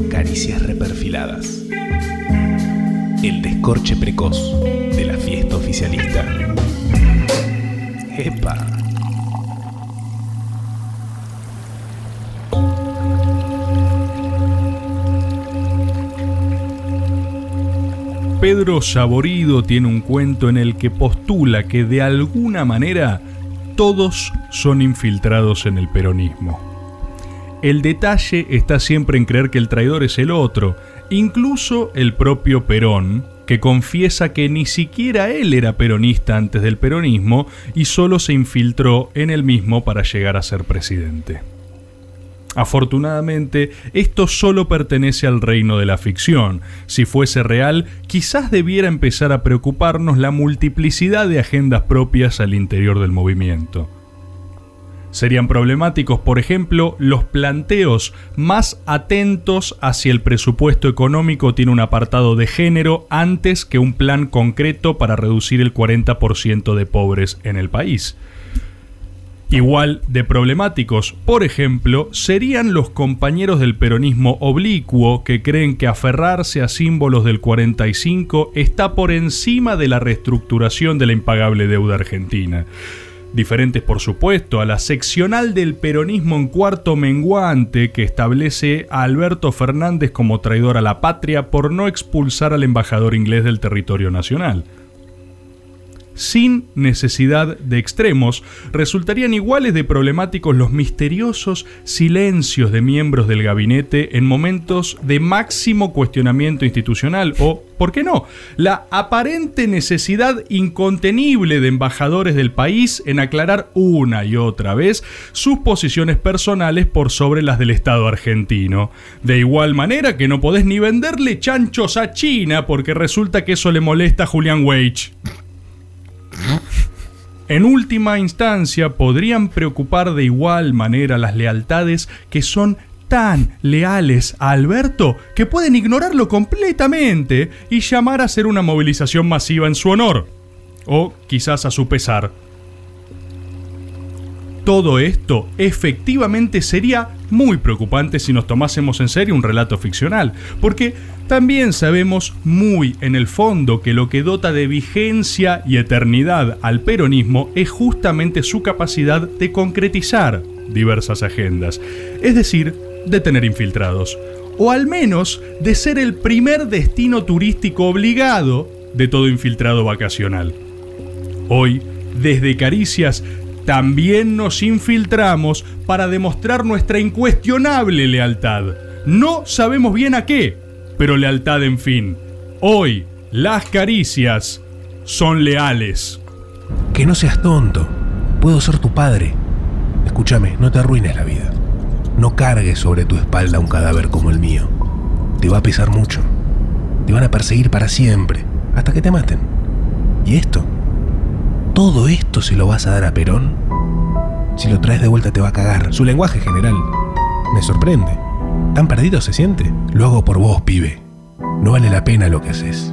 caricias reperfiladas. El descorche precoz de la fiesta oficialista. ¡Epa! Pedro Saborido tiene un cuento en el que postula que de alguna manera todos son infiltrados en el peronismo. El detalle está siempre en creer que el traidor es el otro, incluso el propio Perón, que confiesa que ni siquiera él era peronista antes del peronismo y solo se infiltró en el mismo para llegar a ser presidente. Afortunadamente, esto solo pertenece al reino de la ficción. Si fuese real, quizás debiera empezar a preocuparnos la multiplicidad de agendas propias al interior del movimiento. Serían problemáticos, por ejemplo, los planteos más atentos hacia el presupuesto económico tiene un apartado de género antes que un plan concreto para reducir el 40% de pobres en el país. Igual de problemáticos, por ejemplo, serían los compañeros del peronismo oblicuo que creen que aferrarse a símbolos del 45 está por encima de la reestructuración de la impagable deuda argentina. Diferentes, por supuesto, a la seccional del peronismo en cuarto menguante que establece a Alberto Fernández como traidor a la patria por no expulsar al embajador inglés del territorio nacional sin necesidad de extremos, resultarían iguales de problemáticos los misteriosos silencios de miembros del gabinete en momentos de máximo cuestionamiento institucional o, ¿por qué no?, la aparente necesidad incontenible de embajadores del país en aclarar una y otra vez sus posiciones personales por sobre las del Estado argentino. De igual manera que no podés ni venderle chanchos a China porque resulta que eso le molesta a Julian Wage. En última instancia, podrían preocupar de igual manera las lealtades que son tan leales a Alberto que pueden ignorarlo completamente y llamar a hacer una movilización masiva en su honor, o quizás a su pesar. Todo esto efectivamente sería muy preocupante si nos tomásemos en serio un relato ficcional, porque también sabemos muy en el fondo que lo que dota de vigencia y eternidad al peronismo es justamente su capacidad de concretizar diversas agendas, es decir, de tener infiltrados, o al menos de ser el primer destino turístico obligado de todo infiltrado vacacional. Hoy, desde Caricias, también nos infiltramos para demostrar nuestra incuestionable lealtad. No sabemos bien a qué, pero lealtad en fin. Hoy, las caricias son leales. Que no seas tonto. Puedo ser tu padre. Escúchame, no te arruines la vida. No cargues sobre tu espalda un cadáver como el mío. Te va a pesar mucho. Te van a perseguir para siempre, hasta que te maten. ¿Y esto? ¿Todo esto se lo vas a dar a Perón? Si lo traes de vuelta te va a cagar. Su lenguaje general me sorprende. ¿Tan perdido se siente? Lo hago por vos, pibe. No vale la pena lo que haces.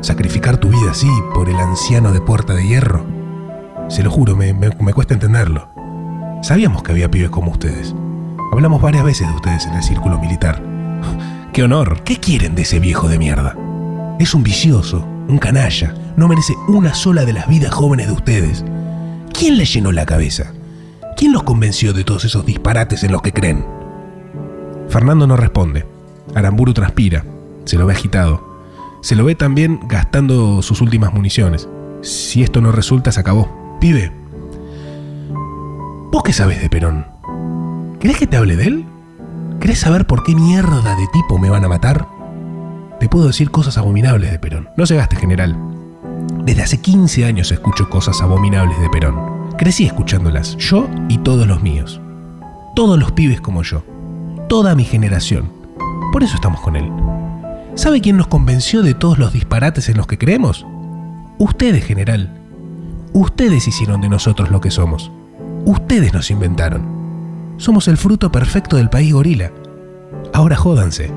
Sacrificar tu vida así por el anciano de puerta de hierro. Se lo juro, me, me, cuesta entenderlo. Sabíamos que había pibes como ustedes. Hablamos varias veces de ustedes en el círculo militar. ¡Qué honor! ¿Qué quieren de ese viejo de mierda? Es un vicioso, un canalla, no merece una sola de las vidas jóvenes de ustedes. ¿Quién le llenó la cabeza? ¿Quién los convenció de todos esos disparates en los que creen? Fernando no responde. Aramburu transpira. Se lo ve agitado. Se lo ve también gastando sus últimas municiones. Si esto no resulta, se acabó. Pibe. ¿Vos qué sabes de Perón? ¿Querés que te hable de él? ¿Querés saber por qué mierda de tipo me van a matar? Te puedo decir cosas abominables de Perón. No se gaste, general. Desde hace 15 años escucho cosas abominables de Perón. Crecí escuchándolas, yo y todos los míos. Todos los pibes como yo. Toda mi generación. Por eso estamos con él. ¿Sabe quién nos convenció de todos los disparates en los que creemos? Ustedes, general. Ustedes hicieron de nosotros lo que somos. Ustedes nos inventaron. Somos el fruto perfecto del país gorila. Ahora jódanse.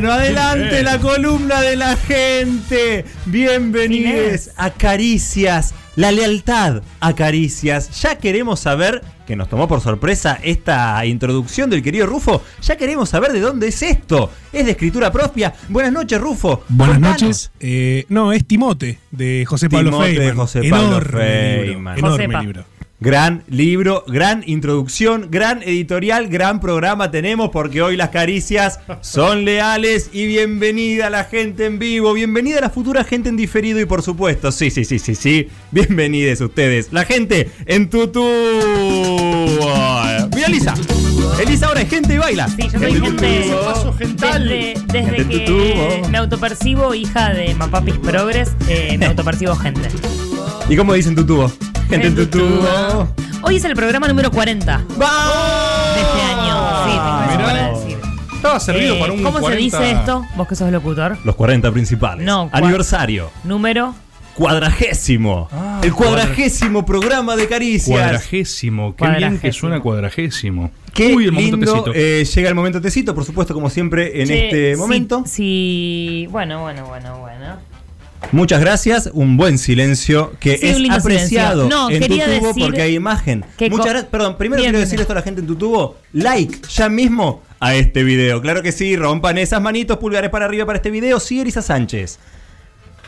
Bueno, adelante la columna de la gente. Bienvenidos a Caricias. La lealtad a Caricias. Ya queremos saber, que nos tomó por sorpresa esta introducción del querido Rufo, ya queremos saber de dónde es esto. Es de escritura propia. Buenas noches, Rufo. Buenas Contanos. noches. Eh, no, es Timote, de José Pablo Timote de. José Pablo enorme Feynman. libro. Enorme Josepa. libro. Gran libro, gran introducción, gran editorial, gran programa tenemos porque hoy las caricias son leales y bienvenida la gente en vivo, bienvenida la futura gente en diferido y por supuesto, sí, sí, sí, sí, sí, bienvenidos ustedes, la gente en tutú. Mira Elisa, Elisa ahora es gente y baila. Sí, yo soy gente. Paso gental. Desde, desde Gente en que tutú. me autopercibo hija de Mapapis Progress, eh, me autopercibo gente. ¿Y cómo dicen tutú? Gente en tutú. Hoy es el programa número 40 de este año. Sí, tengo eso Mirá. para decir. Estaba servido Eh, para un ¿Cómo 40. se dice esto? Vos que sos locutor. Los 40 principales. No, cua- Aniversario. Número. Cuadragésimo. Ah, el cuadragésimo programa de caricias. Cuadragésimo. Qué bien que Cuadragésimo. suena cuadragésimo. Qué Uy, el momento lindo, tecito. eh, llega el momento tecito, por supuesto, como siempre en Che, este sí, momento. Sí, bueno, bueno, bueno, bueno. Muchas gracias, un buen silencio que Sí, es apreciado. No, en tu tubo decir porque hay imagen. Muchas gracias. Perdón, primero Bien, quiero bien. esto a la gente en tu tubo. Like ya mismo a este video. Claro que sí, rompan esas manitos, pulgares para arriba para este video. Sí, Elisa Sánchez.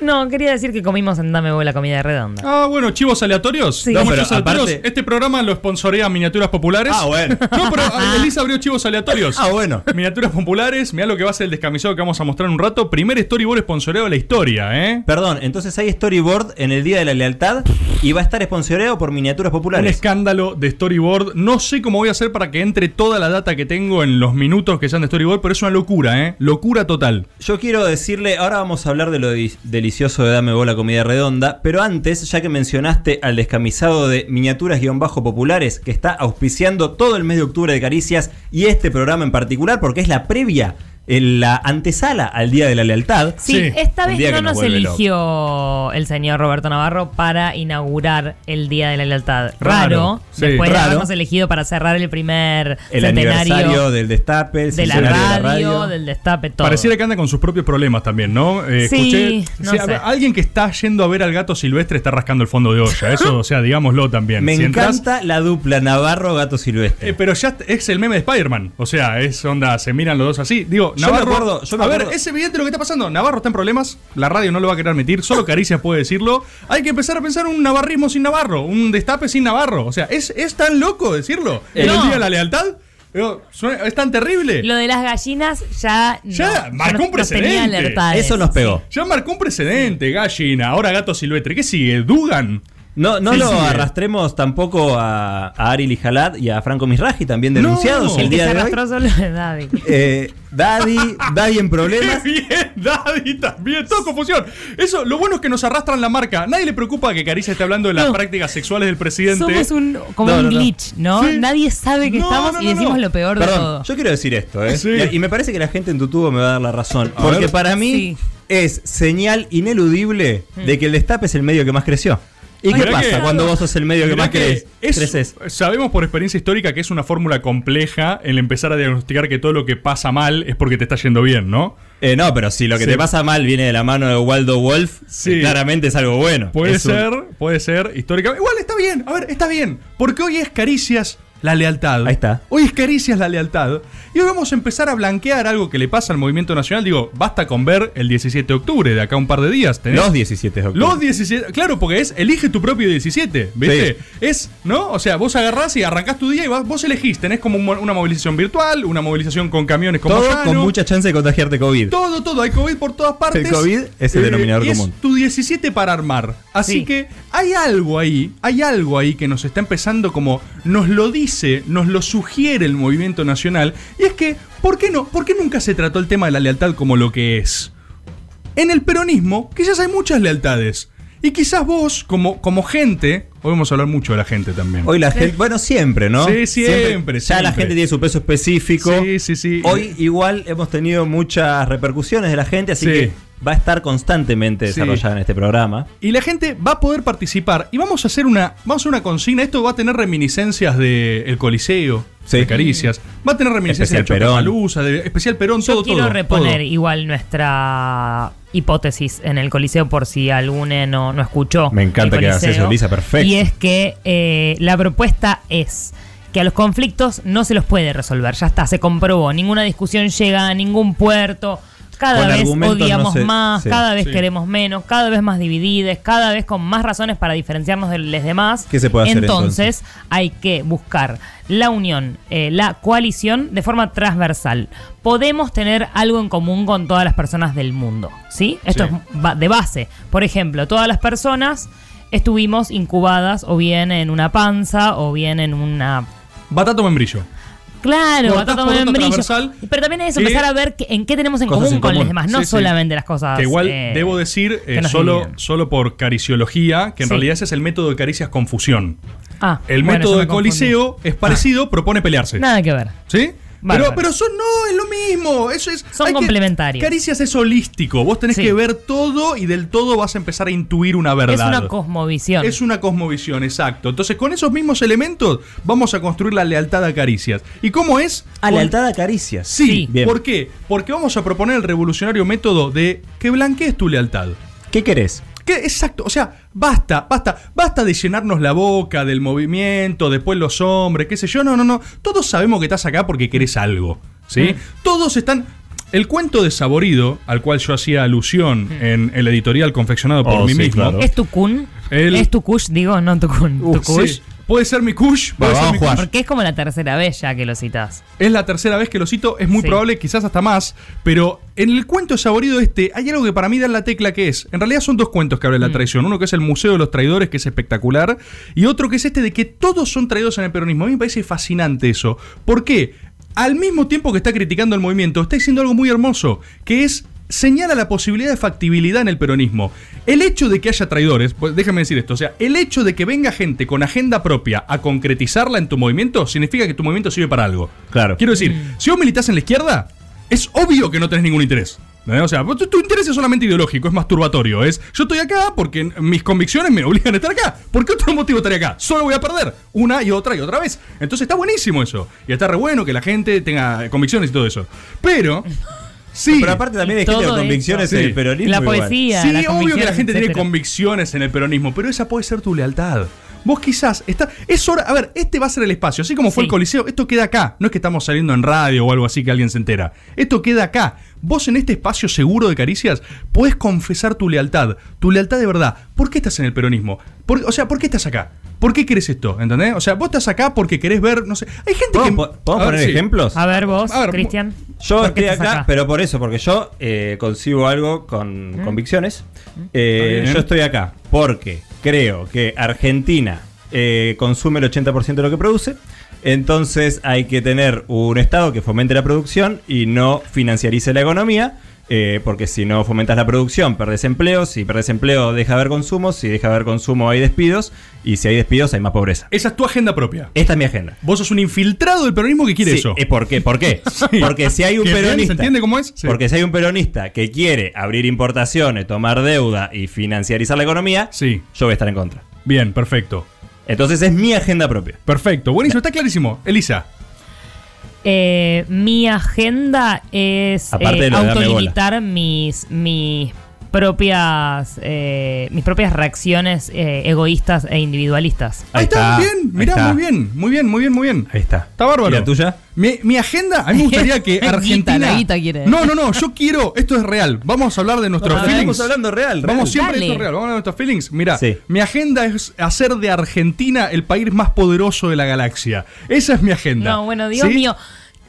No, quería decir que comimos en Dame Bola comida redonda. Ah, bueno, chivos aleatorios. Sí. No, No, pero aparte- Este programa lo sponsorea Miniaturas Populares. Ah, bueno. No, pero ah, Elisa abrió chivos aleatorios. Ah, bueno. Miniaturas populares, mirá lo que va a ser el descamisado que vamos a mostrar en un rato. Primer storyboard sponsoreado de la historia, ¿eh? Perdón, entonces hay storyboard en el Día de la Lealtad y va a estar sponsoreado por miniaturas Un populares. escándalo de storyboard. No sé cómo voy a hacer para que entre toda la data que tengo en los minutos que sean de storyboard, pero es una locura, ¿eh? Locura total. Yo quiero decirle, ahora vamos a hablar de lo di- de Dame Bola Comida Redonda, pero antes, ya que mencionaste al descamisado de miniaturas-populares, que está auspiciando todo el mes de octubre de Caricias y este programa en particular, porque es la previa, en la antesala al Día de la Lealtad. Sí, Sí, esta vez no nos eligió el señor Roberto Navarro para inaugurar el Día de la Lealtad. Raro, Raro, sí. después de Raro. habernos elegido para cerrar el primer El centenario aniversario del destape, el de la, centenario radio, del destape, todo. Pareciera que anda con sus propios problemas también, ¿no? Eh, Sí, escuché. no sí, sé. Alguien que está yendo a ver al gato silvestre está rascando el fondo de olla. Eso, o sea, digámoslo también. Me Si entras- encanta la dupla Navarro-Gato Silvestre. Eh, pero ya es el meme de Spider-Man. O sea, es onda, se miran los dos así. Digo, Yo me Navarro. acuerdo- yo me a ver, es evidente lo que está pasando. Navarro está en problemas. La radio no lo va a querer admitir. Solo Caricias puede decirlo. Hay que empezar a pensar un navarrismo sin Navarro. Un destape sin Navarro. O sea, ¿es, es tan loco decirlo? ¿En el No. día de la lealtad? Digo, suena- ¿Es tan terrible? Lo de las gallinas ya, Ya, no, marcó nos- un precedente. Eso nos pegó. Ya marcó un precedente, gallina. Ahora gato silvestre. ¿Qué sigue? ¿Dugan? No, no Sí, lo sí, eh. arrastremos tampoco a, a Ari Lijalat y a Franco Misraji, también denunciados No. el día se de hoy. arrastró solo es Daddy. Eh, Daddy, Daddy en problemas. Qué bien, Daddy, también, todo confusión. Eso, lo bueno es que nos arrastran la marca. Nadie le preocupa que Caricia esté hablando de las No. prácticas sexuales del presidente. Somos un, como No, un glitch, ¿no? Sí. Nadie sabe que No, estamos no, y decimos no. lo peor de todo. yo quiero decir esto, ¿eh? Sí. Y, y me parece que la gente en tu tubo me va a dar la razón. A porque ver. para mí Sí. es señal ineludible de que el destape es el medio que más creció. ¿Y qué pasa que- cuando vos sos el medio que más que cre- es- creces? Sabemos por experiencia histórica que es una fórmula compleja el empezar a diagnosticar que todo lo que pasa mal es porque te está yendo bien, ¿no? Eh, no, pero si lo que Sí. te pasa mal viene de la mano de Waldo Wolf, Sí. eh, claramente es algo bueno. Puede Es un- ser, puede ser históricamente. Igual está bien, a ver, está bien. Porque hoy es Caricias la lealtad. Ahí está. Hoy es Caricias la lealtad. Y hoy vamos a empezar a blanquear algo que le pasa al movimiento nacional. Digo, basta con ver el 17 de octubre, de acá a un par de días. tenés- Los 17 de octubre. Los 17, claro, porque es elige tu propio 17, ¿viste? Es, ¿no? O sea, vos agarrás y arrancás tu día y vas- vos elegís, tenés como un mo- una movilización virtual, una movilización con camiones como Todo con mucha chance de contagiarte COVID. todo, todo, hay COVID por todas partes. El COVID es el denominador y común. Es tu 17 para armar. Así Sí. que hay algo ahí, hay algo ahí que nos está empezando como nos lo dice, nos lo sugiere el movimiento nacional. Y es que, ¿por qué no? ¿Por qué nunca se trató el tema de la lealtad como lo que es? En el peronismo, quizás hay muchas lealtades. Y quizás vos, como, como gente, hoy vamos a hablar mucho de la gente también. Hoy la gente, bueno, siempre, ¿no? Sí, siempre, Ya la siempre. gente tiene su peso específico. Sí, sí, sí. Hoy igual hemos tenido muchas repercusiones de la gente, así Sí. que va a estar constantemente Sí. desarrollada en este programa. Y la gente va a poder participar. Y vamos a hacer una, vamos a hacer una consigna. Esto va a tener reminiscencias de El Coliseo, Sí. de Caricias. Va a tener reminiscencias Especial de Perón. De Especial Perón, Yo todo, quiero todo. reponer todo. igual nuestra hipótesis en el Coliseo por si alguno no, no escuchó. Me encanta que hagas eso, Lisa, perfecto. Y es que eh, la propuesta es que a los conflictos no se los puede resolver. Ya está, se comprobó. Ninguna discusión llega a ningún puerto. Cada vez no odiamos más, sí. cada vez Sí. queremos menos, cada vez más dividides, cada vez con más razones para diferenciarnos de los demás. ¿Qué se puede hacer entonces? hay que buscar la unión, eh, la coalición de forma transversal. Podemos tener algo en común con todas las personas del mundo, ¿sí? Esto Sí. es de base. Por ejemplo, todas las personas estuvimos incubadas o bien en una panza o bien en una... Batata o membrillo. Claro, batata otra membrillo. Pero también es empezar a ver que- en qué tenemos en común en con los demás, no Sí, sí. solamente las cosas... Que igual eh, debo decir, eh, solo, dividen. solo por cariciología, que en Sí. realidad ese es el método de caricias con fusión. Ah, El bueno, método de Coliseo es parecido, propone pelearse. Nada que ver. ¿Sí? Pero, pero son no, es lo mismo. Eso es. Son hay que- complementarios. Caricias es holístico. Vos tenés Sí. que ver todo y del todo vas a empezar a intuir una verdad. Es una cosmovisión. Es una cosmovisión, exacto. Entonces, con esos mismos elementos, vamos a construir la lealtad a caricias. ¿Y cómo es? A Con- lealtad a caricias. Sí, Sí. Bien. ¿por qué? Porque vamos a proponer el revolucionario método de que blanquees tu lealtad. ¿Qué querés? ¿Qué? Exacto, o sea, basta, basta, basta de llenarnos la boca del movimiento, después los hombres, qué sé yo, no, no, no. Todos sabemos que estás acá porque querés algo, ¿sí? Todos están... El cuento de Saborido, al cual yo hacía alusión en el editorial confeccionado por Oh, mí sí, mismo. claro. ¿Es tu kun? El- ¿Es tu kush? Digo, no tu kun. Tu kush. sí. Puede ser mi kush, puede ser mi kush. Porque es como la tercera vez ya que lo citas. Es la tercera vez que lo cito, es muy Sí. probable, quizás hasta más, pero en el cuento saborido este hay algo que para mí da en la tecla que es. En realidad son dos cuentos que hablan de la traición. Uno que es el Museo de los Traidores, que es espectacular, y otro que es este de que todos son traidores en el peronismo. A mí me parece fascinante eso. ¿Por qué? Al mismo tiempo que está criticando el movimiento, está diciendo algo muy hermoso, que es señala la posibilidad de factibilidad en el peronismo. El hecho de que haya traidores, pues déjame decir esto, o sea, el hecho de que venga gente con agenda propia a concretizarla en tu movimiento significa que tu movimiento sirve para algo. Claro. Quiero decir, si vos militás en la izquierda, es obvio que no tenés ningún interés. O sea, tu interés es solamente ideológico, es masturbatorio. Es yo estoy acá porque mis convicciones me obligan a estar acá. ¿Por qué otro motivo estaría acá? Solo voy a perder una y otra y otra vez. Entonces está buenísimo eso. Y está re bueno que la gente tenga convicciones y todo eso. Pero, sí. Pero aparte también hay gente con convicciones en Sí. el peronismo. La igual. poesía. Sí, las obvio que la gente tiene etcétera. convicciones en el peronismo, pero esa puede ser tu lealtad. Vos quizás está es hora, a ver, este va a ser el espacio, así como fue Sí. el Coliseo, esto queda acá, no es que estamos saliendo en radio o algo así que alguien se entera. Esto queda acá. Vos en este espacio seguro de caricias podés confesar tu lealtad, tu lealtad de verdad. ¿Por qué estás en el peronismo? Por- o sea, ¿por qué estás acá? ¿Por qué querés esto? ¿Entendés? O sea, vos estás acá porque querés ver, no sé, hay gente que ¿Podemos, poner sí. ejemplos? A ver vos, Cristian. Yo ¿por qué estoy acá, pero por eso, porque yo eh, concibo algo con convicciones. Eh, Está bien. yo estoy acá porque creo que Argentina eh, consume el 80% de lo que produce. Entonces hay que tener un Estado que fomente la producción y no financiarice la economía. Eh, porque si no fomentas la producción, perdés empleo. Si perdés empleo, deja de haber consumo. Si deja de haber consumo, hay despidos. Y si hay despidos, hay más pobreza. Esa es tu agenda propia. Esta es mi agenda. Vos sos un infiltrado del peronismo que quiere Sí, eso. ¿eh, ¿Por qué? ¿Por qué? Sí. Porque si hay un bien, peronista. ¿Se entiende cómo es? Sí. Porque si hay un peronista que quiere abrir importaciones, tomar deuda y financiarizar la economía, Sí. yo voy a estar en contra. Bien, perfecto. Entonces es mi agenda propia. Perfecto, buenísimo, está clarísimo. Elisa. Eh, mi agenda es eh, autolimitar mis, mis propias eh, mis propias reacciones eh, egoístas e individualistas. Ahí, está, muy bien, mirá, está. muy bien, muy bien, muy bien, muy bien. Ahí está. Está bárbaro. ¿Y la tuya? Mi, mi agenda, a mí me gustaría que Argentina. la guita quiere. No, no, no, yo quiero, esto es real. Vamos a hablar de nuestros No, feelings. estamos hablando real, real. Vamos siempre Dale. esto es real, vamos a hablar de nuestros feelings. Mira, Sí. mi agenda es hacer de Argentina el país más poderoso de la galaxia. Esa es mi agenda. No, bueno, Dios ¿Sí? mío.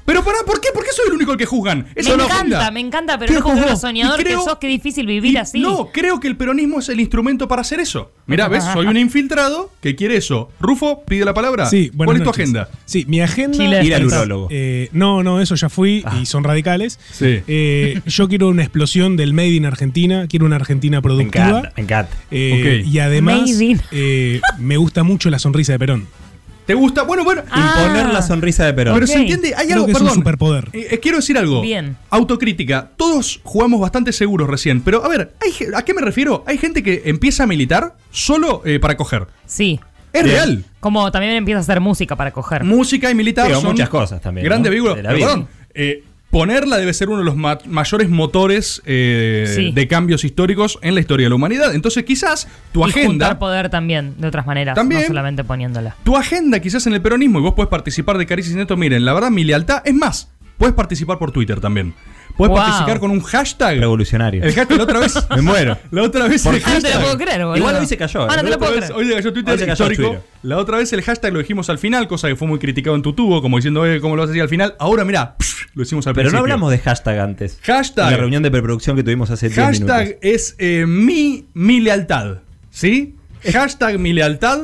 Pero pará, ¿por qué? ¿Por qué soy el único al que juzgan? Esa Me la encanta, me encanta, pero ¿Qué no juzgó? lo soñador Y que sos, qué difícil vivir y así. No, creo que el peronismo es el instrumento para hacer eso. Mirá, ¿ves? Soy un infiltrado que quiere eso. Rufo, pide la palabra. Sí, ¿Cuál es tu noches. agenda? Sí, mi agenda. Chile Ir al urólogo. Eh, no, no, eso ya fui Ah. y son radicales. Sí. Eh, yo quiero una explosión del Made in Argentina, quiero una Argentina Me productiva. encanta, me encanta. Eh. Y además Made in. eh, me gusta mucho la sonrisa de Perón. ¿Te gusta? Bueno, bueno. Imponer la sonrisa de Perón. Pero se entiende, hay Creo algo, que es un perdón. superpoder. Eh, eh, quiero decir algo. Bien. Autocrítica. Todos jugamos bastante seguros recién. Pero a ver, hay ge- ¿a qué me refiero? Hay gente que empieza a militar solo eh, para coger. Sí. Es Bien. real. Como también empieza a hacer música para coger. Música y militar Sí, o son muchas cosas también, Grandes ¿no? vehículos. De la Pero, vida. perdón, eh, ponerla debe ser uno de los ma- mayores motores eh, Sí. de cambios históricos en la historia de la humanidad. Entonces, quizás tu y agenda. juntar poder también, de otras maneras, También. no solamente poniéndola. Tu agenda quizás en el peronismo y vos podés participar de Caricias y Neto. Miren, la verdad, mi lealtad. Es más, puedes participar por Twitter también. Puedes Wow. participar con un hashtag. Revolucionario. El hashtag la otra vez. Me muero. La otra vez ¿Por el? Ah, no te lo hashtag. puedo creer, boludo. Igual hoy se cayó, ¿eh? Ah, no te La lo otra puedo vez- creer. Hoy se cayó Twitter se cayó histórico. Twitter. La otra vez el hashtag lo dijimos al final, cosa que fue muy criticado en tu tubo, como diciendo, eh, ¿cómo lo vas a decir al final? Ahora, mira, lo hicimos al Pero no principio. hablamos de hashtag antes. Hashtag. En la reunión de preproducción que tuvimos hace 10 Hashtag minutos. es eh, mi, mi lealtad. ¿Sí? Hashtag mi lealtad.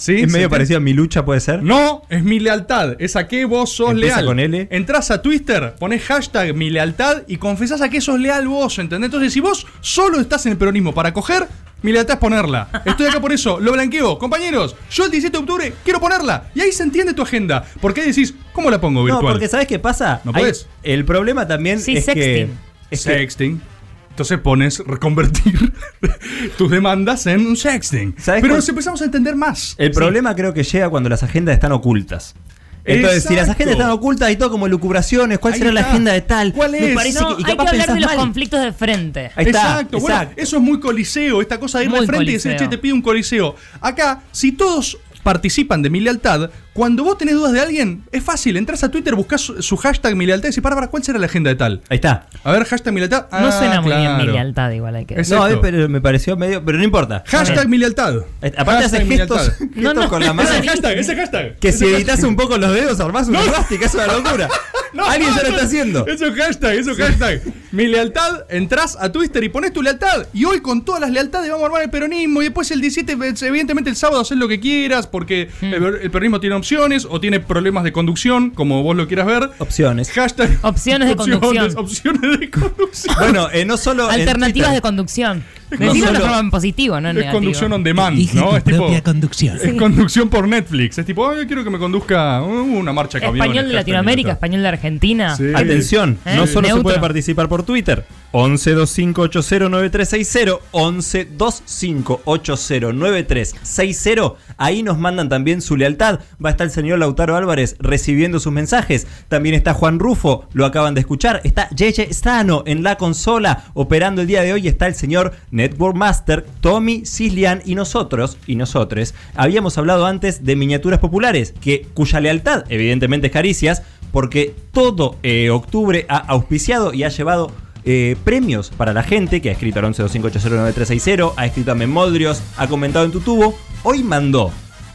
¿Sí? Es ¿Se medio parecido a mi lucha, ¿puede ser? No, es mi lealtad. Es a qué vos sos Empieza leal. con L. Entrás a Twitter, ponés hashtag mi lealtad y confesás a qué sos leal vos, ¿entendés? Entonces, si vos solo estás en el peronismo para coger, mi lealtad es ponerla. Estoy acá por eso, lo blanqueo. Compañeros, yo el 17 de octubre quiero ponerla. Y ahí se entiende tu agenda. Porque ahí decís, ¿cómo la pongo No, virtual? porque ¿sabes qué pasa? No Hay- podés. el problema también Sí, es que... sexting. Es que sexting. Entonces pones reconvertir tus demandas en un sexting. ¿Sabes Pero cuál- nos empezamos a entender más. el problema creo que llega cuando las agendas están ocultas. Entonces, si las agendas están ocultas y todo como lucubraciones, ¿cuál Ahí será la agenda de tal? ¿Cuál Me es? parece No, que, y hay que hablar de los mal. conflictos de frente. Ahí está, exacto, bueno, eso es muy coliseo, esta cosa de ir de frente y decir, che, te pido un coliseo. Acá, si todos participan de mi lealtad, cuando vos tenés dudas de alguien, es fácil, entras a Twitter, buscas su, su hashtag mi lealtad y decís, para, para, ¿cuál será la agenda de tal? Ahí está. A ver, hashtag mi lealtad. No Ah, suena muy bien mi lealtad, igual hay que No, Exacto. eh, pero me pareció medio... Pero no importa. Hashtag mi lealtad. Eh, Aparte hace Hashtag gestos, gestos No, no, con la mano. Ese hashtag, ese hashtag. Que si editas un poco los dedos, armás una plástica, es una locura. No, Alguien ya lo no, está haciendo. Eso es hashtag, eso es hashtag. Mi lealtad, entras a Twitter y pones tu lealtad. Y hoy con todas las lealtades vamos a armar el peronismo. Y después el 17, evidentemente el sábado haces lo que quieras. Porque Hmm. el, el peronismo tiene opciones o tiene problemas de conducción, como vos lo quieras ver. Opciones. Hashtag. Opciones de conducción. Opciones de conducción. Bueno, eh, no solo. en Alternativas de Twitter. No en positivo, no en es negativo. conducción on demand, Elige ¿no? tu Es tipo. propia conducción. Es conducción por Netflix. Es tipo, "Ay, yo quiero que me conduzca uh, una marcha de camiones. Español de Latinoamérica, mi lealtad". español de Argentina. Sí. Atención, ¿Eh? no solo se puede participar por Twitter. 11 25 80 9360 11 25 80 9360 Ahí nos mandan también su lealtad. Va a estar el señor Lautaro Álvarez recibiendo sus mensajes. También está Juan Rufo, lo acaban de escuchar. Está Yeye Stano en la consola operando el día de hoy. Está el señor Network Master, Tommy Cislian y nosotros y nosotres. Habíamos hablado antes de miniaturas populares, que cuya lealtad evidentemente es Caricias, porque todo eh, octubre ha auspiciado y ha llevado eh, premios para la gente que ha escrito al 1125809360, ha escrito a Memoldrios, ha comentado en tu tubo. Hoy mandó.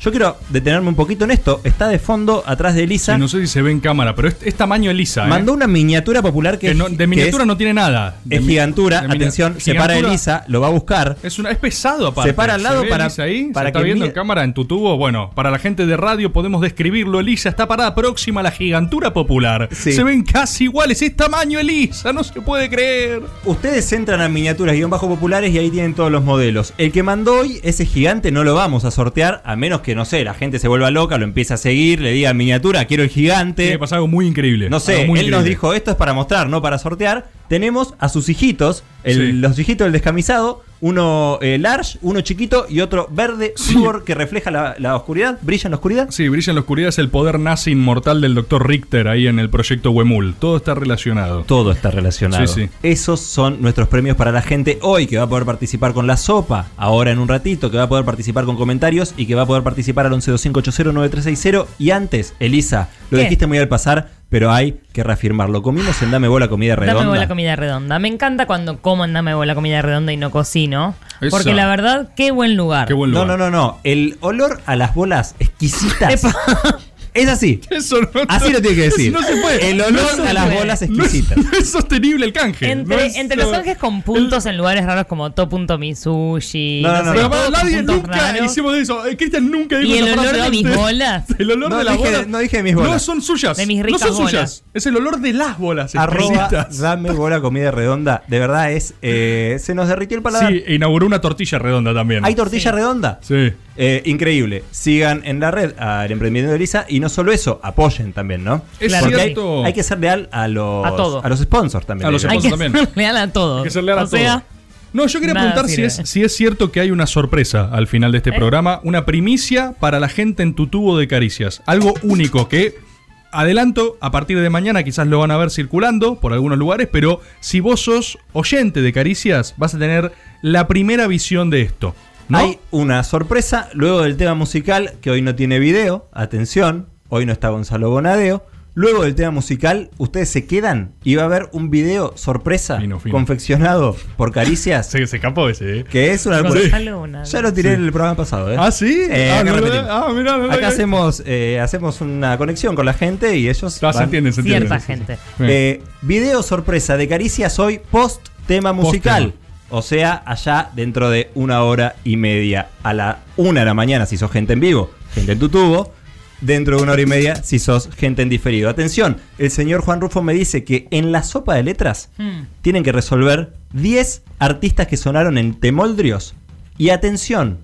Yo quiero detenerme un poquito en esto. Está de fondo atrás de Elisa. Sí, no sé si se ve en cámara, pero es, es tamaño Elisa. ¿eh? Mandó una miniatura popular que, Que no- de que miniatura es, no tiene nada. De es gigantura. de Atención, se para Elisa, lo va a buscar. Es, una, es pesado aparte. Se para al lado ve para- Elisa ahí, para se está que viendo en cámara en tu tubo. Bueno, para la gente de radio podemos describirlo. Elisa está parada próxima a la gigantura popular. Sí. Se ven casi iguales. Es tamaño Elisa, no se puede creer. Ustedes entran a miniaturas guion bajo populares y ahí tienen todos los modelos. El que mandó hoy, ese gigante, no lo vamos a sortear, a menos que, no sé, la gente se vuelva loca, lo empiece a seguir, le diga miniatura, quiero el Tiene gigante. que pasar algo muy increíble. No sé, él nos dijo, esto es para mostrar, no para sortear. Tenemos a sus hijitos, el- Sí. los hijitos del descamisado, uno eh, large, uno chiquito y otro verde flúor que refleja la, la oscuridad, brilla en la oscuridad. Sí, brilla en la oscuridad es el poder nazi inmortal del doctor Richter ahí en el proyecto Wemul. Todo está relacionado. Todo está relacionado. Sí, sí. Esos son nuestros premios para la gente hoy, que va a poder participar con la sopa, ahora en un ratito, que va a poder participar con comentarios y que va a poder participar al 1125809360. Y antes, Elisa, lo ¿Qué? dijiste muy al pasar, pero hay que reafirmarlo. Comimos en Dame Bola Comida Redonda. Dame bola comida redonda. Me encanta cuando como en Dame bola comida redonda y no cocino. Eso. Porque la verdad, qué buen lugar. Qué buen No, lugar. no, no, no. El olor a las bolas exquisitas. Es así. Eso no, Así lo tiene que decir. No se puede. El olor No a las bolas No es, exquisitas. no es sostenible el canje. Entre, No es- entre los ángeles con puntos en lugares raros como to.misushi. No, no, no, Pero no. nadie nunca raros. hicimos eso. Eh, Cristian nunca dijo Y el olor de mis bolas. El olor No de las bolas. no dije de mis bolas. No son suyas. De mis no ricas son bolas. suyas. Es el olor de las bolas. Arroba exquisitas. Dame Bola Comida Redonda. De verdad es. eh, se nos derritió el paladar. Sí, e inauguró una tortilla redonda también. ¿Hay tortilla Sí. redonda? Sí. Eh, increíble. Sigan en la red al emprendimiento de Elisa y no solo eso, apoyen también, ¿no? Es Claro. Porque hay, cierto. hay que ser leal a los, A todo. los sponsors también. A los Hay que también. ser leal a todo. Hay que ser leal a todo. sea, No, yo quería preguntar si es, si es cierto que hay una sorpresa al final de este ¿Eh? programa, una primicia para la gente en tu tubo de caricias. Algo único que, adelanto, a partir de mañana quizás lo van a ver circulando por algunos lugares, pero si vos sos oyente de caricias, vas a tener la primera visión de esto. ¿No? Hay una sorpresa luego del tema musical que hoy no tiene video. Atención, hoy no está Gonzalo Bonadeo. Luego del tema musical, ustedes se quedan y va a haber un video sorpresa Fino, fino. confeccionado por Caricias. Se, se escapó ese, ¿eh? Que es una locura. Gonzalo Bonadeo. Ya lo tiré en el programa pasado, ¿eh? ¿Ah, sí? Eh, ah, acá no, repetimos. ah, mirá, mirá, Acá mirá. hacemos, eh, hacemos una conexión con la gente y ellos. Ah, se van- entiende, se entiende. Cierta Sí, sí, sí. gente. Bien. Eh, video sorpresa de Caricias hoy post tema musical. O sea, allá dentro de una hora y media. A la una de la mañana si sos gente en vivo, gente en tu tubo. Dentro de una hora y media si sos gente en diferido. Atención, el señor Juan Rufo me dice que en la sopa de letras Hmm. tienen que resolver 10 artistas que sonaron en Temoldrios. Y atención,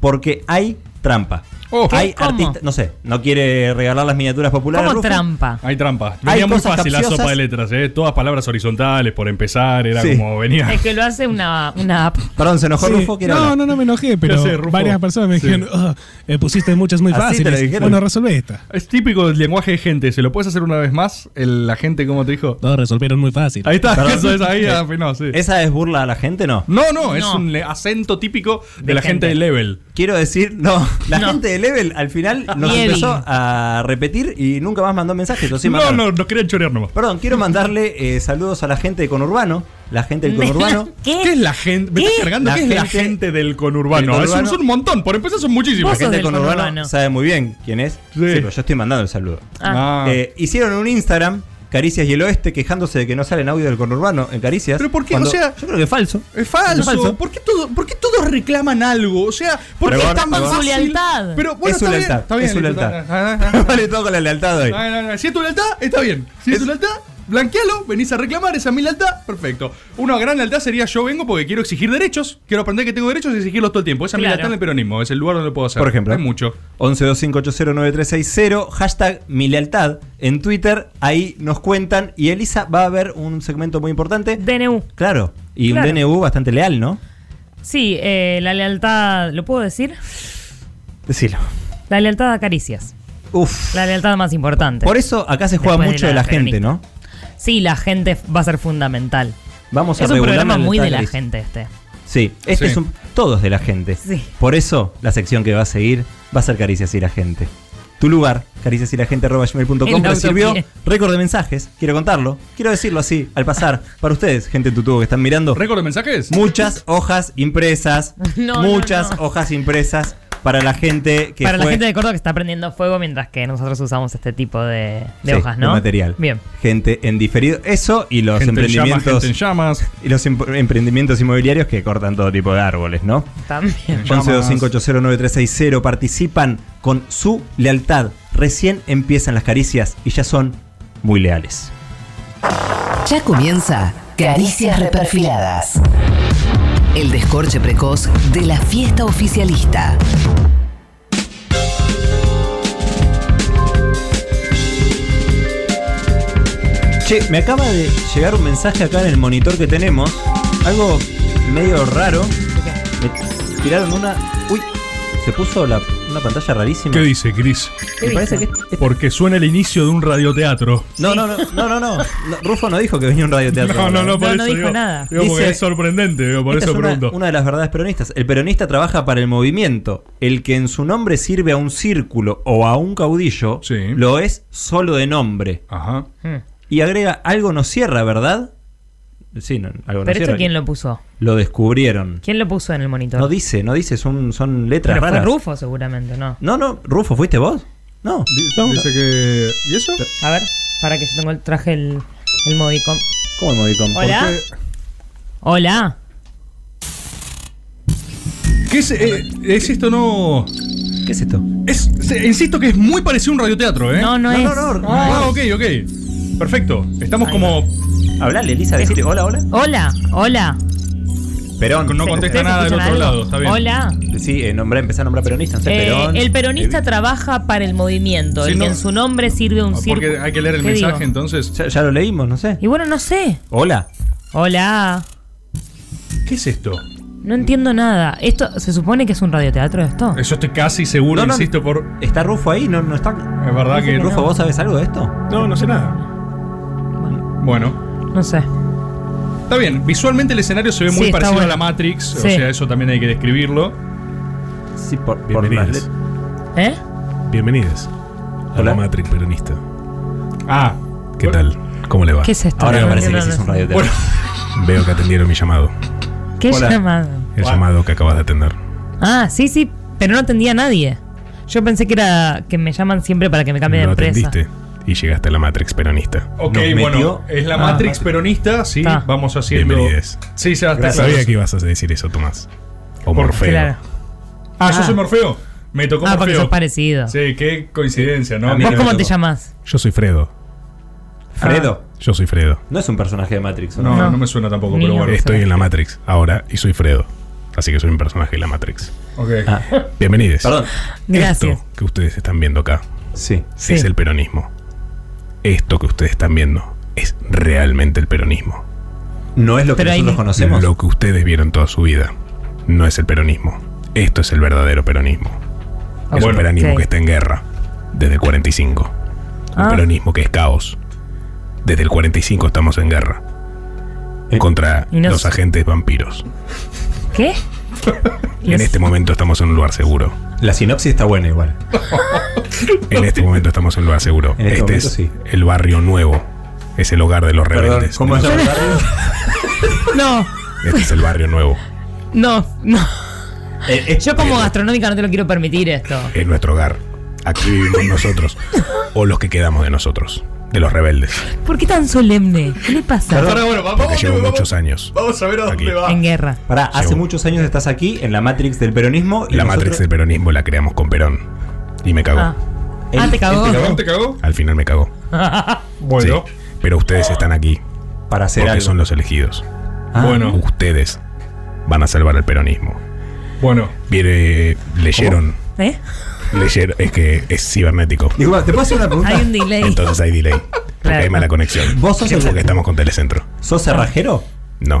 porque hay trampa. Oh. hay artistas, no sé, no quiere regalar las miniaturas populares. ¿Cómo Rufo? trampa? Hay trampa. Hay Venía muy fácil la capciosas. sopa de letras, ¿eh? Todas palabras horizontales por empezar, era Sí. como venía. Es que lo hace una, una app. Perdón, se enojó Sí. Rufo, No, hablar. no, no me enojé, pero sé, varias personas me Sí. dijeron, "Ah, eh, pusiste muchas muy ¿Así te lo fáciles. Bueno, resolvé esta. Es típico del lenguaje de gente. ¿Se lo puedes hacer una vez más? El- la gente, ¿cómo te dijo? Todos resolvieron muy fácil. Ahí está, Perdón. eso es ahí. ah, no, sí. ¿Esa es burla a la gente? No. No, no, es No. un acento típico de, De la gente gente. de Level. Quiero decir, no. La No. gente de Level al final nos Nieve. empezó a repetir y nunca más mandó mensajes. o sí no, no, nos querían chorear nomás. Perdón, quiero mandarle eh, saludos a la gente de Conurbano. La gente del Conurbano. ¿Qué? ¿Qué es la gente? ¿Me estás cargando? La ¿Qué es la gente del conurbano? del son un montón. Por empezar, son muchísimos. La gente del Conurbano, Conurbano. sabe muy bien quién es. Sí. pero yo estoy mandando el saludo. Ah. Ah. Eh, hicieron un Instagram, Caricias y el Oeste, quejándose de que no sale en audio del Conurbano en Caricias. ¿Pero por qué? cuando- O sea- yo creo que es falso. Es falso. Es falso. ¿Por, qué todo, ¿Por qué todos reclaman algo? O sea, ¿por qué Pregón, es tan pregón. fácil? Su lealtad. Pero bueno, es su está bien, lealtad. está bien, es su lealtad. ah. vale todo con la lealtad hoy. No, no, no. Si es tu lealtad, está bien. Si es, Es- tu lealtad, blanquealo, venís a reclamar, esa es mi lealtad, perfecto. Una gran lealtad sería yo vengo porque quiero exigir derechos, quiero aprender que tengo derechos y exigirlos todo el tiempo. Esa es mi Claro. lealtad en el peronismo, es el lugar donde lo puedo hacer. Por ejemplo. Hay mucho. 1125809360, hashtag mi lealtad en Twitter, ahí nos cuentan y Elisa va a ver un segmento muy importante. DNU. Claro, y Claro. un DNU bastante leal, ¿no? Sí, eh, la lealtad, ¿lo puedo decir? Decilo. La lealtad a caricias. Uf. La lealtad más importante. Por eso acá se juega Después mucho de la la, gente. ¿no? Sí, la gente va a ser fundamental. Vamos a Es un programa muy de la gente este. Sí, este Sí. es un. Todos de la gente. Sí. Por eso la sección que va a seguir va a ser Caricias y la gente. Tu lugar, caricias y la gente gmail.com En la recibió utopía. récord de mensajes. Quiero contarlo. Quiero decirlo así, al pasar. Para ustedes, gente en tu tubo que están mirando. ¿Récord de mensajes? Muchas hojas impresas. No, muchas no, no. hojas impresas para la gente que Para la gente de Córdoba que está prendiendo fuego mientras que nosotros usamos este tipo de, de Sí, hojas, ¿no? material. Bien. Gente en diferido. Eso y los Gente en llamas, emprendimientos. gente en llamas. y los em- emprendimientos inmobiliarios que cortan todo tipo de árboles, ¿no? También. Llamas. 1125809360 participan con su lealtad. Recién empiezan las caricias y ya son muy leales. Ya comienza Caricias Reperfiladas. El descorche precoz de la fiesta oficialista. Che, me acaba de llegar un mensaje acá en el monitor que tenemos. Algo medio raro. Me tiraron una. Uy, se puso la- una pantalla rarísima. ¿Qué dice, Chris? Me parece que. es- Porque suena el inicio de un radioteatro. No, no, no, no, no, no. No, Rufo no dijo que venía un radioteatro. No, no, no, por No, eso no dijo digo, nada. digo, porque Dice- es sorprendente, digo, por Esta eso es una, pregunto. una de las verdades peronistas. El peronista trabaja para el movimiento. El que en su nombre sirve a un círculo o a un caudillo, Sí. lo es solo de nombre. Ajá. Hmm. Y agrega, algo no cierra, ¿verdad? Sí, no, algo no Pero esto quién lo puso? Lo descubrieron. ¿Quién lo puso en el monitor? No dice, no dice, son, son letras Pero fue raras. Rufo seguramente, ¿no? No, no, Rufo, ¿fuiste vos? No. Di- Dice que. ¿Y eso? A ver, para que yo tengo el traje el, el modicom. ¿Cómo el modicom? Hola. ¿Por qué? Hola. ¿Qué es, eh, es esto? No. ¿Qué es esto? Es, se- insisto que es muy parecido a un radioteatro, ¿eh? No, no, No, es. no, no, Ah, ok, ok. Perfecto. Estamos como. Hablale, Elisa, decirle hola, hola. Hola, hola. Perón. No ¿Se- contesta nada del otro algo? lado, está bien. Hola. Sí, eh, nombré, empecé a nombrar peronistas. No sé, Eh, Perón. el peronista trabaja para el movimiento, Sí, el que no. en su nombre sirve un círculo. Porque hay que leer el ¿Qué mensaje, digo? entonces. Ya, ya lo leímos, no sé. Y bueno, no sé. Hola. Hola. ¿Qué es esto? No entiendo nada. ¿Esto se supone que es un radioteatro esto? Eso estoy casi seguro, No, no. insisto, por. ¿Está Rufo ahí? No, no está. Es verdad que. Rufo, ¿vos sabés algo de esto? No, no sé nada. Bueno. No sé. Está bien, visualmente el escenario se ve Sí, muy está parecido bueno. a la Matrix, o Sí. sea, eso también hay que describirlo. Sí, por, por las let- ¿Eh? Bienvenidos a Hola. la Matrix peronista. Ah. ¿Qué tal? ¿Cómo le va? ¿Qué es esto? Ahora me No parece que sí es un. Bueno, Veo que atendieron mi llamado. ¿Qué Hola. llamado? El llamado que acabas de atender. Ah, sí, sí, pero no atendía a nadie. Yo pensé que era que me llaman siempre para que me cambie de Lo empresa. atendiste y llegaste a la Matrix peronista. ok, Nos bueno, metió- es la Ah, Matrix Matrix. peronista, sí, Está. vamos haciendo. Bienvenidos. Sí, ya está claro. Sabía que ibas a decir eso, Tomás. O Por- Morfeo. Claro. Ah, yo Ah. soy Morfeo. Me tocó Ah, porque Morfeo. sos parecido. Sí, qué coincidencia, ¿no? A mí ¿Vos no me cómo te tocó. llamas? Yo soy Fredo. Fredo. Yo soy Fredo. No es un personaje de Matrix, ¿o No, ¿no? no, No. me suena tampoco, Ni pero yo. bueno. Estoy en la Matrix ahora y soy Fredo. Así que soy un personaje de la Matrix. Ok. Ah, Bienvenidos. perdón. Gracias. Esto que ustedes están viendo acá Sí. Sí. es el peronismo. Esto que ustedes están viendo es realmente el peronismo. No es lo que Pero ahí- nosotros conocemos. Lo que ustedes vieron toda su vida no es el peronismo. Esto es el verdadero peronismo. Es bueno, un peronismo que está en guerra desde el 45. Un Ah. peronismo que es caos. Desde el 45 estamos en guerra Eh, contra no los agentes vampiros. ¿Qué? En este momento estamos en un lugar seguro. La sinopsis está buena igual. En este momento estamos en lugar seguro. En este este momento es sí. el barrio nuevo. Es el hogar de los Perdón, rebeldes. ¿cómo llama el barrio? No, Este es el barrio nuevo. no, no. Eh, eh, Yo como gastronómica no te lo quiero permitir esto. Es nuestro hogar. Aquí vivimos nosotros. O los que quedamos de nosotros. De los rebeldes. ¿Por qué tan solemne? ¿Qué le pasa? Ahora, bueno, va- Porque vamos, llevo vamos- muchos años. Vamos a ver a dónde Aquí. va. En guerra. Pará, hace Llevo- muchos años estás aquí en la Matrix del peronismo. Y La nosotros- Matrix del peronismo la creamos con Perón. Y me cagó. Ah, Él- Ah, te cagó. él ¿Cagó? ¿Te cagó? Al final me cagó. Bueno. Sí. Pero ustedes están aquí Para hacer porque algo. son los elegidos. Ah, Bueno. Ustedes van a salvar el peronismo. Bueno. Viene, leyeron, ¿Eh? Leyeron, es que es cibernético. Disculpa, ¿te puedo hacer una pregunta? Hay un delay. Entonces hay delay. Porque Claro. hay mala conexión. ¿Vos sos el- porque estamos con Telecentro. ¿Sos cerrajero? No.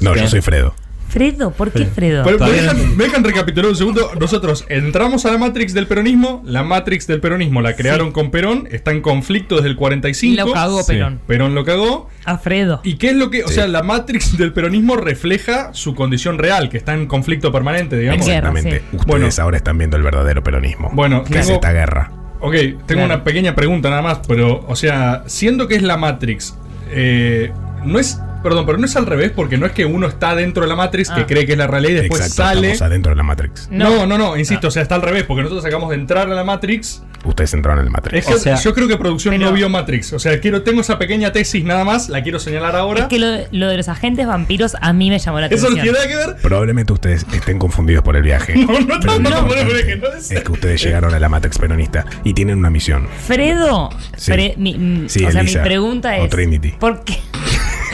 No, yo soy Fredo. Fredo, ¿por qué Fredo? Pero, me, dejan, entendí. me dejan recapitular un segundo. Nosotros entramos a la Matrix del peronismo. La Matrix del peronismo la crearon con Perón. Está en conflicto desde el 45. Lo cagó Sí. Perón. Perón lo cagó. A Fredo. ¿Y qué es lo que.? O Sí. sea, la Matrix del peronismo refleja su condición real, que está en conflicto permanente, digamos. Exactamente. sí. Ustedes Bueno. ahora están viendo el verdadero peronismo. Bueno, que es esta guerra. Ok, tengo Claro. una pequeña pregunta nada más, pero, o sea, siendo que es la Matrix, eh, no es. Perdón, pero no es al revés, porque no es que uno está dentro de la Matrix, que Ah. cree que es la realidad y después Exacto, sale. estamos adentro de la Matrix. No, no, no, insisto, o sea, está al revés, porque nosotros acabamos de entrar a la Matrix. Ustedes entraron en el Matrix. Es que O sea- yo creo que producción Pero- no vio Matrix. O sea, quiero, tengo esa pequeña tesis nada más, la quiero señalar ahora. Es que lo, lo de los agentes vampiros a mí me llamó la Eso atención. no tiene nada que ver. Probablemente ustedes estén confundidos por el viaje. No, no, Pero no, no, no, es que ustedes llegaron a la Matrix peronista y tienen una misión. Fredo, Sí. Fre- mi, Sí, o sea, Elisa. mi pregunta O es: Trinity. ¿por qué?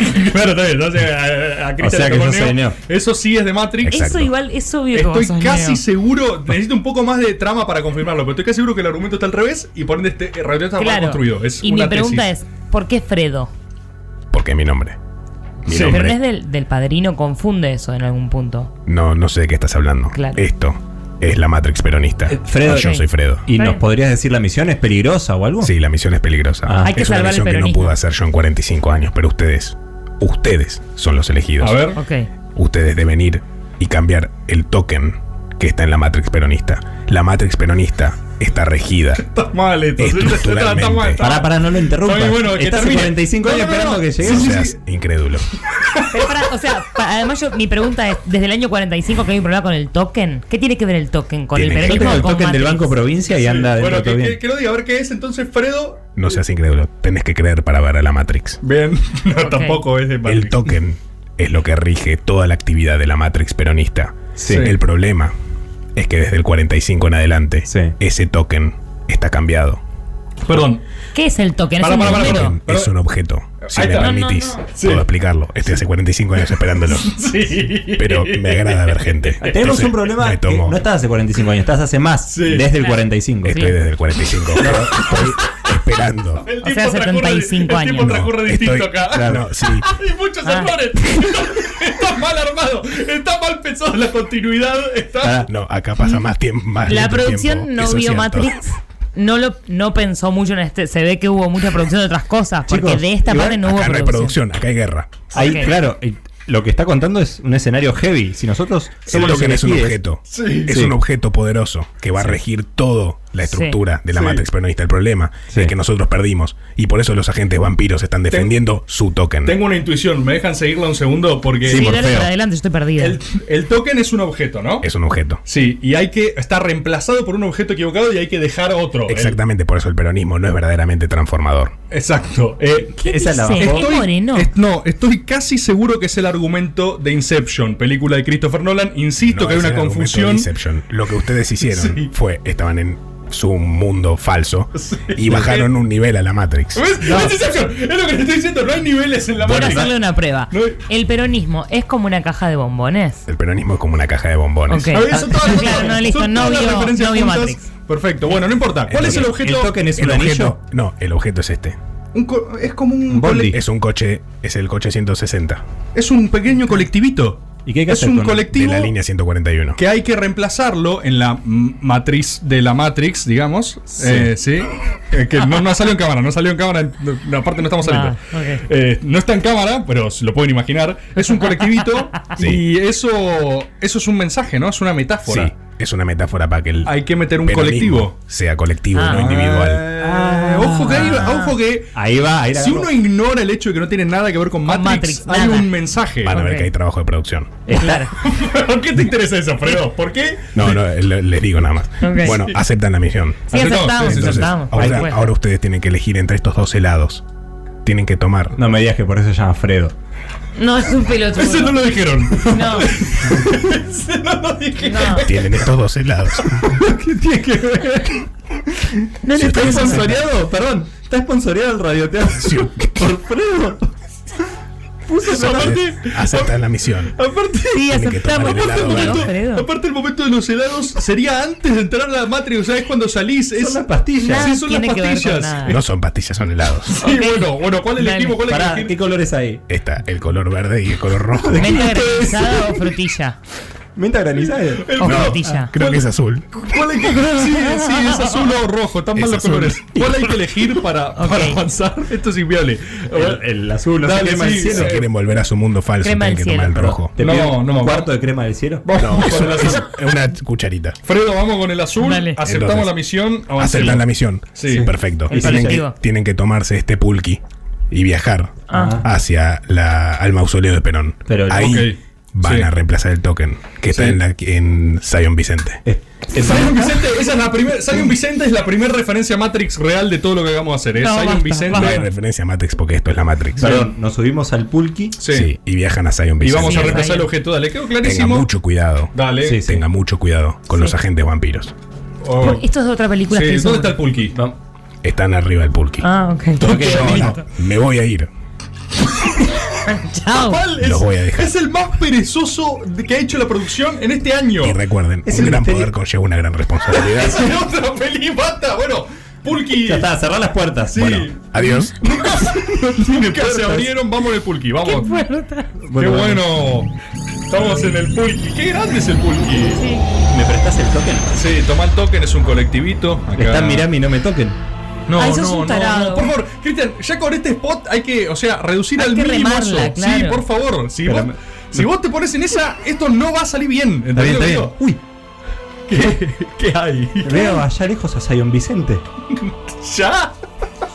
Claro, está bien. Entonces, a, a Cristian O sea le que tocó sos Neo. el Neo. Eso sí es de Matrix. Exacto. Eso igual es obvio que Estoy casi Neo. seguro, necesito un poco más de trama para confirmarlo, pero estoy casi seguro que el argumento está al revés y por ende este radio está mal Claro. construido. Es y mi una pregunta tesis. es: ¿por qué Fredo? Porque es mi nombre. Mi Sí. nombre. Pero no es del, del padrino, confunde eso en algún punto. No, no sé de qué estás hablando. Claro. Esto es la Matrix peronista. Eh, Fredo- yo Ok. soy Fredo. ¿Y nos podrías decir la misión es peligrosa o algo? Sí, la misión es peligrosa. Ah. Hay que es una salvar el misión que no pude hacer yo en 45 años, pero ustedes, ustedes son los elegidos. A ver. Ustedes deben ir y cambiar el token que está en la Matrix peronista. La Matrix peronista está regida. está mal esto. Estructuralmente. Está mal, está Pará, mal. pará, no lo interrumpas. Está bueno, que Estás hace termine. 45 No, años no, no, esperando que Sí, llegue. No sí, seas incrédulo. Pero pará, o sea, además yo, mi pregunta es: ¿desde el año 45 que hay un problema con el token? ¿Qué tiene que ver el token con Tiene el peronismo el token del? Banco Provincia y Sí, anda dentro Bueno, que, que, que lo diga, a ver qué es entonces Fredo. No seas incrédulo. Tenés que creer para ver a la Matrix. Bien, no, tampoco es de Matrix. El token es lo que rige toda la actividad de la Matrix peronista. Sí. El problema es que desde el 45 en adelante, Sí. ese token está cambiado. Perdón, ¿Qué es el token? ¿Es Para, un para, para, número? para. Token es un objeto. Si me permitís, No, no, no. puedo Sí. explicarlo. Estoy hace 45 años esperándolo. Sí. Pero me agrada ver gente. Tenemos Entonces, un problema me que tomo- no estás hace 45 años, estás hace más, Sí. desde el Claro. 45. Estoy desde el 45. pero estoy esperando. El O sea, transcurre- 75 El tiempo años. transcurre distinto Estoy- acá. claro, sí. Hay muchos Ah. errores. Está mal armado. Está mal pensado la continuidad. Está. Pará. No, acá pasa más tiempo. Más La producción tiempo. no Eso vio cierto. Matrix. No lo no pensó mucho en este. Se ve que hubo mucha producción de otras cosas. Porque Chicos, de esta parte no hubo Acá producción. acá hay guerra. Ahí, claro, y lo que está contando es un escenario heavy. Si nosotros El somos token es un objeto. Sí. Es Sí. un objeto poderoso que va a regir todo la estructura de la Sí. Matrix, pero no está el problema. Sí. Es que nosotros perdimos. Y por eso los agentes vampiros están defendiendo su token. Tengo una intuición. ¿Me dejan seguirla un segundo? Porque Sí, Sí, dale adelante, estoy perdida. el, el token es un objeto, ¿no? Es un objeto. Sí, y hay que. Está reemplazado por un objeto equivocado y hay que dejar otro. El- Exactamente, por eso el peronismo no es verdaderamente transformador. Exacto. Eh, ¿Qué esa es la dice? bajó. ¿Es moreno? es- no, estoy casi seguro que es el argumento de Inception, película de Christopher Nolan. Insisto No que hay una confusión. Inception. Lo que ustedes hicieron Sí. fue, estaban en su mundo falso y bajaron un nivel a la Matrix. ¿Ves? Es Inception. Es lo que te estoy diciendo. No hay niveles en la Quiero Matrix. hacerle una prueba. No hay- El peronismo es como una caja de bombones. El peronismo es como una caja de bombones. Ok. A ver, son todas- Claro, no, listo, no vio- no vio. Matrix. Perfecto, bueno, no importa. ¿Cuál es el El objeto? token es El un anillo. objeto, no, el objeto es este. Un co- es como un, Un bondi. cole- Es un coche, es el coche 160 es un pequeño colectivito. ¿Y qué hay que es hacer un con- de colectivo la línea 141. que hay que reemplazarlo en la matriz de la Matrix, digamos. Sí. sí. Eh, que no, no salió en cámara, no salió en cámara. no, no, aparte no estamos saliendo. Ah, ok. Eh, no está en cámara, pero se lo pueden imaginar. Es un colectivito Sí. y eso, eso es un mensaje, ¿no? Es una metáfora. Sí, es una metáfora para que el Hay que meter un colectivo. sea colectivo, Ah. no individual. Eh, ojo que, ahí- ojo que Ahí va, ahí si uno ignora el hecho de que no tiene nada que ver con Matrix, Matrix, hay nada. un mensaje. Van a ver que hay trabajo de producción. Está- ¿Por qué te interesa eso, Fredo? ¿Por qué? No, no, le- les digo nada más. Bueno, aceptan la misión. Sí, Aceptamos, Entonces, aceptamos. ahora, ahora ustedes tienen que elegir entre estos dos helados. Tienen que tomar. No me digas que por eso se llama Fredo. No, es un pelotudo. Eso no lo dijeron. No, Eso no lo dijeron. no. Tienen estos dos helados. ¿Qué tiene que ver? No le ¿Está esponsoreado? Perdón, ¿está esponsoreado el radioteatro? por Fredo. Puso Aparte, Aceptan la misión. aparte, Sí, que el momento de los helados sería antes de entrar a la Matrix, o sea, es cuando salís. Es, Son las pastillas. Nada Sí, son las. No son pastillas, son helados. Sí, bueno, bueno, ¿cuál elegimos? ¿Cuál Pará? ¿qué colores hay? Está el color verde y el color rojo. ¿Menta granizada o frutilla? ¿Menta granizada? El O no, frutilla. Creo que es azul. ¿Cuál hay que Sí, sí, es azul o rojo, están mal los colores. ¿Cuál hay que elegir para, para avanzar? Esto es inviable. El, el azul, no Dale, crema sí, del cielo. Si quieren volver a su mundo falso, Crema tienen que tomar el cielo. rojo. ¿Te No, no, un cuarto de crema del cielo? Vamos con el azul. Es una cucharita. Fredo, vamos con el azul. Dale. Aceptamos Entonces, la misión. Aceptan la misión. Sí. Perfecto. Y tienen que, tienen que tomarse este pulqui y viajar Ah. hacia la, al mausoleo de Perón. Pero- Ahí. Van Sí. a reemplazar el token que está Sí. en, la, en Zion Vicente. Eh, eh, Zion Vicente, esa es la primera. Zion Vicente es la primera referencia a Matrix real de todo lo que vamos a hacer. Es No, Zion basta, Vicente. No hay referencia a Matrix porque esto es la Matrix. Perdón, nos subimos al pulqui. Sí. y viajan a Zion Y Vicente. vamos a reemplazar el objeto. Dale, quedó Tenga clarísimo. mucho cuidado. Dale. Sí, sí. Tenga mucho cuidado con los agentes vampiros. Oh. Esto es de otra película que. ¿Dónde está el pulqui? Vamos. Están arriba del pulqui. Ah, ok. No, no, me voy a ir. Chao. ¿Cuál es, Los voy a dejar. es el más perezoso de- que ha hecho la producción en este año. Y recuerden, Es un el gran misterio. poder conlleva una gran responsabilidad. Es en otra peli, basta. Bueno, Pulqui. Ya está, cerrar las puertas. Sí. Bueno, adiós. Nunca se abrieron, vamos en el Pulqui, vamos. Qué bueno. Estamos en el Pulqui. Qué grande es el Pulqui. ¿Me prestás el token? Sí, toma el token, es un colectivito. Acá. Están mirando y no me toquen. No, Ay, no, un no, tarado. no. Por favor, Cristian, ya con este spot hay que, o sea, reducir Hay al que mínimo remarla, eso. Sí, por favor. Si, Pero vos, me- si vos te pones en esa, esto no va a salir bien. Está bien. Uy, ¿Qué, qué hay? veo allá lejos a Zion Vicente. ¿Ya?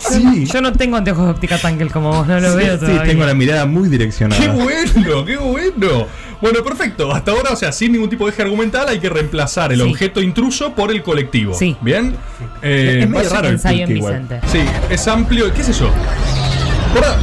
Sí. Yo no tengo anteojos de óptica tangle como vos, no lo Sí, veo sí, todavía. tengo la mirada muy ¡Qué direccionada. bueno! ¡Qué bueno! Bueno, perfecto. Hasta ahora, o sea, sin ningún tipo de eje argumental, hay que reemplazar el Sí. objeto intruso por el colectivo. Sí. ¿Bien? Eh, Es medio basi- raro el. Vicente. Sí, es amplio. ¿Qué es eso?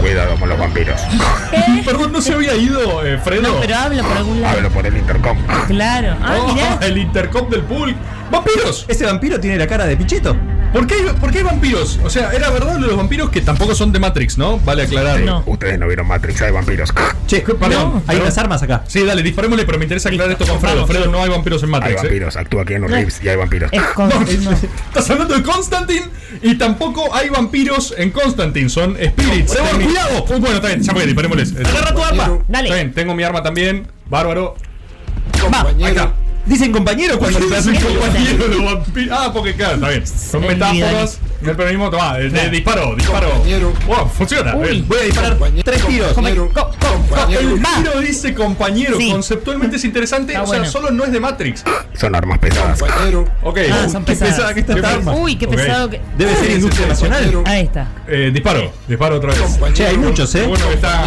Cuidado con los vampiros. Perdón, no se había ido, eh, Fredo. No, pero habla por algún lado. Hablo por el intercom. Claro. Ah, Oh, mirá. el intercom del pool. ¡Vampiros! ¿Ese vampiro tiene la cara de Pichito? ¿Por qué, hay, por qué hay vampiros? O sea, era verdad lo de los vampiros que tampoco son de Matrix, ¿no? Vale aclarar. No. Ustedes no vieron Matrix, hay vampiros. Che, perdón, hay perdón. unas armas acá. Sí, dale, disparémosle, pero me interesa aclarar esto con Fredo. Fredo, no hay vampiros en Hay Matrix. ¿eh? vampiros, actúa Keanu Reeves y hay vampiros. Es No, no. estás hablando de Constantine y tampoco hay vampiros en Constantine, son spirits. ¡Trevor, cuidado! Uy, bueno, está bien, ya fue, disparémosles. Agarra tu arma. Está Dale. bien, tengo mi arma también. Bárbaro. Va, Ahí está. Dicen compañero cuando le choco. compañero de los vampiros. Ah, porque claro, está bien. Son metáforas. El peronismo, toma, eh, eh, disparo, disparo. Wow, funciona. Uy. Voy a disparar tres tiros. El tiro dice compañero, Sí. conceptualmente es interesante, o sea, bueno. solo no es de Matrix. Son armas pesadas. Ok. Ah, son Qué pesadas. pesada que está esta arma. Uy, qué pesado que. Debe ser industria nacional. Ahí está. Eh, disparo, disparo otra vez. Che, hay muchos, eh. bueno que está.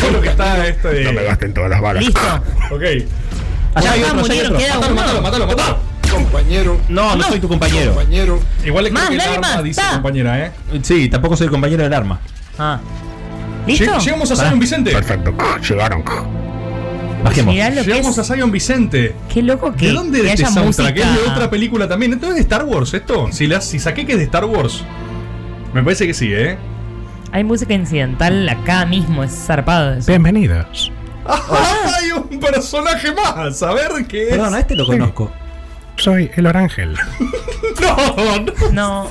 Bueno que está este. No me gasten todas las balas. Listo. Ok. Allá hay otro, allá hay matalo, uno. matalo, matalo. No, no soy tu compañero. Igual es Más, que el arma más, dice ta. compañera, eh. Sí, tampoco soy el compañero del arma. Ah. ¿Listo? Lleg- Llegamos a. Zion Vicente. Perfecto. Llegaron. Bajemos. Mirá lo que Llegamos a Zion Vicente. Qué loco que, ¿De dónde que es este soundtrack? música. ¿Es de otra película también? ¿Entonces es de Star Wars esto? Si, la- si saqué que es de Star Wars. Me parece que sí, ¿eh? Hay música incidental acá mismo, es zarpado eso. Bienvenidos. ¡Hay un personaje más! A ver qué es. Perdón, a este lo conozco. Soy el Orángel. No, no. No.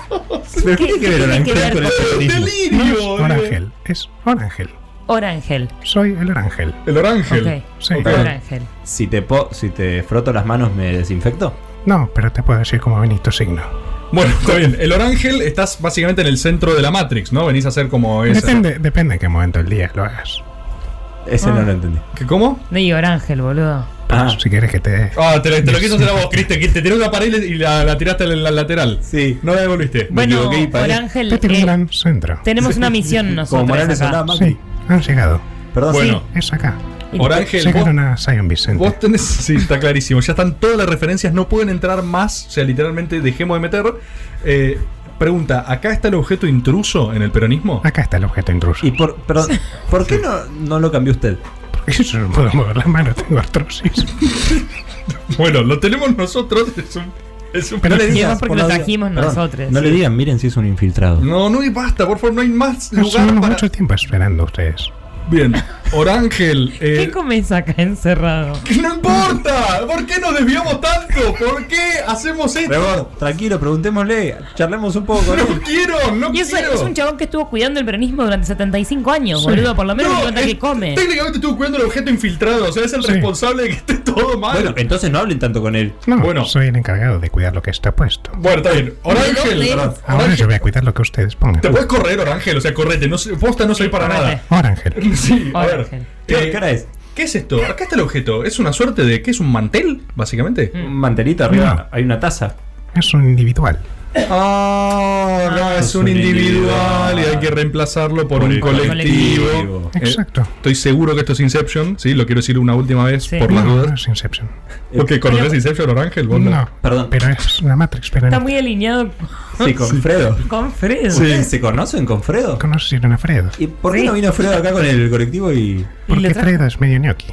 ¿Pero qué tiene que ver ver con el con- ¡Un terrorismo? delirio! Orángel. Es Orángel. Orangel. Soy el Orángel. El orángel. Ok. Sí. Ok. Orangel. Si te, po- si te froto las manos, ¿me desinfecto? No, pero te puedo decir cómo venís tu signo. Bueno, está bien. El orángel estás básicamente en el centro de la Matrix, ¿no? Venís a hacer como esa. Depende, depende en qué momento del día lo hagas. Ese Ah. no lo entendí. ¿Qué, ¿Cómo? No digo Orangel, boludo. Ah, Si quieres que te... Ah, te, lo- te lo quiso hacer a vos, Cristian. Que te tiró una pared y la, la tiraste en la lateral. sí. No la devolviste. Bueno, equivoqué y paré. Orangel. Te tiene eh, un gran centro. tenemos una misión Como nosotros Morales acá. Sí, han llegado. Perdón, Bueno, Es acá. Vos, Llegaron a Zion Vicente. vos tenés. Sí, está clarísimo. Ya están todas las referencias, no pueden entrar más. O sea, literalmente dejemos de meter. Eh, pregunta: ¿acá está el objeto intruso en el peronismo? Acá está el objeto intruso. Y por, perdón, ¿por qué no, no lo cambió usted? Porque yo no puedo mover las manos, tengo artrosis. Bueno, lo tenemos nosotros. Es un. Es un Pero no le digas. además porque por lo la duda. trajimos Perdón, nosotros. No sí. le digan, miren si es un infiltrado. No, no, y basta, por favor, no hay más lugar llevamos para. mucho tiempo esperando ustedes. Bien, Orángel. ¿Qué Eh, comes acá encerrado? ¡No importa! ¿Por qué nos desviamos tanto? ¿Por qué hacemos esto? Trevor, tranquilo, preguntémosle, charlemos un poco. ¿no? No quiero, no Y eso quiero. es un chabón que estuvo cuidando el peronismo durante 75 años, boludo. Por lo menos No, me cuenta es- que come. Técnicamente estuvo cuidando el objeto infiltrado, o sea, es el Sí. responsable de que esté todo mal. Bueno, entonces no hablen tanto con él. No, Bueno. soy el encargado de cuidar lo que está puesto. Bueno, está bien. Orángel, Ahora yo voy a cuidar lo que ustedes pongan. ¿te puedes correr, Orángel? O sea, correte, no sé, posta no soy para nada. Orángel. Sí, a ver. Orángel. ¿Qué, Eh, qué hora es? ¿Qué es esto? Acá está el objeto. ¿Es una suerte de qué es un mantel, básicamente? Mm. Un mantelito arriba, No. hay una taza. Es un individual. Ah, no, es es un un individual y hay que reemplazarlo por, un colectivo. Eh, Exacto. estoy seguro que esto es Inception, sí, lo quiero decir una última vez Sí. por las no, no dudas. es Inception. Porque conoces Inception, Orángel, vos No, Perdón. pero es una Matrix, pero Está no. muy alineado Sí, con Fredo. con Fredo. ¿Ustedes se conocen con Fredo? ¿Conoces a Fredo? ¿Y por qué Sí. no vino Fredo acá con el colectivo y. Porque Fredo es medio gnocchi.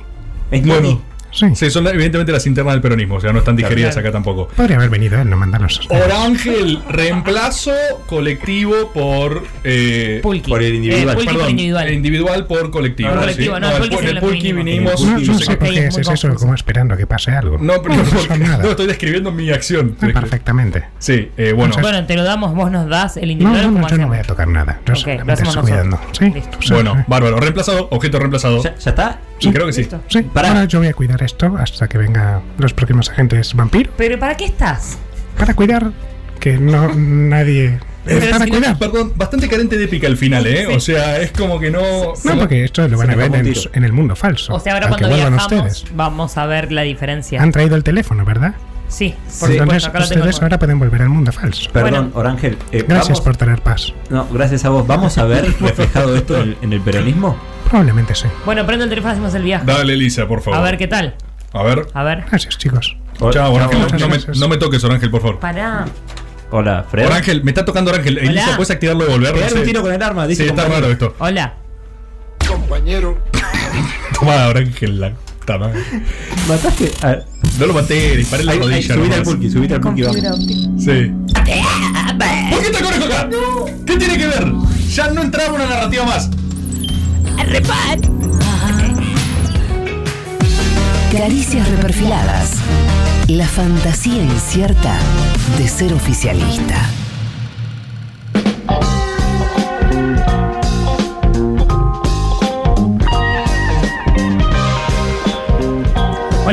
Es Bueno. Sí. Sí, son evidentemente las internas del peronismo, o sea, no están digeridas Claro. acá tampoco. Podría haber venido él, no mandarnos. Orángel, reemplazo colectivo por. Eh, Pulqui. Por el individual. Eh, Pulqui perdón, por individual. individual por colectivo. Por ¿sí? colectivo, no, el Pulqui pu- es el Pulqui vinimos. No, no sé por qué es haces eso como esperando que pase algo. No, pero No porque- nada. no, estoy describiendo mi acción. Ah, perfectamente. Sí, eh, bueno. Bueno, te lo damos, vos nos das el No, individual. no, ¿cómo no, yo no voy a tocar nada. Yo Ok, lo solamente estoy cuidando. Sí, Bueno, eh, bárbaro. Reemplazado, objeto reemplazado. ¿Ya, está? Sí, creo que sí. Sí, ahora yo voy a cuidar esto hasta que vengan los próximos agentes vampiro Pero ¿para qué estás? para cuidar que no nadie para si no- cuidar. Perdón, bastante carente de épica el final, ¿eh? O sea, es como que no. No, porque esto lo van a me ver en, en el mundo falso. O sea, ahora al cuando vuelvan viajamos ustedes. vamos a ver la diferencia. Han traído el teléfono, ¿verdad? Sí, por supuesto, Entonces acá lo tengo. ustedes ahora pueden volver al mundo falso. Perdón, Bueno. Orángel. eh, Gracias vamos- por traer paz. No, gracias a vos. ¿Vamos a ver reflejado esto en el, en el peronismo? Probablemente sí. Bueno, prende el teléfono, hacemos el viaje. Dale, Elisa, por favor. A ver qué tal. A ver. A ver. Gracias, chicos. Chao, muchas No me, gracias. no me toques, Orángel, por favor. Pará. Hola, Fredo. Orángel, me está tocando Orángel. Elisa, ¿puedes activarlo de volver? Pegar un tiro con el arma, Sí, está compañero. raro esto. Hola. Toma, Orángel, la madre. ¿Mataste? A No lo maté, disparé en la rodilla. subite al pulqui, subite al pulqui. Sí. ¿Por qué conejo acá? ¿Qué tiene que ver? Ya no entraba una narrativa más. Caricias reperfiladas. La fantasía incierta de ser oficialista.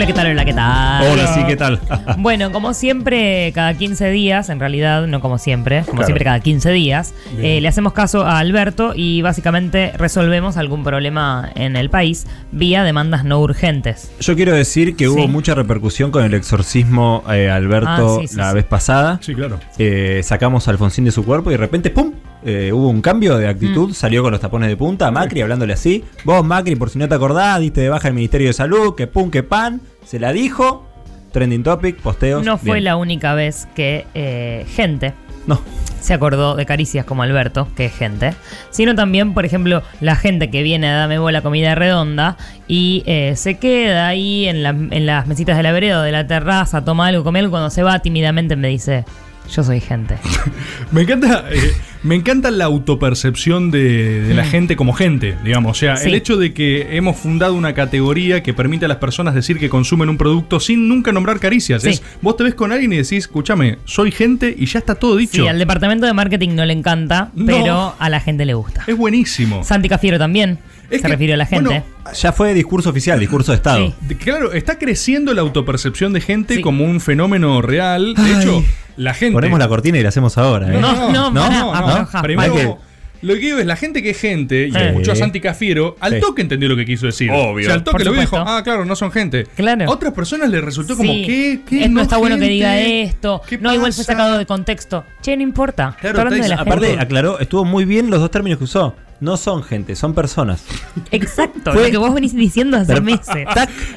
Hola, ¿qué tal? Hola, ¿qué tal? Hola, sí, ¿qué tal? Bueno, como siempre, cada 15 días, en realidad, no como siempre, como Claro. siempre cada 15 días, eh, le hacemos caso a Alberto y básicamente resolvemos algún problema en el país vía demandas no urgentes. Yo quiero decir que hubo Sí. mucha repercusión con el exorcismo eh, Alberto Ah, sí, sí, la sí. vez pasada. Sí, claro. Eh, sacamos a Alfonsín de su cuerpo y de repente, ¡pum! Eh, hubo un cambio de Mm. actitud, salió con los tapones de punta, Macri hablándole así. Vos, Macri, por si no te acordás, diste de baja el Ministerio de Salud, que pum, que pan, se la dijo. Trending topic, posteos. No fue bien. la única vez que eh, gente No. se acordó de caricias como Alberto, que es gente, sino también, por ejemplo, la gente que viene a Dame Bola Comida Redonda y eh, se queda ahí en, la- en las mesitas de la vereda o de la terraza, toma algo, come algo, cuando se va tímidamente me dice, yo soy gente. Me encanta, eh, me encanta la autopercepción de, de la Mm. gente como gente, digamos. O sea, Sí. el hecho de que hemos fundado una categoría que permite a las personas decir que consumen un producto sin nunca nombrar caricias. Sí. Es, vos te ves con alguien y decís, escúchame, soy gente y ya está todo dicho. Sí, al departamento de marketing no le encanta, No. pero a la gente le gusta. Es buenísimo. Santi Cafiero también Es se que, refirió a la gente. bueno, Ya fue discurso oficial, discurso de Estado. Sí. Claro, está creciendo la autopercepción de gente Sí. como un fenómeno real. De Ay. hecho, la gente. Ponemos la cortina y la hacemos ahora. ¿eh? No, no, ¿No? ¿No? afloja. Primero, Hay que- lo que digo es la gente que es gente y Sí. escuchó a Santi Cafiero, al Sí. toque entendió lo que quiso decir. Obvio. O sea, al toque Por lo vio dijo, ah, claro, no son gente. Claro. A otras personas les resultó como, Sí, ¿qué? ¿Qué? es- no, está bueno que diga esto. ¿Qué No, igual fue pasa? sacado de contexto. Che, no importa. Claro, de la gente. Aparte, aclaró, estuvo muy bien los dos términos que usó. No son gente, son personas. Exacto, Fue- lo que vos venís diciendo hace Pero- meses.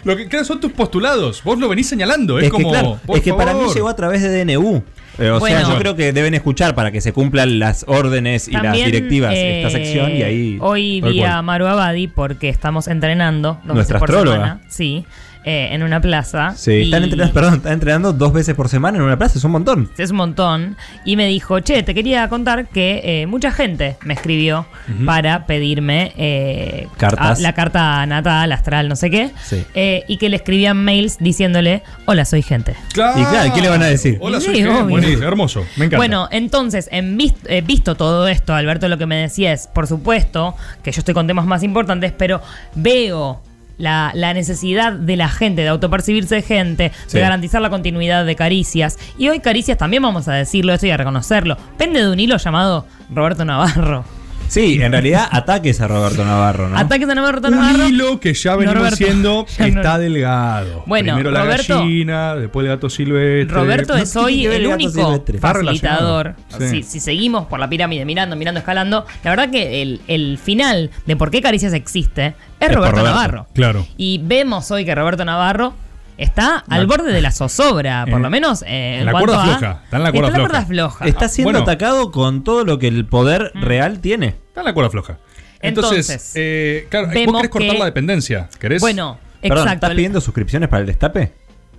Lo que claro, son tus postulados. Vos lo venís señalando. Es, Es, como. que, claro, por es que para mí llegó a través de DNU. Eh, o Bueno. sea, yo creo que deben escuchar para que se cumplan las órdenes y las directivas eh, esta sección y ahí. Hoy vi a. Maru Abadi porque estamos entrenando dos Nuestra veces por astróloga. semana. Sí, eh, en una plaza. Sí, y- están entrenando, perdón, están entrenando dos veces por semana en una plaza, es un montón. Es un montón. Y me dijo, che, te quería contar que eh, mucha gente me escribió para pedirme eh, Cartas. a- la carta natal, astral, no sé qué. Sí. eh, y que le escribían mails diciéndole, hola, soy gente. Claro. Y claro, ¿qué le van a decir? Hola, Sí, soy gente. obvio. Buenísimo, hermoso. Me encanta. Bueno, entonces, en vis- eh, visto todo esto, Alberto lo que me decía es, por supuesto, que yo estoy con temas más importantes, pero veo la, la necesidad de la gente, de autopercibirse gente, Sí. de garantizar la continuidad de Caricias. Y hoy Caricias también vamos a decirlo esto y a reconocerlo. Pende de un hilo llamado Roberto Navarro. Sí, en realidad ataques a Roberto Navarro, ¿no? Ataques a Roberto un Navarro. hilo que ya venimos Ya no- está delgado. Bueno, Primero la Roberto- gallina, después el gato silvestre. Roberto es hoy el el único facilitador. Sí. Si, si seguimos por la pirámide mirando, mirando, escalando, la verdad que el, el final de por qué Caricias existe es, Roberto, Navarro. claro. Y vemos hoy que Roberto Navarro está al borde de la zozobra, por lo menos eh, en la cuerda a- floja, está en la cuerda floja. floja. Está siendo Bueno. atacado con todo lo que el poder Mm. real tiene. Está en la cuerda floja. Entonces, Entonces, eh, claro, vos querés cortar que- la dependencia. ¿Querés? Bueno, Perdón, exacto. ¿estás pidiendo suscripciones para el destape?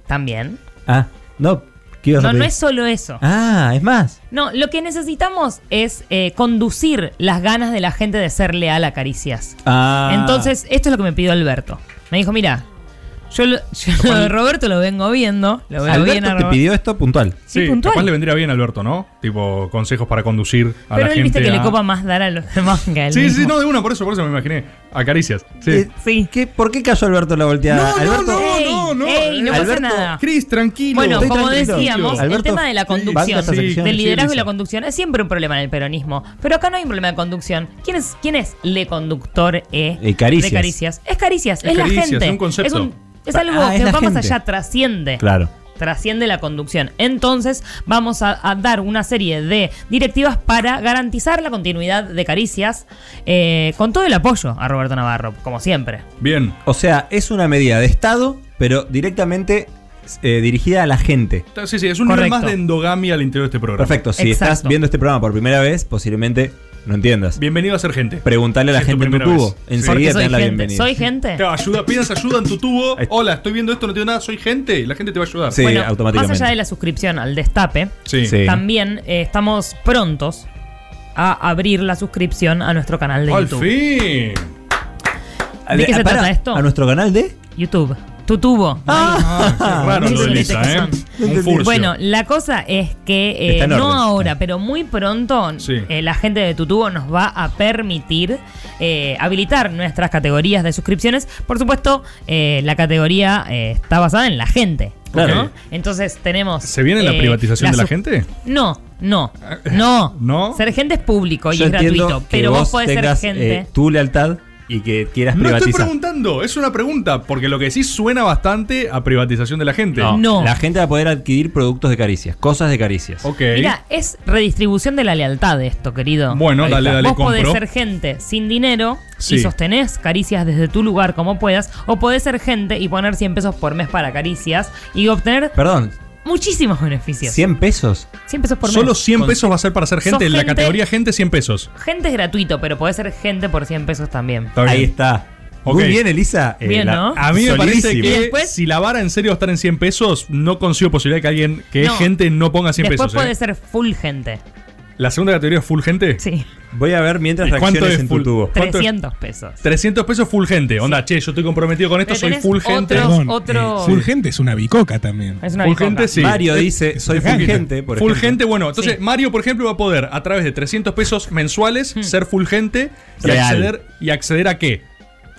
También. Ah, no. ¿qué ibas a No, no es solo eso. Ah, es más. No, lo que necesitamos es eh, conducir las ganas de la gente de ser leal a Caricias. Ah. Entonces, esto es lo que me pidió Alberto. Me dijo, mira, yo, lo, yo lo de Roberto lo vengo viendo. Lo veo bien a Alberto te pidió esto puntual. Sí, Sí, puntual. capaz le vendría bien a Alberto, ¿no? Tipo, consejos para conducir a Pero la él gente. viste que le copa más dar a los demás que a él Sí, sí, mismo. no, de una, por eso, por eso me imaginé. A caricias. Sí. Eh, Sí. ¿qué- ¿Por qué cayó Alberto la volteada? No, no, Alberto, no, Ey, no, no. ey, no pasa Alberto, nada. Cris, tranquilo. Bueno, Estoy como tranquilo. decíamos, el Alberto, tema de la banca conducción, esta sección. del liderazgo Sí, y la conducción es siempre un problema en el peronismo. Pero acá no hay un problema de conducción. ¿Quién es, quién es le conductor e Eh, Caricias. de Caricias? Es Caricias, es, Es la gente. es un concepto. Es, es algo Ah, es que la va más gente. allá, trasciende. Claro. Trasciende la conducción. Entonces, vamos a, a dar una serie de directivas para garantizar la continuidad de Caricias eh, con todo el apoyo a Roberto Navarro, como siempre. Bien. O sea, es una medida de Estado, pero directamente eh, dirigida a la gente. Sí, sí, es un nivel más de endogamia al interior de este programa. Perfecto, si Exacto. estás viendo este programa por primera vez, posiblemente no entiendas. Bienvenido a ser gente. Preguntale a la Si es tu gente en tu primera tubo. vez. Enseguida te soy dan la gente. bienvenida. Soy gente. Te ayuda, pidas ayuda en tu tubo. Hola, estoy viendo esto, no entiendo nada, soy gente. y La gente te va a ayudar. Sí, Bueno, automáticamente. Más allá de la suscripción al Destape, Sí. Sí. también eh, estamos prontos a abrir la suscripción a nuestro canal de ¡Al YouTube. fin! ¿De qué se Para, trata esto? A nuestro canal de. YouTube. Tu tubo. Ah, raro lo de Elisa, que ¿eh? Un. Bueno, la cosa es que eh, no orden. ahora, pero muy pronto Sí. eh, la gente de Tutubo nos va a permitir eh, habilitar nuestras categorías de suscripciones. Por supuesto, eh, la categoría eh, está basada en la gente. Claro. ¿no? Entonces tenemos. ¿Se viene la privatización de la gente? No, no, no. ¿No? Ser gente es público y Yo es gratuito, que pero vos, podés ser gente. eh, tu lealtad y que quieras No estoy privatizar. preguntando, es una pregunta, porque lo que sí suena bastante a privatización de la gente. No, No. La gente va a poder adquirir productos de caricias, cosas de caricias. Ok. Mira, es redistribución de la lealtad de esto, querido. Bueno, Ahí dale, está. dale, Vos podés compro. ser gente sin dinero Sí. y sostenés caricias desde tu lugar como puedas, o podés ser gente y poner 100 pesos por mes para caricias y obtener Perdón, muchísimos beneficios. 100 pesos. 100 pesos por Solo mes. 100 Con- pesos va a ser para ser gente. Sos En la gente- categoría gente, 100 pesos. Gente es gratuito, pero podés ser gente por 100 pesos también. Está bien. Ahí está. Ok. Muy bien, Elisa. Eh, Bien, ¿no? A mí me parece que Y después- si la vara en serio va a estar en 100 pesos, no consigo posibilidad de que alguien que No. es gente no ponga 100 Después pesos. ¿eh? podés ser full gente. La segunda categoría es full gente. Sí. Voy a ver mientras ¿Y cuánto reacciones es en full? tu tubo. ¿Cuánto es? 300 pesos. 300 pesos full gente. Onda, che, yo estoy comprometido con esto, Pero soy tenés full gente. otros- Perdón, otro- eh, full gente es una bicoca también. Es una Full bicoca. gente, sí. Mario dice, soy full gente, por full ejemplo. gente, bueno, entonces Sí. Mario, por ejemplo, va a poder a través de 300 pesos mensuales Hmm. ser full gente y Real. acceder, y acceder a qué?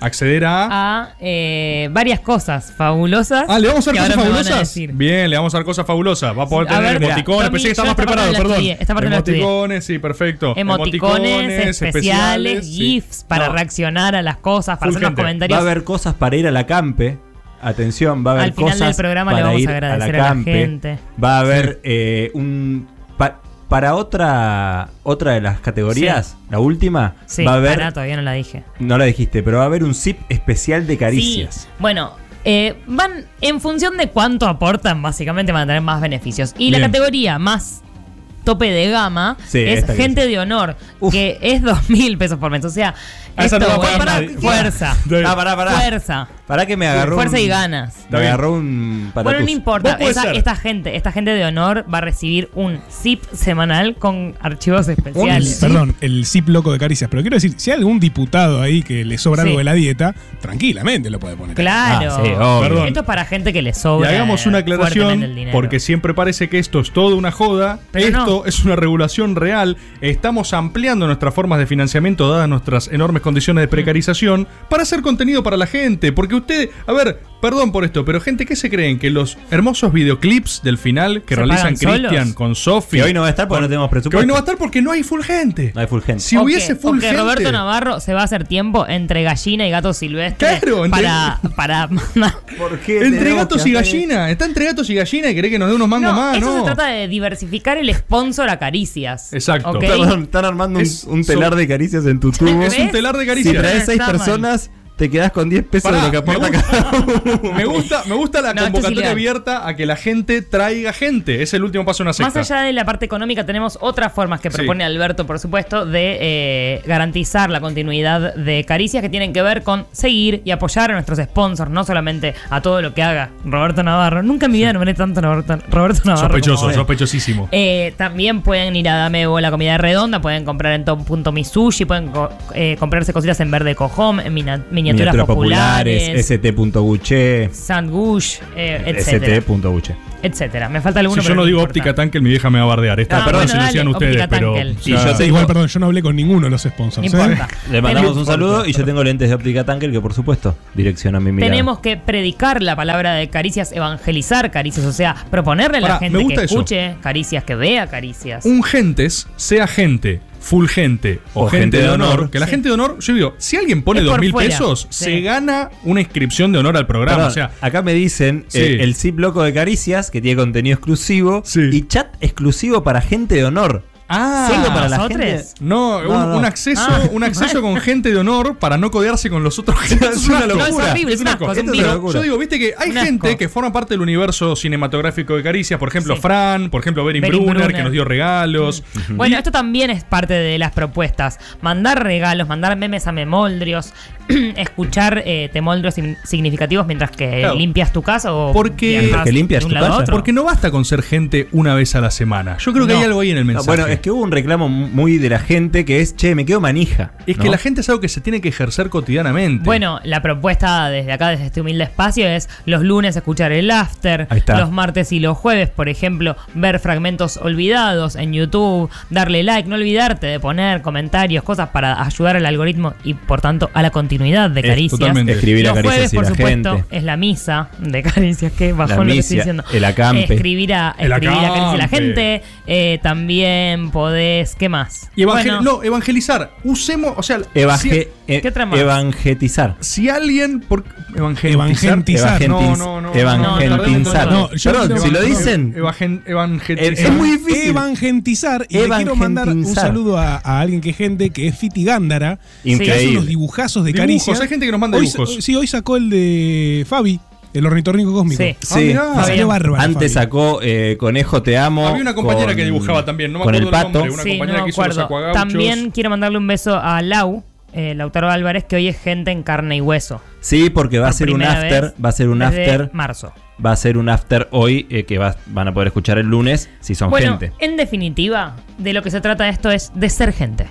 Acceder a... A eh, varias cosas fabulosas. Ah, le vamos a dar cosas fabulosas. Bien, le vamos a dar cosas fabulosas. Va a poder A tener ver, emoticones. Tommy, Pensé que yo estaba más esta parte preparado, no la perdón. esta parte emoticones, sí, perfecto. Emoticones, especiales, sí. GIFs para No. reaccionar a las cosas, para Full hacer los gente. Va comentarios. a haber cosas para ir a la campe. Atención, va a haber Al final cosas del programa le para vamos a ir agradecer a la gente. Va a haber eh, un para otra otra de las categorías, la última, Sí, va a haber pará, todavía no la dije. no la dijiste, pero va a haber un zip especial de caricias. Sí, bueno, eh, van en función de cuánto aportan, básicamente van a tener más beneficios. Y Bien. la categoría más tope de gama Sí, es gente de honor, que es dos mil pesos por mes. O sea, esto, no va a güey, fuerza, Ah, pará, pará. fuerza, Pará que me agarró fuerza un- y ganas. Me agarró un. Bueno, no importa. Esa- esta gente, esta gente de honor va a recibir un zip semanal con archivos especiales. perdón, el zip loco de caricias. Pero quiero decir, si hay algún diputado ahí que le sobra Sí. algo de la dieta, tranquilamente lo puede poner. Claro. Ah, sí, obvio. Perdón. Esto es para gente que le Y sobra. hagamos una aclaración, porque siempre parece que esto es toda una joda. Pero esto no. es una regulación real. Estamos ampliando nuestras formas de financiamiento, dadas nuestras enormes condiciones de Mm. precarización, para hacer contenido para la gente. Porque usted, a ver, perdón por esto, pero gente, ¿qué se creen? Que los hermosos videoclips del final que ¿Se realizan? Cristian con Sofi. Que hoy no va a estar porque no tenemos Que presupuesto. hoy no va a estar porque no hay full gente. No hay full gente. Si hubiese que- full o que gente. Roberto Navarro se va a hacer tiempo entre gallina y gato silvestre Claro, entre- para, para ¿Por qué Entre gatos que y gallina. Está entre gatos y gallina y querés que nos dé unos mangos No, más, eso ¿no? se trata de diversificar el sponsor a caricias. Exacto. Perdón, están armando un, Es- un telar son- de caricias en tu tubo. Es un ¿Ves? Telar de Si traes seis personas, te quedás con 10 pesos Pará, de lo que me aporta gusta- cada uno. Me gusta, me gusta la No, esto es convocatoria abierta a que la gente traiga gente. Es el último paso de una secta. Más allá de la parte económica, tenemos otras formas que Sí. propone Alberto, por supuesto, de eh, garantizar la continuidad de Caricias que tienen que ver con seguir y apoyar a nuestros sponsors, no solamente a todo lo que haga Roberto Navarro. Nunca en mi vida nombré tanto a Roberto, Roberto Navarro. Sospechoso, sospechosísimo. Eh, también pueden ir a Dame Bola Comida Redonda, pueden comprar en top.misushi, pueden co- eh, comprarse cositas en verde cojom, en miniaturas, populares, st.guche, sandwich, eh, etcétera, st.guche. etcétera. Me falta alguno. Si yo no digo importa. óptica tanque, mi vieja me va a bardear. Está, Ah, perdón bueno, si lo dale, decían ustedes, pero. o sea, yo sé- Igual, perdón, yo no hablé con ninguno de los sponsors. No ¿eh? Le mandamos un saludo y yo tengo lentes de óptica tanker que por supuesto direcciona mi mirada. Tenemos que predicar la palabra de caricias, evangelizar caricias, o sea, proponerle a la gente que eso. escuche caricias, que vea caricias. un gentes, sea gente, full gente o, gente, de honor, que la Sí. gente de honor, yo digo, si alguien pone dos mil pesos, Sí. se gana una inscripción de honor al programa. Perdón, o sea, acá me dicen Sí. eh, el zip loco de caricias que tiene contenido exclusivo Sí. y chat exclusivo para gente de honor. Ah, Solo para la ¿nosotros? gente. No, No, un, no. un acceso, Ah. un acceso con gente de honor para no codearse con los otros. Es una locura. No, es horrible, es un una asco, es un Pero virus. Yo digo, viste que hay gente asco. que forma parte del universo cinematográfico de Caricias, por ejemplo, Sí. Fran, por ejemplo, Berin Brunner. que nos dio regalos. Bueno, esto también es parte de las propuestas. Mandar regalos, mandar memes a memoldrios, escuchar eh, temoldrios sin- significativos mientras que Claro. limpias tu casa o Porque- que limpias tu casa. Porque no basta con ser gente una vez a la semana. Yo creo que No. hay algo ahí en el No, mensaje. bueno, es que hubo un reclamo muy de la gente que es, che, me quedo manija. Es que la gente es algo que se tiene que ejercer cotidianamente. Bueno, la propuesta desde acá, desde este humilde espacio, es los lunes escuchar el after, Ahí está. los martes y los jueves, por ejemplo, ver fragmentos olvidados en YouTube, darle like, no olvidarte de poner comentarios, cosas para ayudar al algoritmo y por tanto a la continuidad de Es Caricias. totalmente. Escribir a los Caricias jueves, y por la supuesto, gente. es la misa de Caricias, que bajó La lo que estoy diciendo. el acampe. Escribir a, El escribir a Caricias y la gente. eh, también podés, ¿qué más? Y evangel- Bueno, no, evangelizar. Usemos, o sea, Evangel- eh, ¿Qué otra más? evangetizar. si, alguien por evangelizar, Evangentizar. No, no, no. Evangentizar. No, yo- Perdón, si lo dicen. Evangen- evangelizar. Es- muy difícil. Evangentizar. Y le quiero mandar un saludo a, a alguien que es gente que es Fiti Gándara. Que hace Increíble. unos dibujazos de Dibujos, hay gente que nos manda dibujos. sí, hoy sacó el de Fabi, el ornitorrinco cósmico. Sí. Ah, Sí. mirá. Me salió bárbaro. Antes Fabi. sacó eh, Conejo Te Amo. Había una compañera con- que dibujaba también, no me con acuerdo el el pato. nombre, una Sí, compañera no que hizo los. También quiero mandarle un beso a Lau, eh, Lautaro Álvarez, que hoy es gente en carne y hueso. Sí, porque va a ser un after. Va a ser un after. marzo. Va a ser un after hoy eh, que va- van a poder escuchar el lunes si son Bueno, gente. en definitiva, de lo que se trata esto es de ser gente.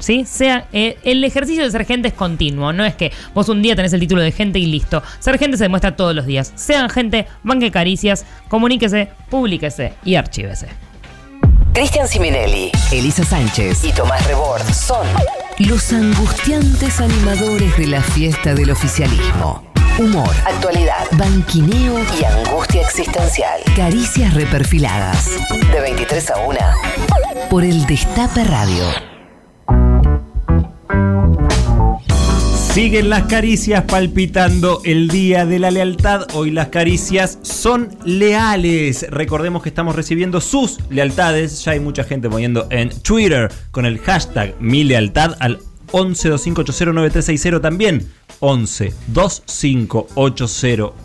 ¿Sí? Sea, eh, el ejercicio de ser gente es continuo, no es que vos un día tenés el título de gente y listo. Ser gente se demuestra todos los días. Sean gente, banque caricias, comuníquese, publíquese y archívese. Cristian Siminelli, Elisa Sánchez y Tomás Rebord son los angustiantes animadores de la fiesta del oficialismo. Humor, actualidad, banquineo y angustia existencial. Caricias reperfiladas. De 23 a 1 por el Destape Radio. Siguen las caricias palpitando el día de la lealtad. Hoy las caricias son leales. Recordemos que estamos recibiendo sus lealtades. Ya hay mucha gente poniendo en Twitter con el hashtag mi lealtad al 1125809360 también. 11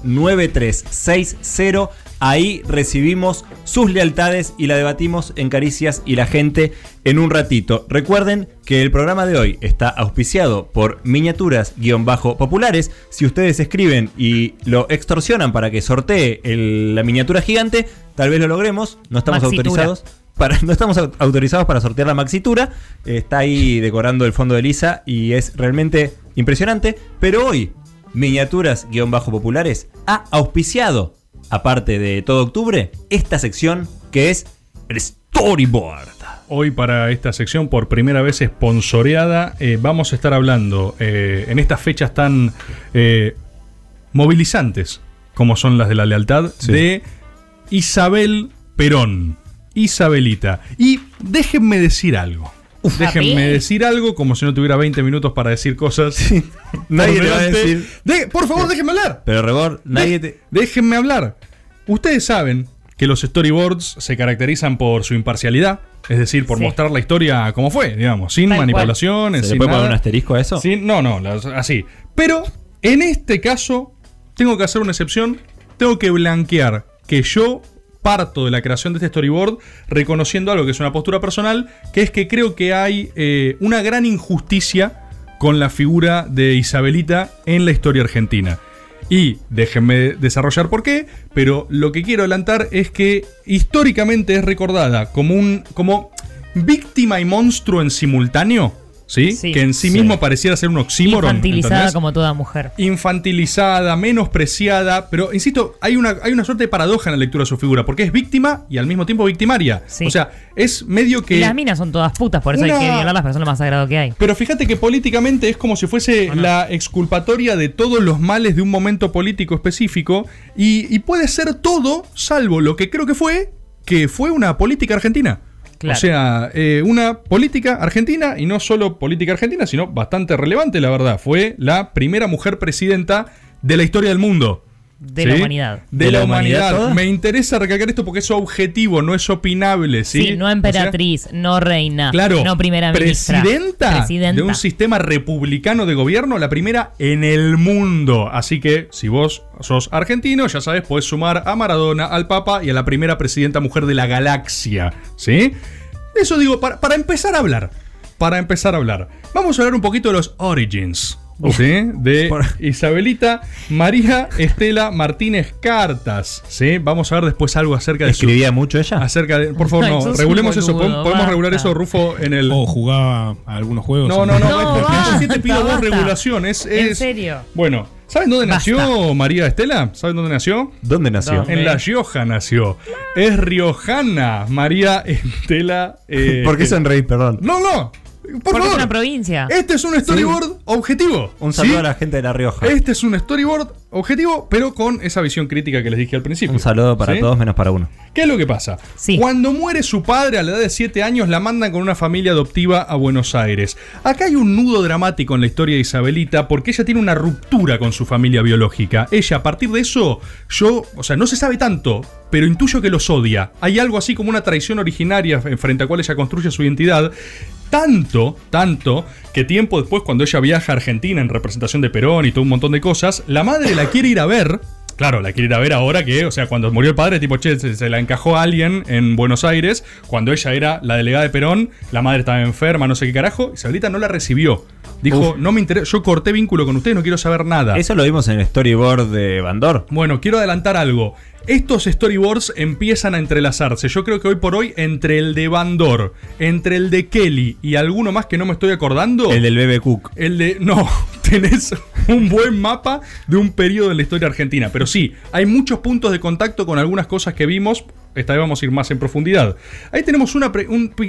9360 Ahí recibimos sus lealtades y la debatimos en Caricias y la gente en un ratito. Recuerden que el programa de hoy está auspiciado por miniaturas-populares. Si ustedes escriben y lo extorsionan para que sortee el- la miniatura gigante, tal vez lo logremos. No estamos Maxitura. autorizados. Para, no estamos au- autorizados para sortear la maxitura. Está ahí decorando el fondo de Lisa y es realmente impresionante. Pero hoy, miniaturas-populares ha auspiciado, aparte de todo octubre, esta sección que es el storyboard. Hoy para esta sección, por primera vez sponsoreada, eh, vamos a estar hablando eh, en estas fechas tan eh, movilizantes como son las de la lealtad, Sí. de Isabel Perón. Isabelita. Y déjenme decir algo. Déjenme decir algo como si no tuviera 20 minutos para decir cosas. Nadie le va a decir. De- por favor, déjenme hablar. Pero Rebor, nadie te. Déjenme hablar. Ustedes saben que los storyboards se caracterizan por su imparcialidad, es decir, por Sí. mostrar la historia como fue, digamos, sin Tal manipulaciones, ¿Se le puede poner un asterisco a eso? Sin- no, no, así. Pero en este caso tengo que hacer una excepción, tengo que blanquear que yo parto de la creación de este storyboard reconociendo algo que es una postura personal, que es que creo que hay eh, una gran injusticia con la figura de Isabelita en la historia argentina. Y déjenme desarrollar por qué, pero lo que quiero adelantar es que históricamente es recordada como un como víctima y monstruo en simultáneo, ¿sí? Sí. que en sí, Sí. mismo pareciera ser un oxímoron. Infantilizada ¿entendés? como toda mujer. infantilizada, menospreciada, pero insisto, hay una, hay una suerte de paradoja en la lectura de su figura, porque es víctima y al mismo tiempo victimaria. Sí. O sea, es medio que... Y las minas son todas putas, por eso Una- hay que violarlas, pero son lo más sagrado que hay. Pero fíjate que políticamente es como si fuese la exculpatoria de todos los males de un momento político específico y, y puede ser todo salvo lo que creo que fue, que fue una política argentina. O sea, eh, una política argentina y no solo política argentina, sino bastante relevante, la verdad. Fue la primera mujer presidenta de la historia del mundo. De ¿sí? la humanidad. De, la, humanidad. Me interesa recalcar esto porque es objetivo, no es opinable, ¿sí? Sí, no O sea, emperatriz, no reina, Claro, no primera ministra. presidenta, Presidenta. de un sistema republicano de gobierno, la primera en el mundo. Así que si vos sos argentino, ya sabes, podés sumar a Maradona, al Papa y a la primera presidenta mujer de la galaxia. ¿Sí? Eso digo, para, para empezar a hablar. Para empezar a hablar. Vamos a hablar un poquito de los origins. ¿Sí? De Isabelita María Estela Martínez Cartas. ¿sí? Vamos a ver después algo acerca de su- ¿Escribía mucho ella? Acerca de. Por favor, no. Regulemos eso. boludo, ¿Podemos, regular eso, Rufo, en el. O jugaba a algunos juegos. No, no, no. No, basta, sí te pido vos basta. regulación. Es, En serio. Bueno, ¿saben dónde Basta. nació María Estela? ¿Saben dónde nació? ¿Dónde nació? ¿Dónde? En La Rioja nació. Es riojana, María Estela. eh, ¿Por qué sonreís, perdón? No, no. Por Porque es favor. una provincia. Este es un storyboard objetivo. Un saludo ¿sí? a la gente de La Rioja. Este es un storyboard objetivo, pero con esa visión crítica que les dije al principio. Un saludo para ¿Sí? todos menos para uno. ¿Qué es lo que pasa? Sí. Cuando muere su padre a la edad de 7 años, la mandan con una familia adoptiva a Buenos Aires. Acá hay un nudo dramático en la historia de Isabelita porque ella tiene una ruptura con su familia biológica. Ella, a partir de eso, yo, o sea, no se sabe tanto, pero intuyo que los odia. Hay algo así como una traición originaria frente a cual ella construye su identidad. Tanto, tanto, que tiempo después, cuando ella viaja a Argentina en representación de Perón y todo un montón de cosas, la madre la quiere ir a ver. Claro, la quiere ir a ver ahora que, o sea, cuando murió el padre, tipo, che, se, se la encajó a alguien en Buenos Aires. Cuando ella era la delegada de Perón, la madre estaba enferma, no sé qué carajo. Isabelita no la recibió. Dijo, Uf. no me interesa, yo corté vínculo con ustedes, no quiero saber nada. Eso lo vimos en el storyboard de Bandor. Bueno, quiero adelantar algo. Estos storyboards empiezan a entrelazarse. Yo creo que hoy por hoy, entre el de Bandor, entre el de Kelly y alguno más que no me estoy acordando. El del Bebe Cook. El de. No, tenés un buen mapa de un periodo de la historia argentina. Pero sí, hay muchos puntos de contacto con algunas cosas que vimos. Esta vez vamos a ir más en profundidad. Ahí tenemos un,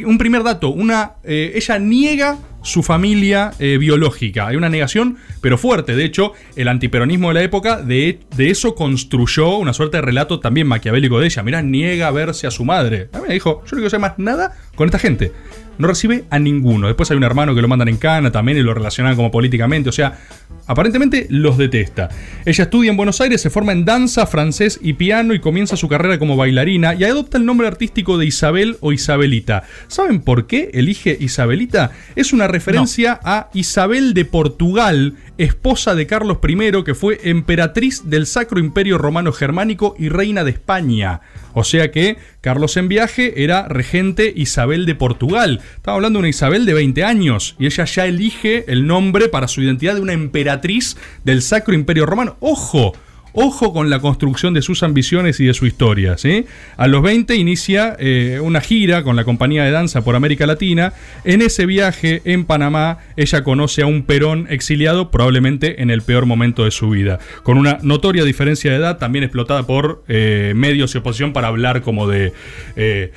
un primer dato. Una, eh, ella niega su familia eh, biológica. Hay una negación, pero fuerte. De hecho, el antiperonismo de la época, de, de eso construyó una suerte de relato también maquiavélico de ella. Mirá, niega verse a su madre. A mí dijo, yo no quiero saber más nada con esta gente. No recibe a ninguno. Después hay un hermano que lo mandan en cana también y lo relacionan como políticamente. O sea, aparentemente los detesta. Ella estudia en Buenos Aires, se forma en danza, francés y piano y comienza su carrera como bailarina y adopta el nombre artístico de Isabel o Isabelita. ¿Saben por qué elige Isabelita? Es una referencia a Isabel de Portugal, esposa de Carlos I, que fue emperatriz del Sacro Imperio Romano Germánico y reina de España. O sea que Carlos en viaje era regente Isabel de Portugal. Estamos hablando de una Isabel de 20 años y ella ya elige el nombre para su identidad de una emperatriz del Sacro Imperio Romano. ¡Ojo! Ojo con la construcción de sus ambiciones y de su historia. ¿sí? A los 20 inicia eh, una gira con la compañía de danza por América Latina. En ese viaje en Panamá, ella conoce a un Perón exiliado, probablemente en el peor momento de su vida. Con una notoria diferencia de edad, también explotada por eh, medios y oposición para hablar como de. eh,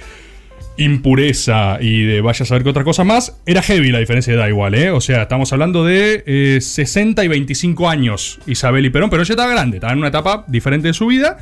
impureza y de vaya a saber qué otra cosa más, era heavy la diferencia de edad igual, ¿eh? O sea, estamos hablando de eh, 60 y 25 años Isabel y Perón, pero ella estaba grande, estaba en una etapa diferente de su vida.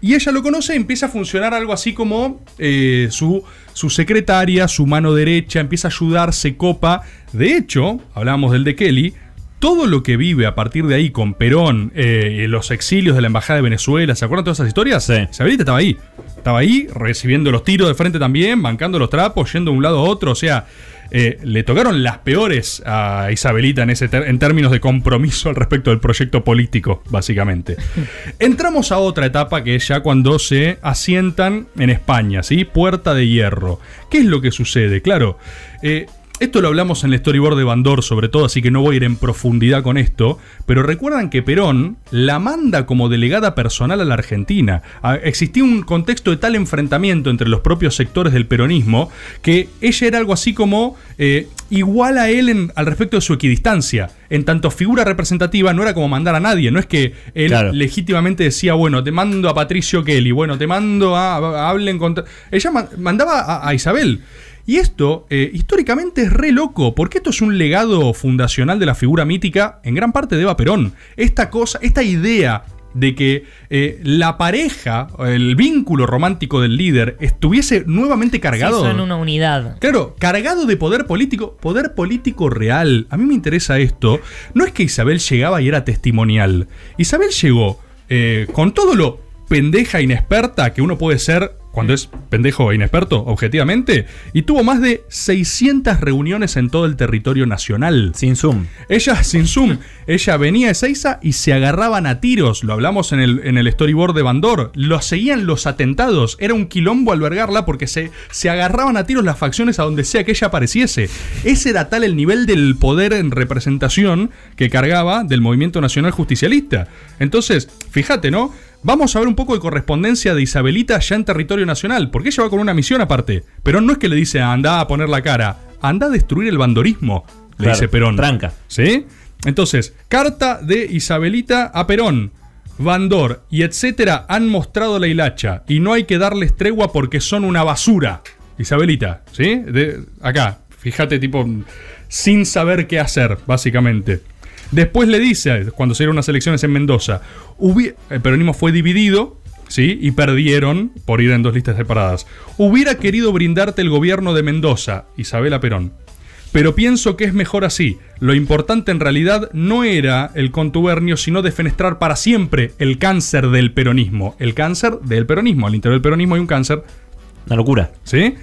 Y ella lo conoce empieza a funcionar algo así como eh, su, su secretaria, su mano derecha, empieza a ayudar, se copa. De hecho, hablábamos del de Kelly, todo lo que vive a partir de ahí con Perón, eh, los exilios de la Embajada de Venezuela, ¿se acuerdan todas esas historias? Sí. Isabelita estaba ahí. Estaba ahí recibiendo los tiros de frente también, bancando los trapos, yendo de un lado a otro. O sea, eh, le tocaron las peores a Isabelita en, ese en términos de compromiso al respecto del proyecto político, básicamente. Entramos a otra etapa que es ya cuando se asientan en España, ¿sí? Puerta de Hierro. ¿Qué es lo que sucede? Claro, eh, esto lo hablamos en el storyboard de Bandor sobre todo, así que no voy a ir en profundidad con esto, pero recuerdan que Perón la manda como delegada personal a la Argentina. Ah, Existía un contexto de tal enfrentamiento entre los propios sectores del peronismo que ella era algo así como eh, igual a él en- al respecto de su equidistancia. En tanto figura representativa no era como mandar a nadie, no es que él Claro. legítimamente decía, bueno, te mando a Patricio Kelly, bueno, te mando a, a- hablen contra... Ella ma- mandaba a, a Isabel. Y esto, eh, históricamente, es re loco, porque esto es un legado fundacional de la figura mítica, en gran parte de Eva Perón. Esta cosa, esta idea de que eh, la pareja, el vínculo romántico del líder, estuviese nuevamente Sí, cargado. son una unidad. Claro, cargado de poder político, poder político real. A mí me interesa esto. No es que Isabel llegaba y era testimonial. Isabel llegó eh, con todo lo pendeja inexperta que uno puede ser cuando es pendejo e inexperto, objetivamente, y tuvo más de 600 reuniones en todo el territorio nacional. Sin Zoom. Ella, sin Zoom, ella venía de Seiza y se agarraban a tiros, lo hablamos en el, en el storyboard de Bandor, lo seguían los atentados, era un quilombo albergarla porque se, se agarraban a tiros las facciones a donde sea que ella apareciese. Ese era tal el nivel del poder en representación que cargaba del movimiento nacional justicialista. Entonces, fíjate, ¿no? Vamos a ver un poco de correspondencia de Isabelita ya en territorio nacional, porque ella va con una misión aparte. Perón no es que le dice anda a poner la cara, anda a destruir el bandorismo, le Claro, dice Perón. tranca. ¿Sí? Entonces, carta de Isabelita a Perón. Bandor y etcétera han mostrado la hilacha y no hay que darles tregua porque son una basura. Isabelita, ¿sí? De, acá, fíjate, tipo, sin saber qué hacer, básicamente. Después le dice, cuando se dieron unas elecciones en Mendoza, el peronismo fue dividido, ¿sí? Y perdieron por ir en dos listas separadas. Hubiera querido brindarte el gobierno de Mendoza, Isabela Perón. Pero pienso que es mejor así. Lo importante en realidad no era el contubernio, sino defenestrar para siempre el cáncer del peronismo. El cáncer del peronismo. Al interior del peronismo hay un cáncer. Una locura. ¿Sí?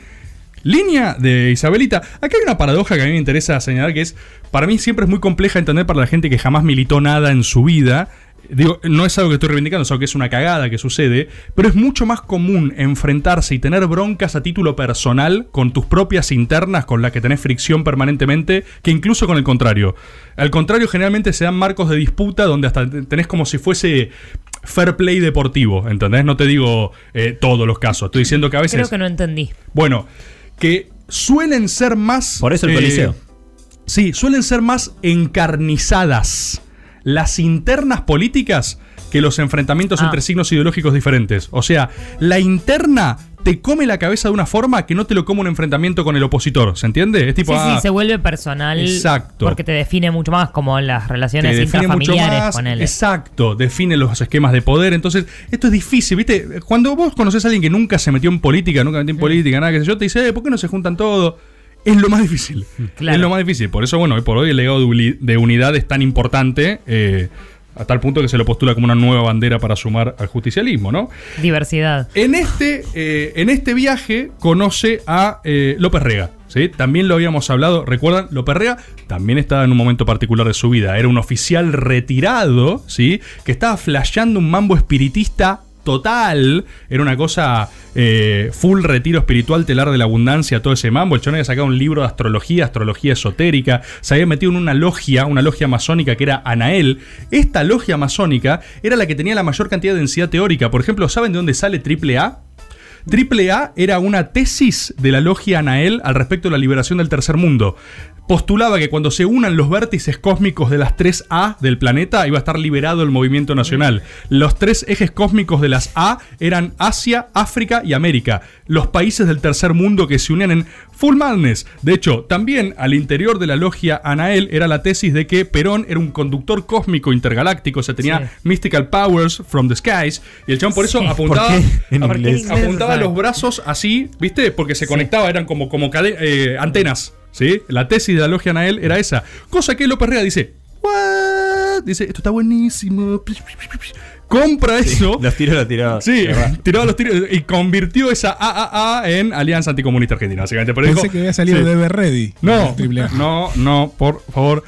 Línea de Isabelita. Acá hay una paradoja que a mí me interesa señalar que es, para mí siempre es muy compleja entender para la gente que jamás militó nada en su vida. Digo, no es algo que estoy reivindicando, es algo que es una cagada que sucede, pero es mucho más común enfrentarse y tener broncas a título personal con tus propias internas con las que tenés fricción permanentemente que incluso con el contrario. Al contrario, generalmente se dan marcos de disputa donde hasta tenés como si fuese fair play deportivo, ¿entendés? No te digo eh, todos los casos, estoy diciendo que a veces... Creo que no entendí. Bueno, que suelen ser más. Por eso el Coliseo. Sí, suelen ser más encarnizadas las internas políticas que los enfrentamientos Ah. entre signos ideológicos diferentes. O sea, la interna te come la cabeza de una forma que no te lo come un enfrentamiento con el opositor. ¿Se entiende? Es tipo. sí, ah, sí, se vuelve personal. Exacto. Porque te define mucho más como las te relaciones mucho intrafamiliares, más. ponele. Exacto, define los esquemas de poder. Entonces, esto es difícil, ¿viste? Cuando vos conoces a alguien que nunca se metió en política, nunca metió en política, nada, que sé yo, te dice, eh, ¿por qué no se juntan todos? Es lo más difícil. Claro. Es lo más difícil. Por eso, bueno, hoy por hoy el legado de unidad es tan importante. eh, a tal punto que se lo postula como una nueva bandera para sumar al justicialismo, ¿no? Diversidad. En este, eh, en este viaje conoce a eh, López Rega. ¿sí? También lo habíamos hablado, recuerdan, López Rega también estaba en un momento particular de su vida. Era un oficial retirado, ¿sí? que estaba flasheando un mambo espiritista total. Era una cosa eh, full retiro espiritual, telar de la abundancia, todo ese mambo. El chon había sacado un libro de astrología, astrología esotérica. Se había metido en una logia, una logia masónica que era Anael. Esta logia masónica era la que tenía la mayor cantidad de densidad teórica. Por ejemplo, ¿saben de dónde sale triple A? Triple A era una tesis de la logia Anael al respecto de la liberación del tercer mundo. Postulaba que cuando se unan los vértices cósmicos de las tres A del planeta iba a estar liberado el movimiento nacional. Los tres ejes cósmicos de las A eran Asia, África y América. Los países del tercer mundo que se unían en Full Madness. De hecho, también al interior de la logia Anael era la tesis de que Perón era un conductor cósmico intergaláctico, o sea, tenía Sí. mystical powers from the skies. Y el chabón por eso Sí. apuntaba, apuntaba los brazos así, ¿viste? Porque se conectaba, eran como, como eh, antenas. ¿Sí? La tesis de la logia Anael era esa. Cosa que López Rega dice, ¿What? Dice, esto está buenísimo. Compra eso. Los tiros los tiraba. Sí, tiraba los tiros y convirtió esa AAA en Alianza Anticomunista Argentina, básicamente. Pero Pensé dijo, que había salido sí. de Ever Ready. No, no, no, por favor.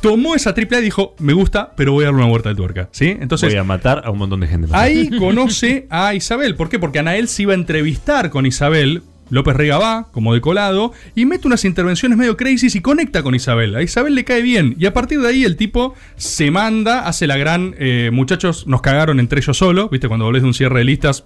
Tomó esa triple A y dijo, me gusta, pero voy a darle una vuelta de tuerca. ¿Sí? Entonces, Voy a matar a un montón de gente. más. Ahí conoce a Isabel. ¿Por qué? Porque Anael se iba a entrevistar con Isabel. López Rega va, como de colado, y mete unas intervenciones medio crazy y conecta con Isabel. A Isabel le cae bien. Y a partir de ahí el tipo se manda, hace la gran. eh, muchachos, nos cagaron entre ellos solo. ¿Viste? Cuando volvés de un cierre de listas.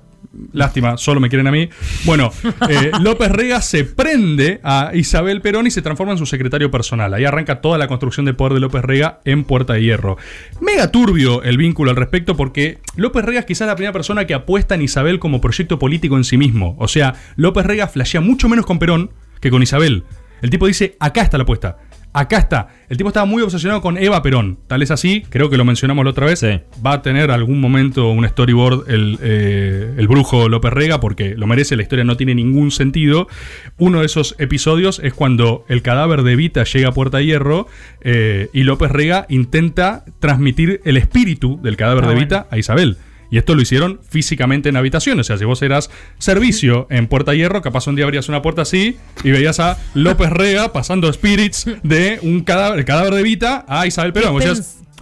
Lástima, solo me quieren a mí. Bueno, eh, López Rega se prende a Isabel Perón y se transforma en su secretario personal. Ahí arranca toda la construcción de poder de López Rega en Puerta de Hierro. Mega turbio el vínculo al respecto porque López Rega es quizás la primera persona que apuesta en Isabel como proyecto político en sí mismo. O sea, López Rega flashea mucho menos con Perón que con Isabel. El tipo dice, acá está la apuesta. Acá está. El tipo estaba muy obsesionado con Eva Perón. Tal es así, creo que lo mencionamos la otra vez. Sí. Va a tener algún momento un storyboard el, eh, el brujo López Rega, porque lo merece, la historia no tiene ningún sentido. Uno de esos episodios es cuando el cadáver de Evita llega a Puerta Hierro eh, y López Rega intenta transmitir el espíritu del cadáver Ah, de bueno. Evita a Isabel. Y esto lo hicieron físicamente en habitaciones. O sea, si vos eras servicio en Puerta Hierro, capaz un día abrías una puerta así y veías a López Rega pasando spirits de un cadáver, el cadáver de Evita a Isabel Perón. ¿Qué,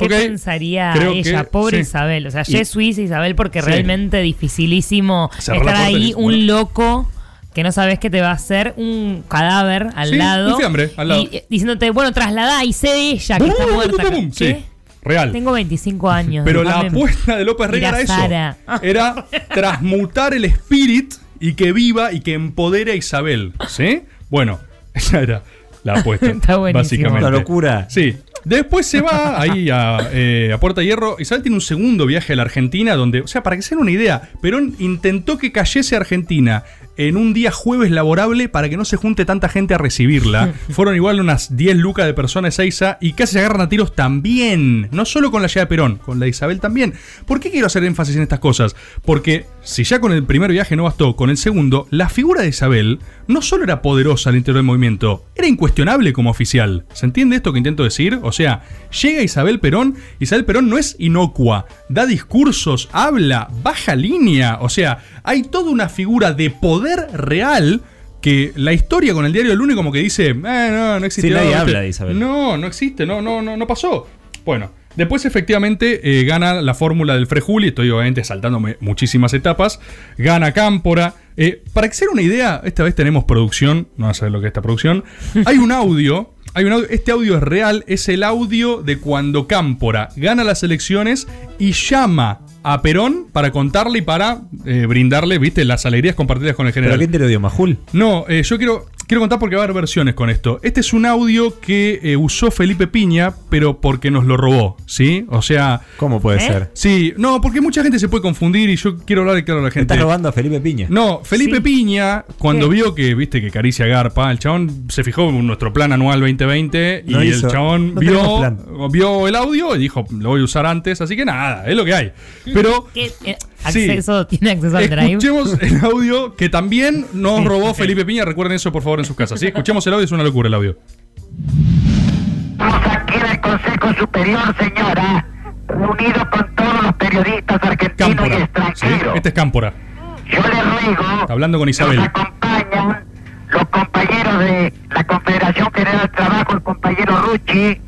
pens- pensaría ella? que- Pobre sí. Isabel. O sea, Y- Suiza Isabel, porque Sí. realmente dificilísimo Cerrar estar ahí un bueno. loco que no sabes que te va a hacer un cadáver al Sí, lado. un fiambre al lado. Y eh, diciéndote, bueno, trasladá y sé de ella que Bum, está bum, muerta. bum, bum, ¿Qué? Sí, real. Tengo 25 años. Pero la apuesta de López Rega Mira, era eso. Sara. Era transmutar el spirit y que viva y que empodere a Isabel. ¿Sí? Bueno, esa era la apuesta. Está buenísimo. Básicamente. Una locura. Sí. Después se va ahí a, eh, a Puerta Hierro. Isabel tiene un segundo viaje a la Argentina donde, o sea, para que se den una idea, Perón intentó que cayese Argentina en un día jueves laborable para que no se junte tanta gente a recibirla. Fueron igual unas 10 lucas de personas Seiza y casi se agarran a tiros también. No solo con la llegada de Perón, con la de Isabel también. ¿Por qué quiero hacer énfasis en estas cosas? Porque si ya con el primer viaje no bastó, con el segundo, la figura de Isabel no solo era poderosa al interior del movimiento, era incuestionable como oficial. ¿Se entiende esto que intento decir? O sea, llega Isabel Perón, Isabel Perón no es inocua, da discursos, habla, baja línea, o sea, hay toda una figura de poder real que la historia con el diario del lunes como que dice, eh, no, no existió. Sí, nadie ¿viste? habla de Isabel. No, no existe, no, no, no, no pasó. Bueno, después efectivamente eh, gana la fórmula del Frejuli, estoy obviamente saltándome muchísimas etapas, gana Cámpora. Eh, para que se den una idea, esta vez tenemos producción, no saber lo que es esta producción. Hay un audio, hay un audio, este audio es real, es el audio de cuando Cámpora gana las elecciones y llama a Perón para contarle y para eh, brindarle, viste, las alegrías compartidas con el general. ¿Pero quién te lo dio, Majul? No, eh, yo quiero, quiero contar porque va a haber versiones con esto. Este es un audio que eh, usó Felipe Piña, pero porque nos lo robó, ¿sí? O sea, ¿Cómo puede ¿Eh? ser? sí, no, porque mucha gente se puede confundir y yo quiero hablar claro a la ¿Me gente. estás robando a Felipe Piña? No, Felipe Sí. Piña, cuando ¿Qué? vio que, viste, que caricia Garpa, el chabón se fijó en nuestro plan anual 2020 y No el hizo- chabón no vio, vio el audio y dijo, lo voy a usar antes, así que nada, es lo que hay. Pero ¿Qué? Sí. acceso, ¿Tiene acceso al drive? Escuchemos el audio que también nos robó Felipe Piña. Recuerden eso, por favor, en sus casas. ¿sí? Escuchemos el audio, es una locura el audio. Estamos aquí en el Consejo Superior, señora, reunido con todos los periodistas argentinos y extranjeros. Este es Cámpora. Yo le ruego Está hablando con Isabel. nos acompañan los compañeros de la Confederación General del Trabajo, el compañero Rucci,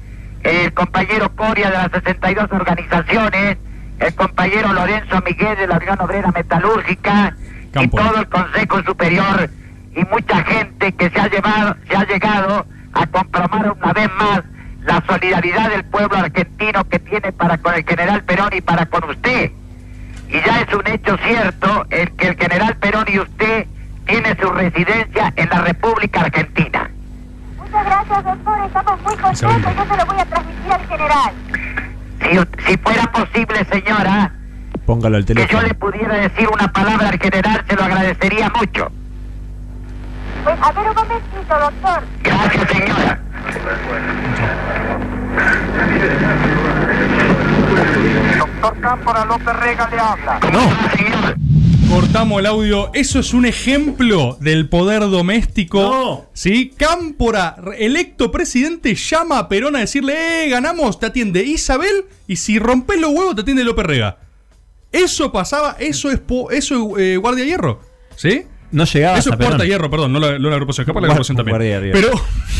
el compañero Coria de las 62 organizaciones, el compañero Lorenzo Miguel de la Unión Obrera Metalúrgica y todo el Consejo Superior y mucha gente que se ha llevado, se ha llegado a comprobar una vez más la solidaridad del pueblo argentino que tiene para con el general Perón y para con usted. Y ya es un hecho cierto el que el general Perón y usted tiene su residencia en la República Argentina. Muchas gracias, doctor. Estamos muy contentos. Yo se lo voy a transmitir al general. Si, si fuera posible, señora, Póngalo al que yo le pudiera decir una palabra al general, se lo agradecería mucho. Pues, a ver un momentito, doctor. Gracias, señora. Doctor Cámpora López Rega le habla. ¿Cómo está, señor? Cortamos el audio. Eso es un ejemplo del poder doméstico. No. ¿Sí? Cámpora, electo presidente, llama a Perón a decirle, eh, ganamos, te atiende Isabel. Y si rompes los huevos, te atiende López Rega. Eso pasaba, eso es, po- eso es eh, Guardia Hierro. ¿Sí? No llegaba Eso es. Puerta Hierro, perdón, no la, no la agrupación, capaz la agrupación también. Guardia. Pero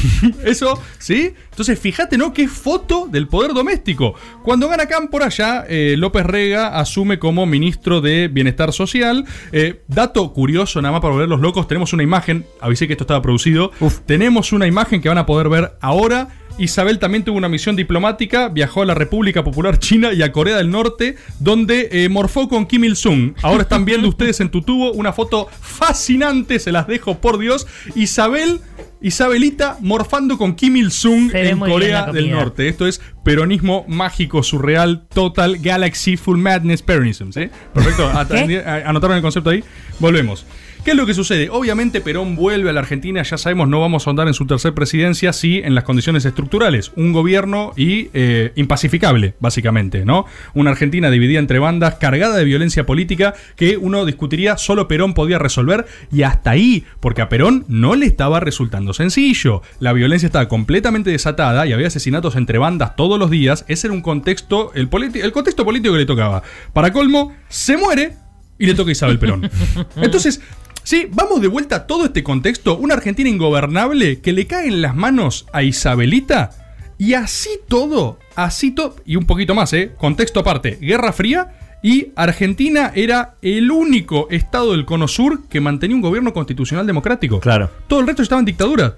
eso, ¿sí? Entonces, fíjate, ¿no? Qué foto del poder doméstico. Cuando gana Cámpora, ya eh, López Rega asume como ministro de Bienestar Social. Eh, dato curioso, nada más para volver los locos, tenemos una imagen, avisé que esto estaba producido. Uf. Tenemos una imagen que van a poder ver ahora. Isabel también tuvo una misión diplomática, viajó a la República Popular China y a Corea del Norte, donde eh, morfó con Kim Il-sung. Ahora están viendo ustedes en tu tubo una foto fascinante, se las dejo por Dios. Isabel, Isabelita morfando con Kim Il-sung en Corea del. Norte. Esto es peronismo mágico, surreal, total, galaxy, full madness, peronism. ¿sí? Perfecto, anotaron el concepto ahí. Volvemos. ¿Qué es lo que sucede? Obviamente Perón vuelve a la Argentina, ya sabemos, no vamos a andar en su tercer presidencia, sí en las condiciones estructurales. Un gobierno y eh, impacificable, básicamente, ¿no? Una Argentina dividida entre bandas, cargada de violencia política, que uno discutiría solo Perón podía resolver, y hasta ahí, porque a Perón no le estaba resultando sencillo. La violencia estaba completamente desatada y había asesinatos entre bandas todos los días. Ese era un contexto, el, el contexto político que le tocaba. Para colmo, se muere y le toca a Isabel Perón. Entonces, sí, vamos de vuelta a todo este contexto. Una Argentina ingobernable que le cae en las manos a Isabelita. Y así todo, así todo, y un poquito más, ¿eh? Contexto aparte, Guerra Fría. Y Argentina era el único estado del Cono Sur que mantenía un gobierno constitucional democrático. Claro. Todo el resto estaba en dictadura.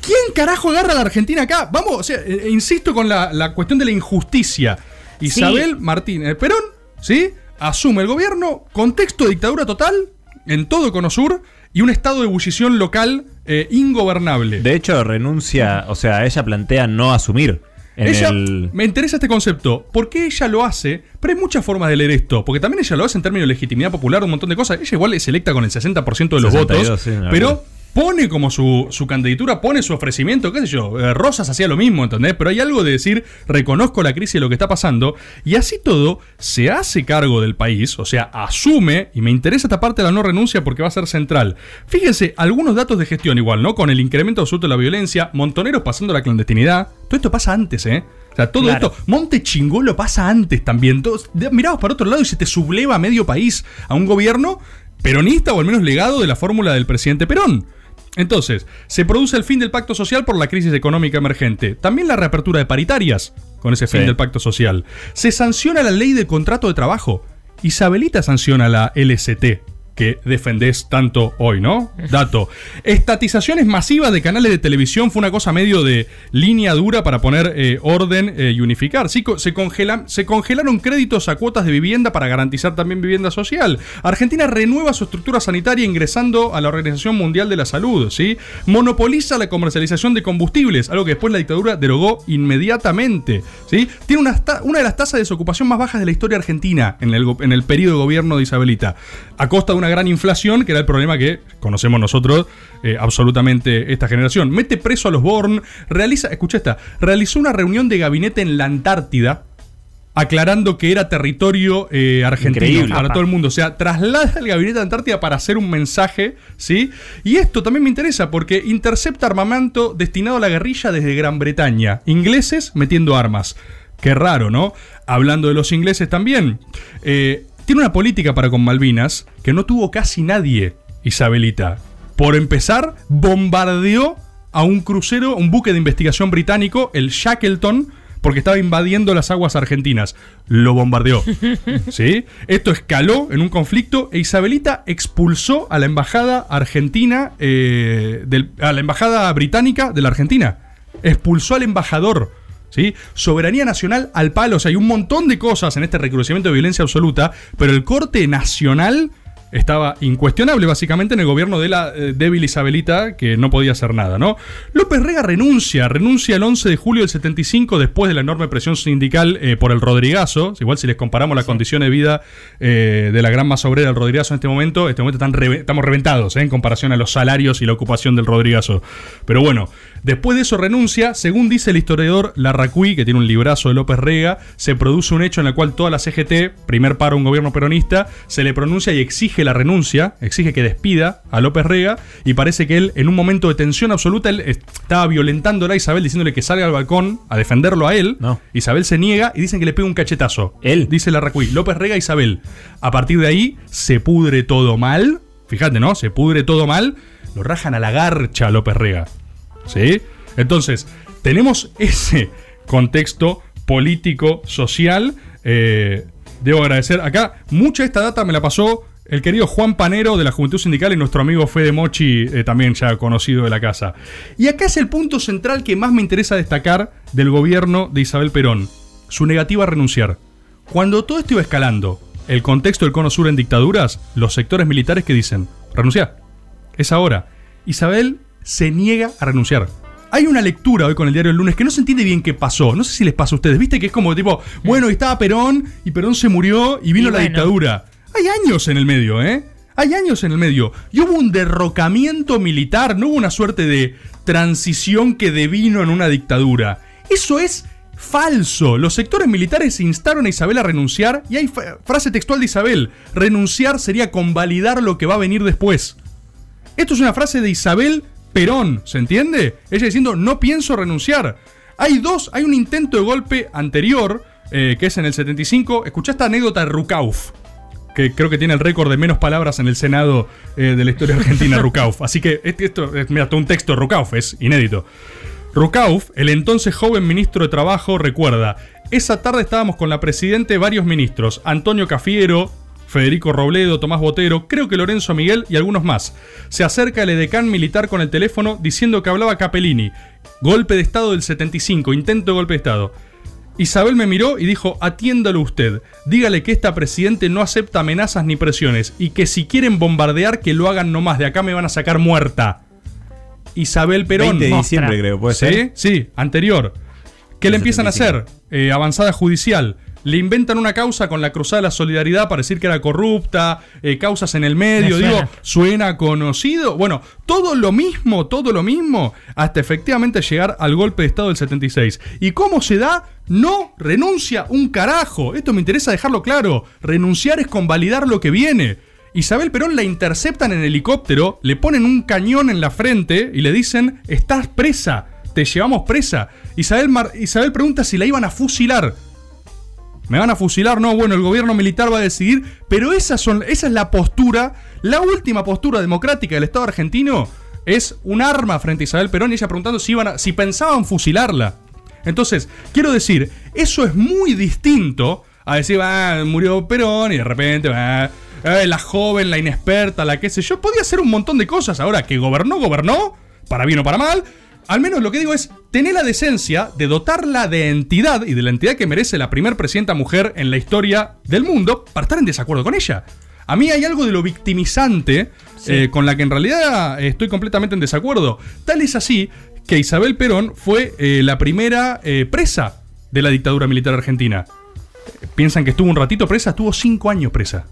¿Quién carajo agarra a la Argentina acá? Vamos, o sea, eh, insisto con la, la cuestión de la injusticia. Isabel Martínez Perón, ¿sí? Asume el gobierno, contexto de dictadura total en todo Cono Sur y un estado de ebullición local eh, ingobernable. De hecho, renuncia, o sea, ella plantea no asumir. En ella, el... me interesa este concepto. ¿Por qué ella lo hace? Pero hay muchas formas de leer esto. Porque también ella lo hace en términos de legitimidad popular, un montón de cosas. Ella igual es electa con el 60% de los 62, votos. sí, pero. Pone como su, su candidatura, pone su ofrecimiento, qué sé yo. Eh, Rosas hacía lo mismo, ¿entendés? Pero hay algo de decir, reconozco la crisis y lo que está pasando. Y así todo, se hace cargo del país, o sea, asume, y me interesa esta parte de la no renuncia porque va a ser central. Fíjense, algunos datos de gestión igual, ¿no? Con el incremento absoluto de la violencia, montoneros pasando la clandestinidad. Todo esto pasa antes, ¿eh? O sea, todo Claro. esto, Monte Chingolo pasa antes también. Todos, miramos para otro lado y se te subleva a medio país a un gobierno peronista o al menos legado de la fórmula del presidente Perón. Entonces, se produce el fin del pacto social por la crisis económica emergente. También la reapertura de paritarias con ese fin Sí. del pacto social. Se sanciona la ley del contrato de trabajo. Isabelita sanciona la LST que defendés tanto hoy, ¿no? Dato. Estatizaciones masivas de canales de televisión fue una cosa medio de línea dura para poner eh, orden eh, y unificar. Sí, se, congelan- se congelaron créditos a cuotas de vivienda para garantizar también vivienda social. Argentina renueva su estructura sanitaria ingresando a la Organización Mundial de la Salud, ¿sí? Monopoliza la comercialización de combustibles, algo que después la dictadura derogó inmediatamente, ¿sí? Tiene una, una de las tasas de desocupación más bajas de la historia argentina en el, en el periodo de gobierno de Isabelita, a costa de una gran inflación, que era el problema que conocemos nosotros eh, absolutamente esta generación. Mete preso a los Born, realiza, escucha esta, realizó una reunión de gabinete en la Antártida, aclarando que era territorio eh, argentino Increíble. para todo el mundo. O sea, traslada el gabinete de Antártida para hacer un mensaje, ¿sí? Y esto también me interesa porque intercepta armamento destinado a la guerrilla desde Gran Bretaña. Ingleses metiendo armas. Qué raro, ¿no? Hablando de los ingleses también. eh, tiene una política para con Malvinas que no tuvo casi nadie, Isabelita. Por empezar, bombardeó a un crucero, un buque de investigación británico, el Shackleton, porque estaba invadiendo las aguas argentinas. Lo bombardeó. ¿Sí? Esto escaló en un conflicto e Isabelita expulsó a la embajada argentina, eh, del- a la embajada británica de la Argentina. Expulsó al embajador. ¿Sí? Soberanía nacional al palo. O sea, hay un montón de cosas en este recrudecimiento de violencia absoluta, pero el corte nacional estaba incuestionable básicamente en el gobierno de la eh, débil Isabelita, que no podía hacer nada, ¿no? López Rega renuncia, renuncia el 11 de julio del 75 después de la enorme presión sindical eh, por el Rodrigazo. Igual si les comparamos las condiciones de vida eh, de la gran masa obrera del Rodrigazo en este momento, en este momento están estamos reventados en comparación a los salarios y la ocupación del Rodrigazo. Pero bueno, después de eso renuncia, según dice el historiador Larracuí, que tiene un librazo de López Rega, se produce un hecho en el cual toda la CGT, primer paro un gobierno peronista, se le pronuncia y exige la renuncia, exige que despida a López Rega, y parece que él, en un momento de tensión absoluta, él estaba violentándola a Isabel diciéndole que salga al balcón a defenderlo a él. No. Isabel se niega y dicen que le pega un cachetazo. Él. Dice Larracuí, López Rega, Isabel. A partir de ahí se pudre todo mal. Fíjate, ¿no? Se pudre todo mal. Lo rajan a la garcha a López Rega. ¿Sí? Entonces, tenemos ese contexto político, social. eh, debo agradecer acá. Mucha de esta data me la pasó el querido Juan Panero de la Juventud Sindical y nuestro amigo Fede Mochi, eh, también ya conocido de la casa. Y acá es el punto central que más me interesa destacar del gobierno de Isabel Perón. Su negativa a renunciar. Cuando todo esto iba escalando, el contexto del Cono Sur en dictaduras, los sectores militares que dicen, renuncia. Es ahora. Isabel se niega a renunciar. Hay una lectura hoy con el diario del lunes que no se entiende bien qué pasó. No sé si les pasa a ustedes. Viste que es como tipo, bueno, estaba Perón y Perón se murió y vino Y la bueno. dictadura. Hay años en el medio, ¿eh? Hay años en el medio. Y hubo un derrocamiento militar, no hubo una suerte de transición que devino en una dictadura. Eso es falso. Los sectores militares instaron a Isabel a renunciar y hay frase textual de Isabel. Renunciar sería convalidar lo que va a venir después. Esto es una frase de Isabel Perón, ¿se entiende? Ella diciendo, no pienso renunciar. Hay dos, hay un intento de golpe anterior, eh, que es en el 75. Escuchá esta anécdota de Rukauf, que creo que tiene el récord de menos palabras en el Senado eh, de la historia argentina, Rukauf. Así que este- esto es, mira, todo un texto de Rukauf, es inédito. Rukauf, el entonces joven ministro de Trabajo, recuerda, esa tarde estábamos con la presidente varios ministros, Antonio Cafiero, Federico Robledo, Tomás Botero, creo que Lorenzo Miguel y algunos más. Se acerca el edecán militar con el teléfono diciendo que hablaba Capellini. Golpe de Estado del 75, intento de golpe de Estado. Isabel me miró y dijo, atiéndalo usted, dígale que esta presidente no acepta amenazas ni presiones y que si quieren bombardear que lo hagan nomás, de acá me van a sacar muerta. Isabel Perón. 20 de diciembre, creo, puede ¿Sí? ser. Sí, anterior. ¿Qué le empiezan a hacer? Eh, avanzada judicial. Le inventan una causa con la Cruzada de la Solidaridad para decir que era corrupta, eh, causas en el medio, Me digo, suena. suena conocido. Bueno, todo lo mismo, todo lo mismo, hasta efectivamente llegar al golpe de Estado del 76. ¿Y cómo se da? No renuncia un carajo. Esto me interesa dejarlo claro. Renunciar es convalidar lo que viene. Isabel Perón la interceptan en helicóptero, le ponen un cañón en la frente y le dicen, estás presa, te llevamos presa. Isabel, Mar- Isabel pregunta si la iban a fusilar. ¿Me van a fusilar? No, bueno, el gobierno militar va a decidir, pero esas son, esa es la postura, la última postura democrática del Estado argentino es un arma frente a Isabel Perón y ella preguntando si, iban a- si pensaban fusilarla. Entonces, quiero decir, eso es muy distinto a decir, ah, murió Perón y de repente, ah, eh, la joven, la inexperta, la que sé yo, podía hacer un montón de cosas. Ahora que gobernó, gobernó, para bien o para mal. Al menos lo que digo es tener la decencia de dotarla de entidad y de la entidad que merece la primer presidenta mujer en la historia del mundo para estar en desacuerdo con ella. A mí hay algo de lo victimizante eh, con la que en realidad estoy completamente en desacuerdo. Tal es así que Isabel Perón fue eh, la primera eh, presa de la dictadura militar argentina. Piensan que estuvo un ratito presa, estuvo cinco años presa.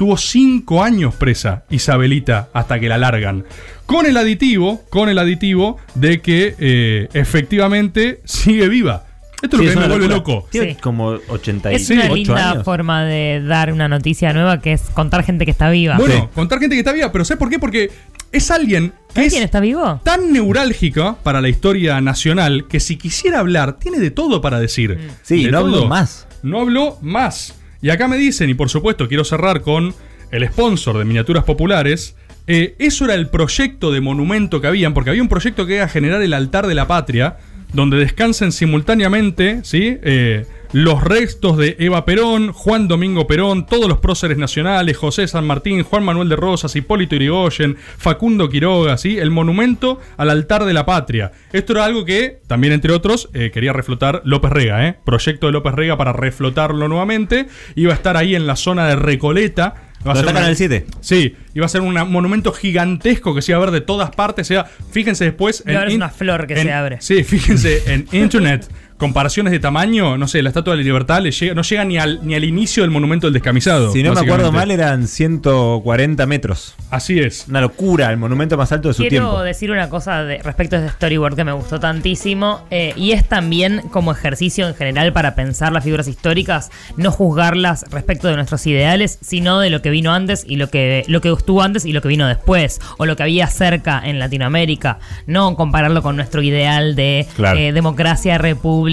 Tuvo cinco años presa Isabelita hasta que la largan. Con el aditivo, con el aditivo de que eh, efectivamente sigue viva. Esto Sí, es lo que me vuelve loco. Tiene Sí. como 88 Es una linda años. forma de dar una noticia nueva que es contar gente que está viva. Bueno, contar gente que está viva, pero ¿sabes por qué? Porque es alguien que ¿Alguien es está vivo? tan neurálgica para la historia nacional que si quisiera hablar, tiene de todo para decir. Sí, De no habló todo. más. No habló más. Y acá me dicen, y por supuesto quiero cerrar con el sponsor de Miniaturas Populares. eh, eso era el proyecto de monumento que habían, porque había un proyecto que era generar el altar de la patria, donde descansen simultáneamente, ¿sí? Eh, los restos de Eva Perón, Juan Domingo Perón, todos los próceres nacionales, José San Martín, Juan Manuel de Rosas, Hipólito Yrigoyen, Facundo Quiroga, ¿sí? El monumento al altar de la patria. Esto era algo que, también entre otros, eh, quería reflotar López Rega, ¿eh? Proyecto de López Rega para reflotarlo nuevamente. Iba a estar ahí en la zona de Recoleta. Va a ¿Dónde ser está una- 7? Sí, iba a ser un monumento gigantesco que se iba a ver de todas partes. O sea, fíjense después. Ahora es una flor que en- se abre. Sí, fíjense, en internet, comparaciones de tamaño, no sé, la Estatua de la Libertad le llega, no llega ni al, ni al inicio del monumento del descamisado. Si no me acuerdo mal, eran 140 metros. Así es. Una locura, el monumento más alto de su Quiero tiempo. decir una cosa de- respecto a este storyboard que me gustó tantísimo eh, y es también como ejercicio en general para pensar las figuras históricas, no juzgarlas respecto de nuestros ideales, sino de lo que vino antes y lo que, lo que estuvo antes y lo que vino después, o lo que había cerca en Latinoamérica, no compararlo con nuestro ideal de Claro. eh, democracia, república,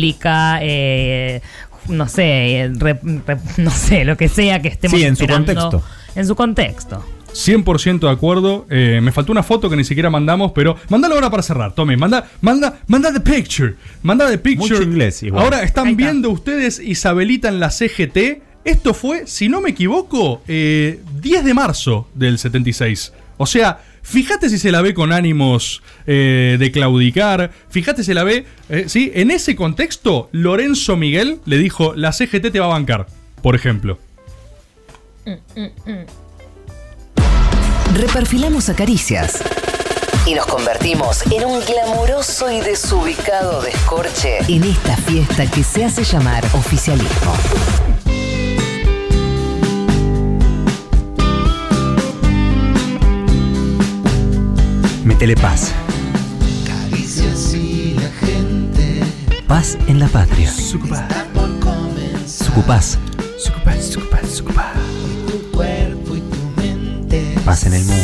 eh, no sé, re- re- no sé, lo que sea que estemos Sí, en su contexto. En su contexto. 100% de acuerdo. Eh, me faltó una foto que ni siquiera mandamos, pero mándalo ahora para cerrar. Tome, manda, manda, manda the picture. Manda the picture. Mucho inglés igual. Ahora están está. viendo ustedes Isabelita en la CGT. Esto fue, si no me equivoco, eh, 10 de marzo del 76. O sea, fíjate si se la ve con ánimos eh, de claudicar. Fíjate si se la ve. eh, ¿sí? En ese contexto, Lorenzo Miguel le dijo: La CGT te va a bancar, por ejemplo. Reperfilamos a Caricias y nos convertimos en un glamuroso y desubicado descorche en esta fiesta que se hace llamar oficialismo. Métele paz. Caricias y la gente. Paz en la patria. Sucupaz. Sucupaz, sucupaz, sucupaz. Tu cuerpo y tu mente. Paz en el mundo.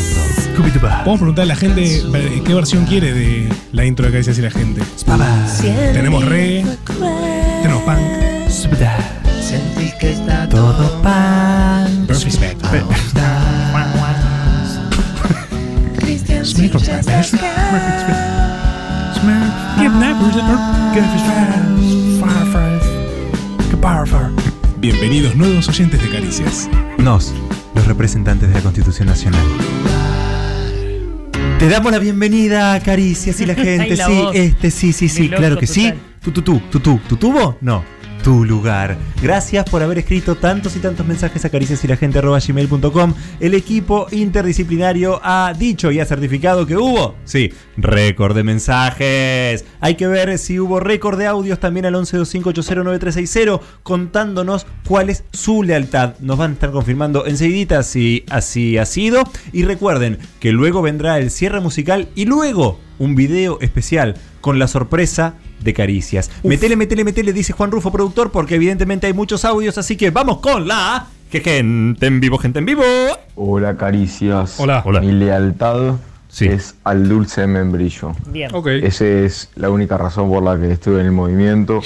Podemos preguntarle a la gente eh, qué versión quiere de la intro de Caricias y la gente. Tenemos re, tenemos punk. Sentí que está Todo pan. Bienvenidos nuevos oyentes de Caricias. Nos, los representantes de la Constitución Nacional. Te damos la bienvenida a Caricias y la gente. Ay, la sí, voz. este, sí, sí, sí, Mi claro loco que sí. tu, tu, tu, tu tubo, no. Tu lugar. Gracias por haber escrito tantos y tantos mensajes a caricias y la gente gmail.com. El equipo interdisciplinario ha dicho y ha certificado que hubo, sí, récord de mensajes. Hay que ver si hubo récord de audios también al 1125809360 contándonos cuál es su lealtad. Nos van a estar confirmando enseguidita si así ha sido. Y recuerden que luego vendrá el cierre musical y luego un video especial con la sorpresa de caricias. Metele, metele, metele, dice Juan Rufo, productor, porque evidentemente hay muchos audios, así que vamos con la... Que gente en vivo, gente en vivo. Hola Caricias. Hola. Hola. Mi lealtad Sí. es al dulce de membrillo. Bien. Ok. Esa es la única razón por la que estuve en el movimiento.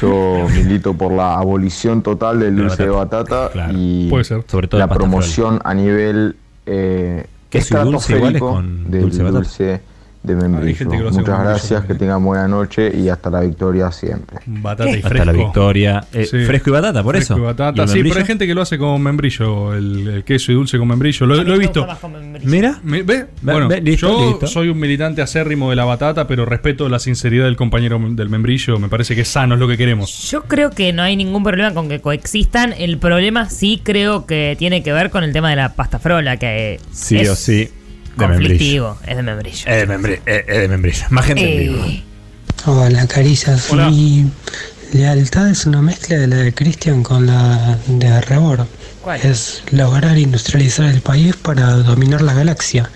Yo milito por la abolición total del De dulce de batata. batata Claro. y Puede ser. Sobre todo la promoción a nivel eh, es estratosférico con del dulce de batata. dulce de membrillo. Muchas gracias, que tengan buena noche y hasta la victoria siempre. Batata y Hasta fresco. la victoria. Eh, Sí. Fresco y batata, por Fresco eso. y batata. ¿Y el Sí, membrillo? pero hay gente que lo hace con membrillo, el, el queso y dulce con membrillo. Lo, he visto. Mira. Me- ¿Ve? Ve- Bueno, ve, listo, yo listo. soy un militante acérrimo de la batata, pero respeto la sinceridad del compañero del membrillo. Me parece que es sano, es lo que queremos. Yo creo que no hay ningún problema con que coexistan. El problema sí creo que tiene que ver con el tema de la pasta frola, que Sí es o sí. De conflictivo. Es de membrillo. Es de membrillo. Es de membrillo. Más gente en vivo. Eh, Hola, Caricias. Hola. Mi lealtad es una mezcla de la de Christian con la de Rebor. ¿Cuál? Es lograr industrializar el país para dominar la galaxia.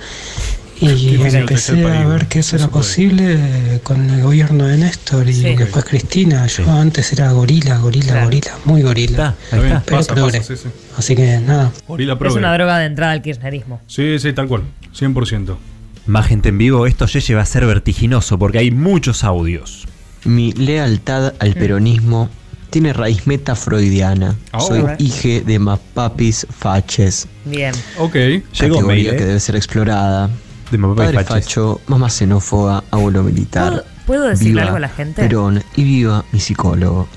Y empecé a ver que eso era posible con el gobierno de Néstor y Sí. después Cristina. Yo Sí. antes era gorila, gorila, Claro. gorila, muy gorila. Está, Está. Pero pasa, progre. pasa, sí, sí. Así que nada. Gorila es una droga de entrada al kirchnerismo. Sí, sí, tal cual. 100%. Más gente en vivo. Esto Yeye va a ser vertiginoso porque hay muchos audios. Mi lealtad al peronismo tiene raíz metafreudiana. Oh. Soy Alright. hije de mapapis faches. Bien. Ok. Llegó categoría mail, ¿eh? que debe ser explorada. De y Padre Faches. facho, mamá xenófoba, abuelo militar. ¿Puedo, puedo decirle Viva algo a la gente? Perón y viva mi psicólogo.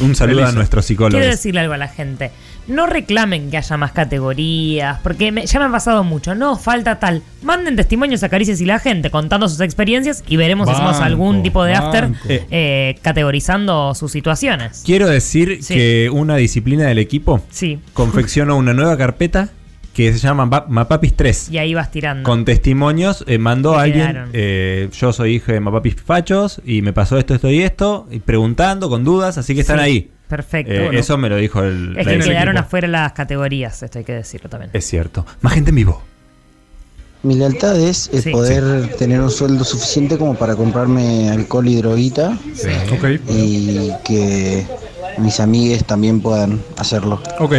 Un saludo a nuestros psicólogos. Quiero decirle algo a la gente. No reclamen que haya más categorías, porque me- ya me han pasado mucho. No, falta tal. Manden testimonios a Caricias y la gente contando sus experiencias y veremos si hacemos algún tipo de after banco. Eh. eh, categorizando sus situaciones. Quiero decir Sí. que una disciplina del equipo Sí. confeccionó una nueva carpeta que se llama Map- Mapapis 3. Y ahí vas tirando. Con testimonios, eh, mandó a alguien, eh, yo soy hijo de Mapapis Fachos y me pasó esto, esto y esto, y preguntando con dudas, así que están Sí, ahí. Perfecto. Eh, Bueno. Eso me lo dijo el... es que quedaron equipo. afuera las categorías, esto hay que decirlo también. Es cierto. Más gente en vivo. Mi lealtad es el Sí. poder tener un sueldo suficiente como para comprarme alcohol y droguita Ok. y que mis amigues también puedan hacerlo. Ok.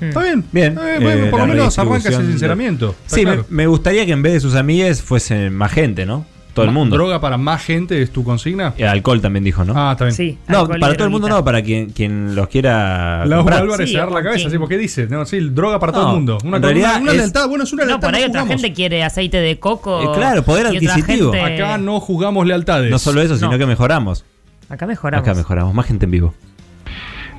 Hmm. Está bien. Bien. Eh, bueno, Eh, por la lo menos arranca ese sinceramiento. Está Sí, me- claro. me, gustaría que en vez de sus amigues fuese más gente, ¿no? Todo el Ma- mundo. ¿Droga para más gente es tu consigna? Eh, alcohol también dijo, ¿no? Ah, está bien. Sí, no, alcohol y para todo el mundo droguita. no, para quien, quien los quiera. Comprar. Álvarez Sí, se agarra la cabeza, quien- sí, porque dice, no, sí, droga para todo No, el mundo. Una, en una- realidad una es- lealtad, bueno, es una No, lealtad. por ahí otra gente quiere aceite de coco. Eh, claro, poder y otra adquisitivo. gente- Acá no juzgamos lealtades. No solo eso, sino No. que mejoramos. Acá mejoramos. Acá mejoramos. Más gente en vivo.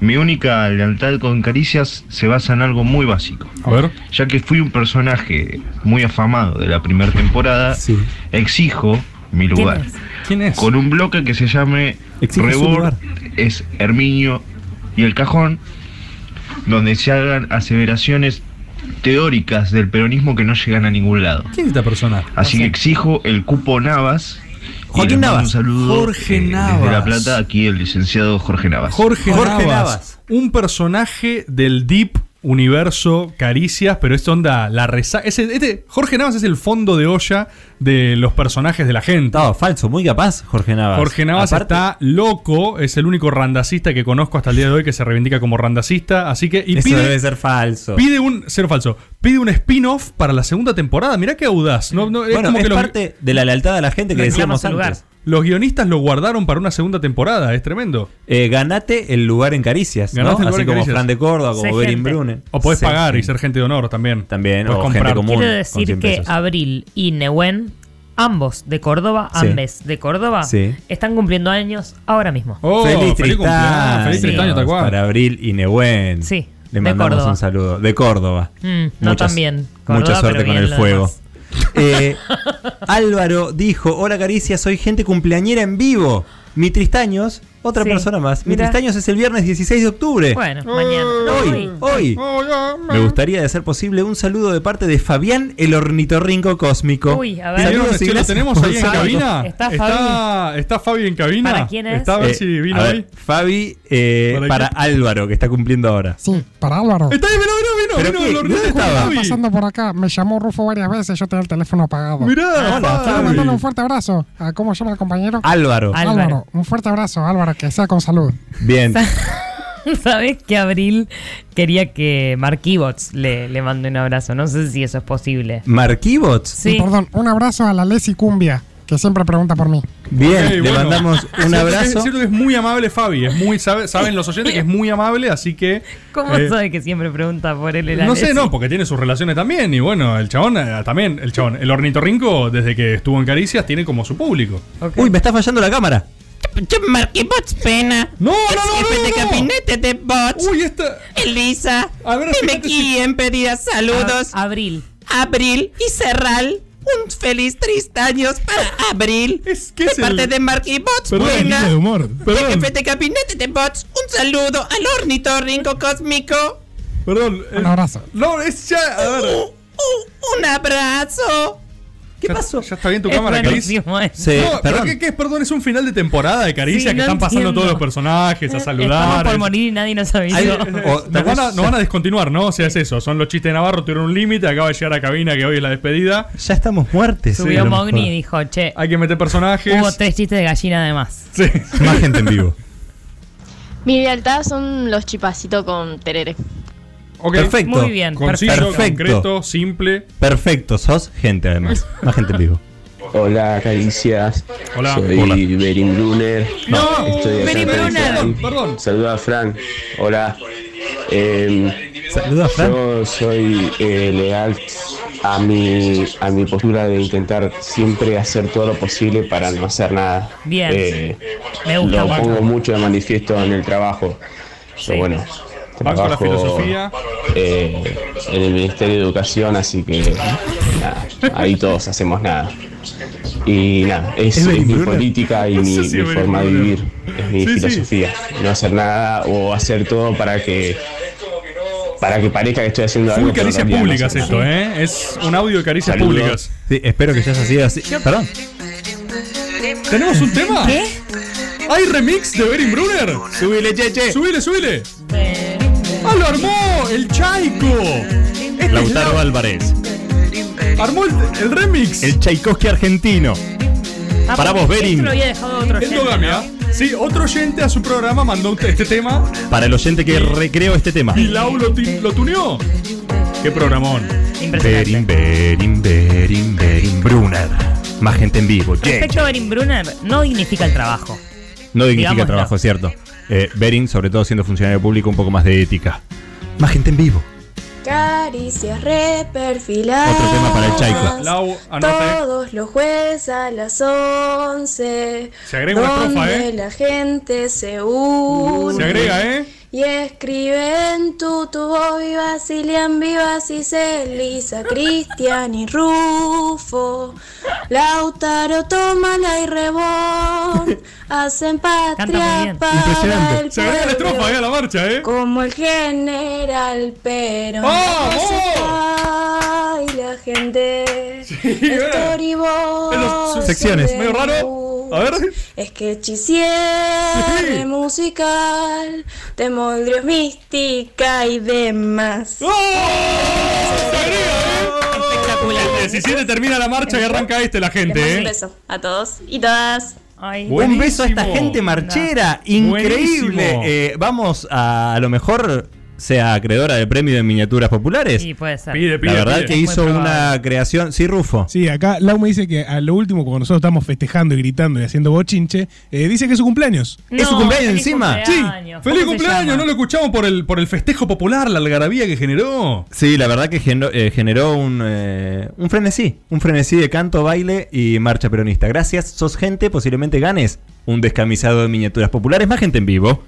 Mi única lealtad con Caricias se basa en algo muy básico. A ver. Ya que fui un personaje muy afamado de la primera temporada, Sí. exijo mi ¿Quién lugar. es? ¿Quién es? Con un bloque que se llame Rebord, es Herminio y el cajón, donde se hagan aseveraciones teóricas del peronismo que no llegan a ningún lado. ¿Quién es esta persona? Así que exijo el cupo Navas. Joaquín Navas. Un saludo Jorge eh, Navas. Desde La Plata, aquí el licenciado Jorge Navas. Jorge, Jorge Navas, Navas. Un personaje del DIP universo caricias, pero es onda la resaca. Este, Jorge Navas es el fondo de olla de los personajes de la gente. No, falso, muy capaz, Jorge Navas. Jorge Navas Aparte- está loco, es el único randacista que conozco hasta el día de hoy que se reivindica como randacista, así que y Eso pide debe ser falso. pide un ser falso, pide un spin-off para la segunda temporada. Mirá qué audaz. No, no, es Bueno, como es que los- parte de la lealtad a la gente que decíamos antes. Los guionistas lo guardaron para una segunda temporada, es tremendo. Eh, ganate el lugar en Caricias, ¿no? Lugar Así en como Caricias. Fran de Córdoba, como Berin. Brunen. O podés Sé pagar y ser gente de honor también. También, Podés o gente común. Quiero decir 100 que pesos. Abril y Nehuen, ambos de Córdoba, Sí. ambes de Córdoba, Sí. están cumpliendo años ahora mismo. Oh, feliz, feliz cumpleaños, cumpleaños, feliz 30 años, tal cual. Para Abril y Nehuen. Sí, Le de mandamos Córdoba. un saludo. De Córdoba. Mm, no tan bien. Córdoba, mucha suerte con el fuego. Eh, Álvaro dijo: Hola Caricia, soy gente cumpleañera en vivo. Mi Tristaños, otra Sí. persona más. Mi. Tristaños es el viernes 16 de octubre. Bueno, mañana. Hoy, hoy. Me gustaría, de ser posible, un saludo de parte de Fabián, el ornitorrinco cósmico. Uy, a ver. Saludos, che, ¿Lo tenemos ahí en cabina? ¿Está ¿Está, está Fabi en cabina? ¿Para quién es? Está a ver Eh, si vino a ver, hoy. Fabi, eh, ¿Para? Álvaro, que está cumpliendo ahora. Sí, para Álvaro. Está ahí, vino, vino, ¿Pero vino, vino, ¿Dónde vino, estaba? Estaba Fabi. pasando por acá, me llamó Rufo varias veces, yo tenía el teléfono apagado. Mirá, Quiero Fabi. mandarle un fuerte abrazo. ¿A ¿Cómo se llama el compañero? Álvaro. Álvaro. Un fuerte abrazo, Álvaro, que sea con salud. Bien. ¿Sabes que Abril quería que Marquibots le, le mande un abrazo? No sé si eso es posible. ¿Marquibots? Sí. Y perdón, un abrazo a la Leslie Cumbia, que siempre pregunta por mí. Bien, le bueno. mandamos un que Es abrazo. cierto que es muy amable Fabi, es muy, sabe- saben los oyentes que es muy amable, así que... ¿Cómo eh, sabe que siempre pregunta por él? el No sé, no, porque tiene sus relaciones también. Y bueno, el chabón eh, también, el chabón, el ornitorrinco, desde que estuvo en Caricias, tiene como su público. Uy, me está fallando la cámara. Marquibots pena. No, no, El no, jefe no, de no. gabinete de bots. Uy, esta. Elisa. A ver, dime si- quién pedía saludos. A- Abril. Abril y Serral. Un feliz tristaños para Abril. Es que de es el- parte de Marquibots Perdón, pena. línea de humor. El Perdón. jefe de gabinete de bots. Un saludo al ornitorrinco cósmico. Perdón. Un abrazo. No, es ya. A ver. Uh, un abrazo. ¿Qué ya, pasó? Ya está bien tu Es cámara, Caricia. Sí, no, pero perdón. ¿qué, qué es? Perdón, es un final de temporada de Caricias Sí, que no están pasando entiendo. todos los personajes a Estamos saludar. por morir y nadie nos avisó. Ay, Eh, O nos, van a, vez- nos van a descontinuar, ¿no? O sea, es eso. Son los chistes de Navarro, tuvieron un límite. Acaba de llegar a cabina que hoy es la despedida. Ya estamos muertes. Subió a lo Mogni y dijo, che, Hay que meter personajes. hubo tres chistes de gallina además. Sí. Más gente en vivo. Mi lealtad son los chipacitos con terere. Perfecto. Muy bien, Conciso, perfecto. concreto, simple. Perfecto, sos gente además. Más gente en vivo. Hola, caricias. Hola. Soy Hola. Berin Brunner. No, Estoy Berin Brunner. Perdón. Saluda a Fran. Hola. Em, Saluda a Fran. yo soy eh, leal a mi, a mi postura de intentar siempre hacer todo lo posible para no hacer nada. Bien. Eh, Me gusta lo pongo mucho de manifiesto en el trabajo. Pero bueno, Banco la trabajo filosofía. eh, en el Ministerio de Educación, así que nada, ahí todos hacemos nada. Y nada, es, ¿Es mi política y mi, forma de vivir, es mi Sí, sí. filosofía. No hacer nada o hacer todo para que para que parezca que estoy haciendo algo. Full en caricias no públicas esto, nada. ¿eh? Es un audio de caricias Saludos. públicas. Sí, espero que ya haya sido así. Perdón. ¿Tenemos un tema? ¿Qué? ¿Hay remix de Berin Brunner? Subile, cheche. Subile, subile. ¡Ah, lo armó! ¡El Chaico! Este es Lautaro la- Álvarez. Armó el, el remix. El Tchaikovsky argentino. Ah, Para vos, Berin. Sí, otro oyente a su programa mandó este tema Para el oyente que recreó este tema. y Lau lo, lo tuneó. ¡Qué programón! Impresionante. Berin, Berin, Berin, Berin Brunner. Más gente en vivo. Yeah. Respecto a Berin Brunner, no dignifica el trabajo. No dignifica el trabajo, es cierto. Eh, Berin, sobre todo siendo funcionario público, un poco más de ética. Más gente en vivo. Caricias reperfiladas. Otro tema para el Chaico. Lau, eh. Todos los jueves a las 11. Se agrega una estrofa, ¿eh? la gente se une. Se agrega, ¿eh? Y escriben tu tubo viva, Cilian Vivas y Celisa, Cristian y Rufo, Lautaro, Tómala y Rebón, hacen patria para Impresionante. el Se agrega la estrofa, pueblo. ¿eh? A la marcha, ¿eh? Como el general Perón. ¡Vamos! Y la gente. mira. Storyboard En los- secciones. Medio raro. A ver. Es que cierre musical, de moldrios mística y demás. Espectacular. El 17 termina la marcha y arranca este la Les mando gente, un ¿eh? beso a todos y todas. Un beso a esta gente marchera, increíble. Eh, vamos a, a lo mejor sea acreedora del premio de miniaturas populares. Sí, puede ser. La verdad que hizo una creación, sí, Rufo. Sí, acá Lau me dice que a lo último, cuando nosotros estamos festejando y gritando y haciendo bochinche, eh, dice que es su cumpleaños. ¿Es su No, cumpleaños feliz encima? ¡Feliz cumpleaños. No lo escuchamos por el, por el festejo popular, la algarabía que generó. Sí, la verdad que generó, eh, generó un, eh, un frenesí, un frenesí de canto, baile y marcha peronista. Gracias, sos gente, posiblemente ganes un descamisado de miniaturas populares, más gente en vivo.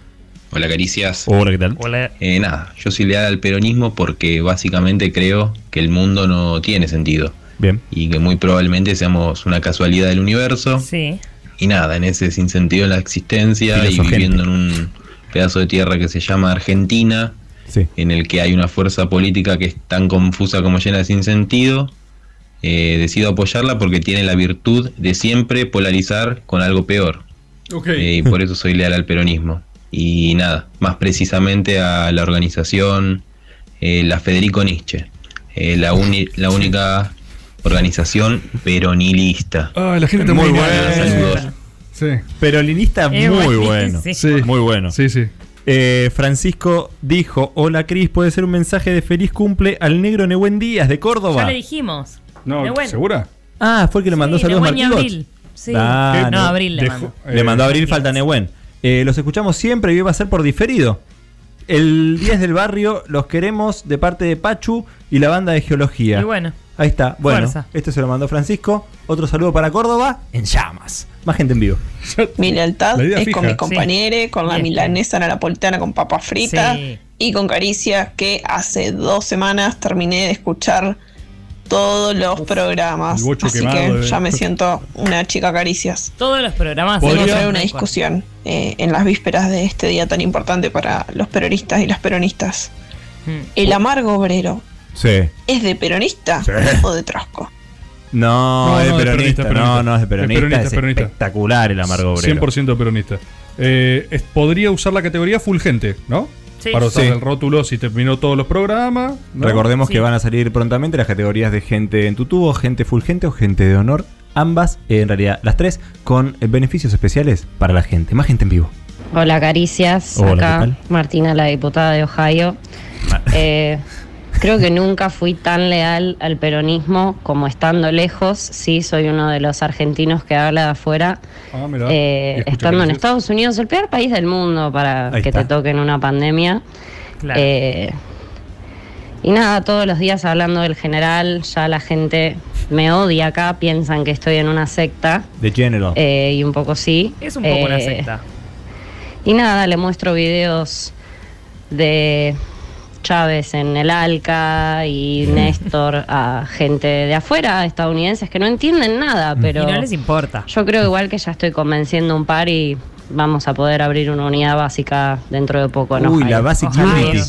Hola Caricias. Hola, ¿qué tal? Eh, nada, yo soy leal al peronismo porque básicamente creo que el mundo no tiene sentido. Bien. Y que muy probablemente seamos una casualidad del universo. Sí. Y nada, en ese sinsentido en la existencia y viviendo en un pedazo de tierra que se llama Argentina, Sí. en el que hay una fuerza política que es tan confusa como llena de sinsentido, eh, decido apoyarla porque tiene la virtud de siempre polarizar con algo peor. Ok. Eh, y por eso soy leal al peronismo. Y nada, más precisamente a la organización, eh, la Federico Nietzsche, eh, la, uni- la única organización peronilista. Ah, la gente está muy muy buena. buena. Saludos. Sí. Perolinista Eh, muy buenísimo. bueno. Sí. Muy bueno. Sí, sí. Eh, Francisco dijo: Hola Cris, puede ser un mensaje de feliz cumple al negro Nehuen Díaz de Córdoba. Ya le dijimos. No, Nehuen. ¿segura? Ah, fue el que le mandó Sí, saludos Nehuen Martí Abril. Sí. Ah, No, Abril le dejó- mandó. Le Eh, mandó a Abril, falta Nehuen. Eh, los escuchamos siempre y hoy va a ser por diferido. El 10 del barrio, los queremos de parte de Pachu y la banda de geología. Y bueno. Ahí está. Bueno, Fuerza. este se lo mandó Francisco. Otro saludo para Córdoba en llamas. Más gente en vivo. Mi lealtad es fija. con mis Sí. compañeros, con la Bien. milanesa napolitana con papas fritas Sí. y con Caricias, que hace dos semanas terminé de escuchar todos los programas. el bocho Así quemado que ya me siento una chica Caricias. Todos los programas. Vamos a se traer nos una discusión eh, en las vísperas de este día tan importante para los peronistas y las peronistas. Hmm. ¿El amargo obrero Sí. es de peronista Sí. o de trasco? No, No, es no, peronista. peronista, peronista. No, no, es de Es peronista. peronista, Es, es peronista. espectacular el amargo obrero. 100% peronista. Eh, es- podría usar la categoría fulgente, ¿no? Sí. Para usar Sí. el rótulo si terminó todos los programas. ¿no? Recordemos Sí. que van a salir prontamente las categorías de gente en tu tubo, gente fulgente o gente de honor. Ambas, eh, en realidad las tres, con eh, beneficios especiales para la gente. Más gente en vivo. Hola Caricias, Hola, ¿qué acá? Martina, la diputada de Ohio. Eh, creo que nunca fui tan leal al peronismo como estando lejos. Sí, soy uno de los argentinos que habla de afuera. Ah, mirá. Eh, estando en. Estados Unidos, el peor país del mundo para Ahí que está. te toquen una pandemia. Claro. Eh, y nada, todos los días hablando del general, ya la gente me odia acá, piensan que estoy en una secta. The General. eh, y un poco sí. Es un poco una Eh, secta. y nada, le muestro videos de Chávez en el Alca y Néstor a gente de afuera, estadounidenses, que no entienden nada, pero Y no les importa. yo creo igual que ya estoy convenciendo un par y vamos a poder abrir una unidad básica dentro de poco. en Uy, Ohio. la Basic. Unity.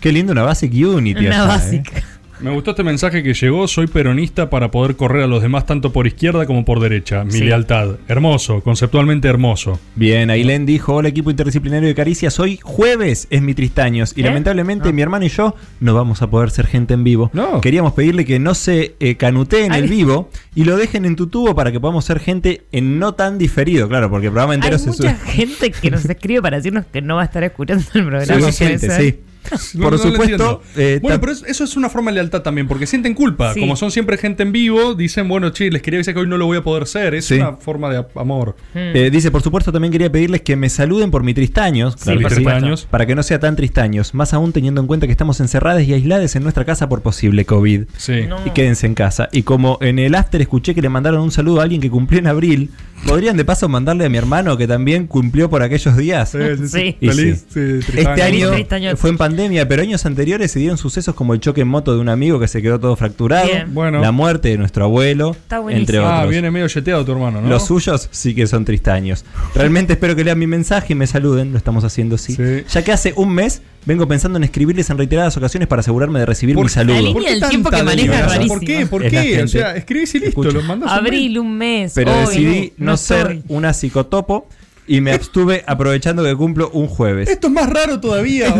Qué lindo una Basic Unity. Una allá, básica. ¿eh? Me gustó este mensaje que llegó. Soy peronista para poder correr a los demás tanto por izquierda como por derecha. Mi Sí. lealtad. Hermoso, conceptualmente hermoso. Bien, Ailén dijo, hola equipo interdisciplinario de Caricias, hoy jueves es mi Tristaños y ¿Eh? lamentablemente Ah. mi hermano y yo no vamos a poder ser gente en vivo. No. Queríamos pedirle que no se eh, canutee en Ay. el vivo y lo dejen en tu tubo para que podamos ser gente en no tan diferido, claro, porque el programa entero Hay se mucha sube. gente que nos escribe para decirnos que no va a estar escuchando el programa. Sí, gente, sí. No, Por no supuesto, eh, bueno, pero es- eso es una forma de lealtad también, porque sienten culpa. Sí. Como son siempre gente en vivo, dicen, bueno, che, les quería decir que hoy no lo voy a poder ser. Es Sí. una forma de amor. Hmm. Eh, dice, por supuesto, también quería pedirles que me saluden por mi tristaños. Sí, claro tristaños. Para que no sea tan tristaños. Más aún teniendo en cuenta que estamos encerradas y aisladas en nuestra casa por posible COVID. Sí. No. Y quédense en casa. Y como en el after escuché que le mandaron un saludo a alguien que cumplió en abril, ¿podrían de paso mandarle a mi hermano que también cumplió por aquellos días? Sí, sí, sí. Y Feliz, sí. sí, Este año fue en pandemia, pero años anteriores se dieron sucesos como el choque en moto de un amigo que se quedó todo fracturado. Bueno. la muerte de nuestro abuelo, entre otros. Ah, viene medio yeteado tu hermano, ¿no? Los suyos sí que son tristaños. Realmente espero que lean mi mensaje y me saluden, lo estamos haciendo sí. Ya que hace un mes vengo pensando en escribirles en reiteradas ocasiones para asegurarme de recibir mi saludo. La línea del tiempo que maneja es ¿Por qué? ¿Por qué? O sea, escribís y listo, Escucha. lo mandás Abril, un mes. Pero hoy, decidí no, ser una psicotopo y me abstuve aprovechando que cumplo un jueves. Esto es más raro todavía.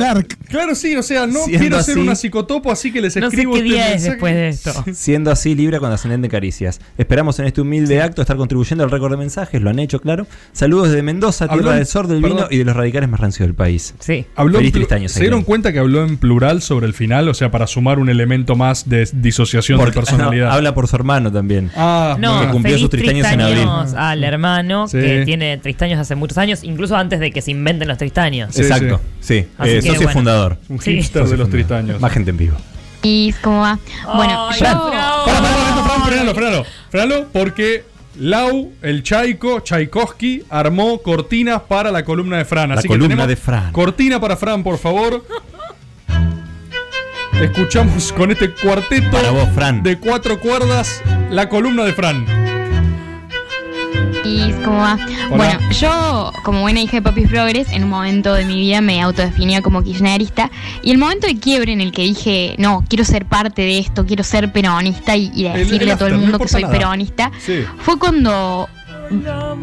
Claro, sí, o sea, no Siendo quiero ser una psicotopo, así que les No sé escribo qué este día es después de esto. Siendo así Libra con ascendente en caricias. Esperamos en este humilde acto estar contribuyendo al récord de mensajes, lo han hecho, claro. Saludos desde Mendoza, Habló tierra en- del sol del vino perdón. y de los radicales más rancios del país. Sí. Habló en Feliz tristaños, ¿Se dieron cuenta que habló en plural sobre el final? O sea, para sumar un elemento más de disociación Porque- de personalidad. no, habla por su hermano también. Ah, No, que cumplió sus tristaños en abril. al hermano Sí. que tiene tristaños hace muchos años, incluso antes de que se inventen los tristaños. Exacto, sí. Así Eh, que, socio bueno. fundador. Un Sí. hipster de los tristaños. Más gente en vivo. ¿Y cómo va? Bueno, Ay, yo... no. Pará, pará, pará, Fran, frenalo, frenalo. Frenalo porque Lau, el Chaiko, Tchaikovsky, armó cortinas para la columna de Fran. La Así columna que tenemos de Fran. Cortina para Fran, por favor. Escuchamos con este cuarteto vos, Fran. de cuatro cuerdas la columna de Fran. ¿Y cómo va? Bueno, yo, como buena hija de Papis Progress, en un momento de mi vida me autodefinía como kirchnerista. Y el momento de quiebre en el que dije, no, quiero ser parte de esto, quiero ser peronista y, decirle el a todo el no mundo que soy nada. peronista, Sí. fue cuando,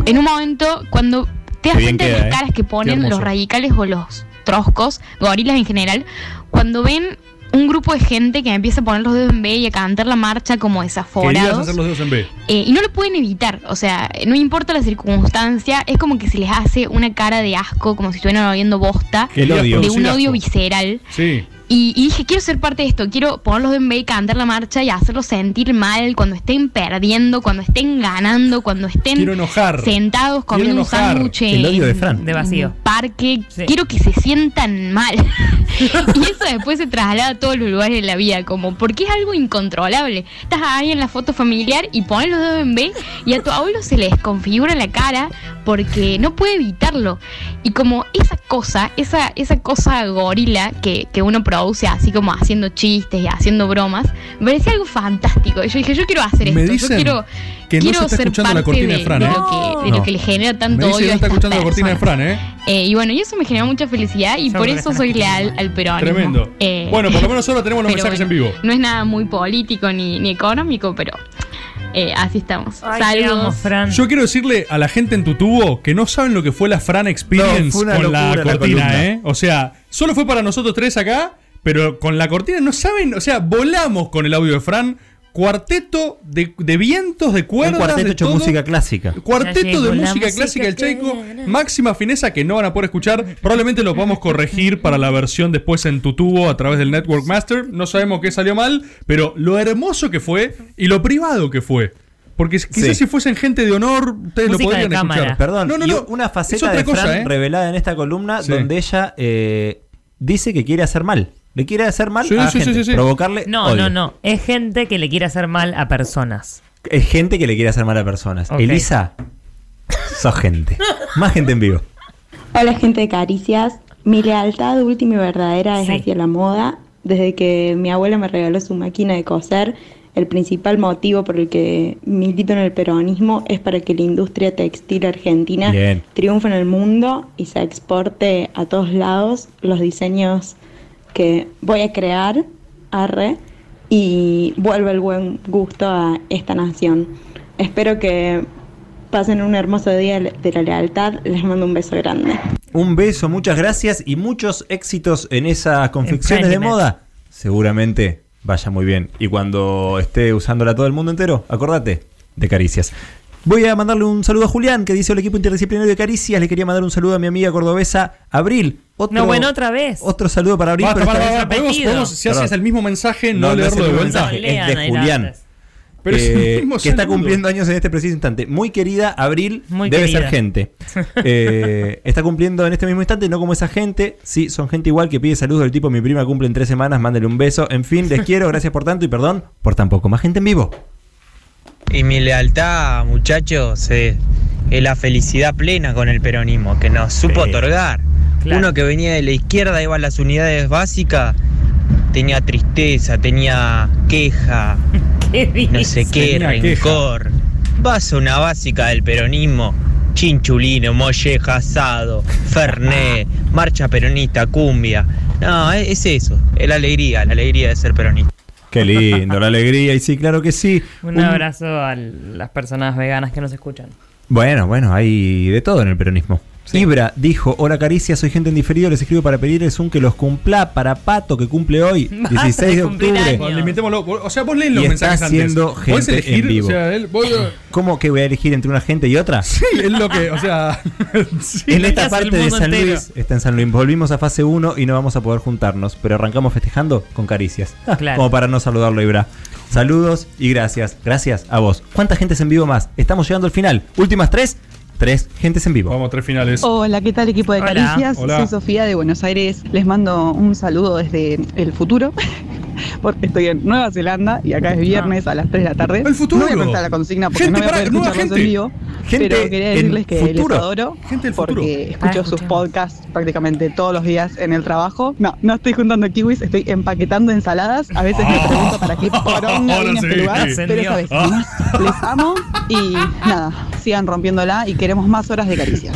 en un momento, cuando te das cuenta de las ¿eh? caras que ponen los radicales o los troscos, gorilas en general, cuando ven un grupo de gente que empieza a poner los dedos en B y a cantar la marcha como desaforados. hacer los dedos en B. Eh, y no lo pueden evitar, o sea, no importa la circunstancia, es como que se les hace una cara de asco, como si estuvieran oliendo bosta, El odio. de un odio visceral. Sí. Y, y dije, quiero ser parte de esto, quiero ponerlos en B, cantar la marcha y hacerlos sentir mal cuando estén perdiendo, cuando estén ganando, cuando estén enojar. sentados comiendo un sándwich de en- Fran. De vacío. parque, Sí. quiero que se sientan mal. y eso después se traslada a todos los lugares de la vida, como porque es algo incontrolable. Estás ahí en la foto familiar y pones los dedos en B y a tu abuelo se le desconfigura la cara porque no puede evitarlo. Y como esa cosa, esa, esa cosa gorila que, que uno produce así como haciendo chistes y haciendo bromas, me parecía algo fantástico. Y yo dije, yo quiero hacer Me esto, dicen yo quiero, que no quiero se está ser escuchando la cortina de Fran, ¿eh? lo que, de lo que le genera tanto Me dice odio que no está escuchando la cortina de. Fran, ¿eh? Eh, y bueno, y eso me genera mucha felicidad y por eso soy leal al peronismo. Tremendo. Eh, Bueno, por lo menos ahora tenemos los mensajes bueno, en vivo. No es nada muy político ni, ni económico, pero eh, así estamos. Ay, Saludos. Fran. Yo quiero decirle a la gente en tu tubo que no saben lo que fue la Fran Experience No, fue una con la cortina. ¿eh? O sea, solo fue para nosotros tres acá, pero con la cortina no saben, o sea, volamos con el audio de Fran. Cuarteto de, de vientos, de Un cuerdas, cuarteto de hecho todo. música clásica. Cuarteto de música música clásica del Chaico, máxima fineza que no van a poder escuchar. Probablemente lo podamos corregir para la versión después en tu tubo a través del Network Master. No sabemos qué salió mal, pero lo hermoso que fue y lo privado que fue. Porque quizás Sí. si fuesen gente de honor, ustedes Música lo podrían escuchar. Perdón, no, no, no. una Es faceta otra de cosa, Fran ¿eh? revelada en esta columna Sí. donde ella eh, dice que quiere hacer mal. Le quiere hacer mal Sí, a sí, gente, sí, sí. provocarle No, odio. no, no. Es gente que le quiere hacer mal a personas. Es gente que le quiere hacer mal a personas. Elisa, sos gente. Más gente en vivo. Hola gente de Caricias, mi lealtad última y verdadera es hacia la moda. Desde que mi abuela me regaló su máquina de coser, el principal motivo por el que milito en el peronismo es para que la industria textil argentina Bien. triunfe en el mundo y se exporte a todos lados los diseños que voy a crear, arre, y vuelva el buen gusto a esta nación. Espero que pasen un hermoso día de la lealtad. Les mando un beso grande. Un beso, muchas gracias y muchos éxitos en esas confecciones de moda. Seguramente vaya muy bien. Y cuando esté usándola todo el mundo entero, acordate de caricias. Voy a mandarle un saludo a Julián, que dice el equipo interdisciplinario de Caricias. Le quería mandar un saludo a mi amiga cordobesa Abril. Otro, No, bueno, otra vez. Otro saludo para Abril. Basta, pero esta basta, vez- basta. ¿Podemos- repetido. podemos, si haces el mismo mensaje, no, es leerlo el de vuelta? es de Julián. Pero es Eh, mismo que está cumpliendo años en este preciso instante. Muy querida, Abril Muy debe querida. ser gente. Eh, está cumpliendo en este mismo instante, no como esa gente. Sí, son gente igual que pide saludos del tipo mi prima cumple en tres semanas, mándele un beso. En fin, les quiero, gracias por tanto y perdón por tan poco. Más gente en vivo. Y mi lealtad, muchachos, es, es la felicidad plena con el peronismo que nos supo Sí. otorgar. Uno que venía de la izquierda, iba a las unidades básicas, tenía tristeza, tenía queja, no sé qué, Tenía rencor. Vas a una básica del peronismo, chinchulino, molleja, asado, ferné, marcha peronista, cumbia. No, es, es eso, es la alegría, la alegría de ser peronista. Qué lindo, la alegría. Y sí, claro que sí. Un abrazo a las personas veganas que nos escuchan. Bueno, bueno, hay de todo en el peronismo. Ibra dijo, hola Caricia, soy gente en diferido, les escribo para pedirles un que los cumpla para Pato que cumple hoy, 16 de octubre. Bueno, limitémoslo. O sea, vos lees los Y está mensajes antes. haciendo ¿Podés gente elegir? en vivo. O sea, él- vos- ¿Cómo que voy a elegir entre una gente y otra? sí, es lo que, o sea, sí, en esta parte de San entero. Luis, está en San Luis. Volvimos a fase 1 y no vamos a poder juntarnos, pero arrancamos festejando con caricias. Ah, Claro. Como para no saludarlo, Ibra. Saludos y gracias. Gracias a vos. ¿Cuánta gente es en vivo más? Estamos llegando al final. Últimas tres. Tres gentes en vivo. Vamos, tres finales. Hola, ¿qué tal equipo de Hola. Caricias? Hola. Soy Sofía de Buenos Aires. Les mando un saludo desde el futuro. Porque estoy en Nueva Zelanda y acá es viernes a las 3 de la tarde. ¡El futuro! No voy a contar la consigna porque Gente, no voy a poder nueva escucharlos gente. en vivo. Gente pero quería decirles que futuro. les adoro. Gente del futuro. porque Ah, escucho sus podcasts prácticamente todos los días en el trabajo. No, no estoy juntando kiwis, estoy empaquetando ensaladas. A veces me pregunto para qué poronga vine a este lugar. Pero no. les amo y nada, sigan rompiéndola y queremos más horas de caricias.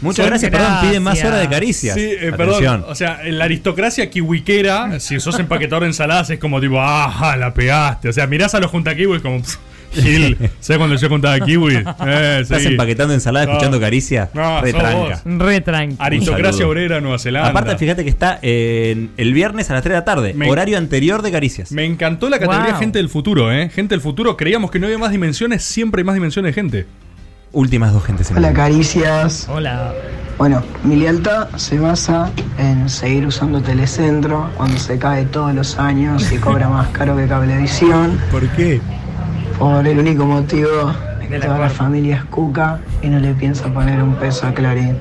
Muchas gracias, perdón, piden más horas de caricias. Sí, eh, perdón. O sea, en la aristocracia kiwiquera, si sos empaquetador de ensaladas, es como tipo, ah, la pegaste. O sea, mirás a los juntakiwis como, pff, Gil, ¿sabes cuando yo contaba kiwi? Eh, ¿Estás sí. empaquetando ensalada No. escuchando caricia? No, Re sos tranca. vos. Re tranqui. Aristocracia obrera Nueva Zelanda. Aparte, fíjate que está en el viernes a las 3 de la tarde, Me- horario anterior de Caricias. Me encantó la categoría Wow. gente del futuro, ¿eh? Gente del futuro, creíamos que no había más dimensiones, siempre hay más dimensiones de gente. Últimas dos gentes en Hola, caricias. Hola. Bueno, mi lealtad se basa en seguir usando Telecentro cuando se cae todos los años y cobra más caro que Cablevisión. ¿Por qué? Por el único motivo de que toda la familia es cuca y no le piensa poner un peso a Clarín.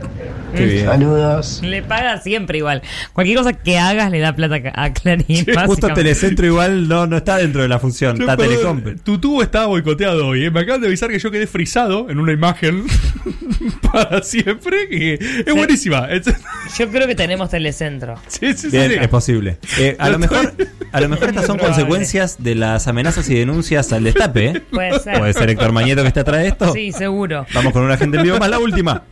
Qué bien. Saludos. Le paga siempre igual. Cualquier cosa que hagas le da plata a Clarín. Justo básicamente. Telecentro igual no, no está dentro de la función, Yo, está Telecom. Tu tubo estaba boicoteado hoy, ¿eh? Me acaban de avisar que yo quedé frisado en una imagen para siempre, que es buenísima. Es- Yo creo que tenemos telecentro. Sí, sí, Bien, sí. es posible. Eh, a, Lo lo mejor, a lo mejor estas son Probable. consecuencias de las amenazas y denuncias al destape. ¿eh? Puede ser. Puede ser Héctor Mañeto que está atrás de esto. Sí, seguro. Vamos con una gente en vivo más la última.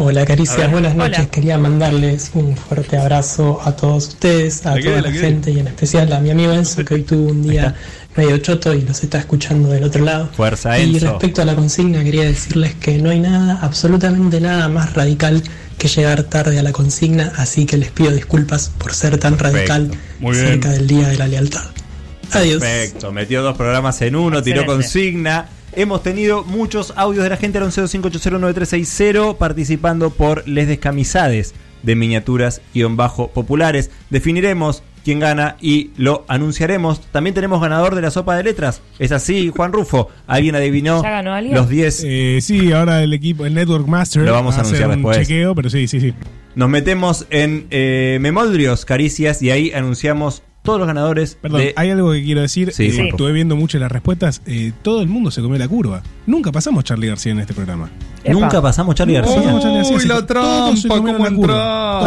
Hola Caricias, buenas noches. Hola. Quería mandarles un fuerte abrazo a todos ustedes, a La toda la la que ve. gente y en especial a mi amigo Enzo que hoy tuvo un día medio choto y los está escuchando del otro lado. Fuerza Y Enzo. respecto a la consigna quería decirles que no hay nada, absolutamente nada más radical que llegar tarde a la consigna, así que les pido disculpas por ser tan radical Muy bien. cerca del Día de la Lealtad. Adiós. Perfecto, metió dos programas en uno, tiró consigna. Hemos tenido muchos audios de la gente al 1125809360 participando por Les Descamisades de miniaturas-populares. Definiremos quién gana y lo anunciaremos. También tenemos ganador de la sopa de letras. Es así, Juan Rufo. ¿Alguien adivinó ¿Ya ganó alguien? los 10? Eh, sí, ahora el equipo, el Network Master. Lo vamos a va hacer anunciar un después. chequeo, pero sí, sí, sí. Nos metemos en eh, Memoldrios, Caricias, y ahí anunciamos todos los ganadores Perdón, de... hay algo que quiero decir. Sí, Eh, sí. Estuve viendo mucho las respuestas. Eh, todo el mundo se comió la curva. Nunca pasamos Charlie García en este programa. Nunca pasamos Charlie García. Uy, la trampa, cómo entraron.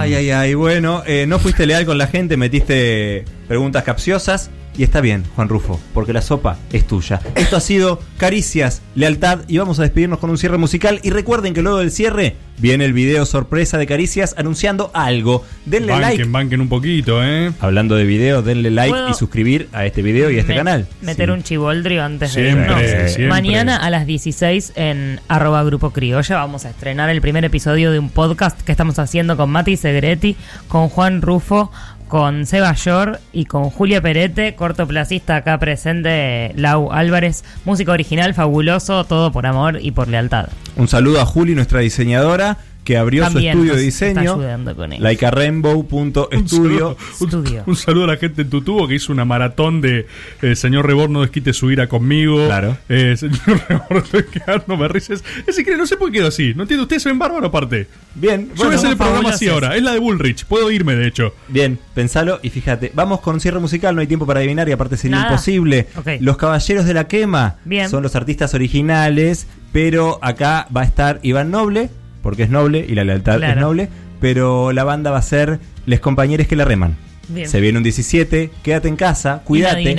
Ay, ay, ay. Bueno, eh, no fuiste leal con la gente, metiste preguntas capciosas. Y está bien, Juan Rufo, porque la sopa es tuya. Esto ha sido Caricias, Lealtad y vamos a despedirnos con un cierre musical. Y recuerden que luego del cierre viene el video sorpresa de Caricias anunciando algo. Denle Banquen, like. banquen un poquito, ¿eh? Hablando de video, denle like ¿Puedo y suscribir a este video y a este Me- canal. Meter Sí. un chivoldrio antes de Siempre, irnos. siempre. Mañana a las 16 en arroba grupo criolla vamos a estrenar el primer episodio de un podcast que estamos haciendo con Mati Segretti, con Juan Rufo, con Seba Yor y con Julia Perete, cortoplacista acá presente, Lau Álvarez, música original, fabuloso, todo por amor y por lealtad. Un saludo a Juli, nuestra diseñadora, que abrió También su estudio nos de diseño. con eso. Likearainbow.studio. Un, Estudio. un saludo a la gente en tu tubo que hizo una maratón de eh, Señor Rebor, no desquite su ira conmigo. Claro. Eh, señor Rebor, estoy quedando, me rises. Es increíble, no sé por qué quedó así. No entiendo, ustedes se ven bárbaro aparte. Bien, Yo voy a hacer el programa así ahora. Es la de Bullrich. Puedo irme, de hecho. Bien, pensalo y fíjate. Vamos con cierre musical, no hay tiempo para adivinar y aparte sería Nada. imposible. Los Caballeros de la Quema Bien. son los artistas originales, pero acá va a estar Iván Noble, porque es noble y la lealtad Claro. es noble. pero la banda va a ser Les Compañeros que la reman. Bien. Se viene un 17, quédate en casa, cuídate.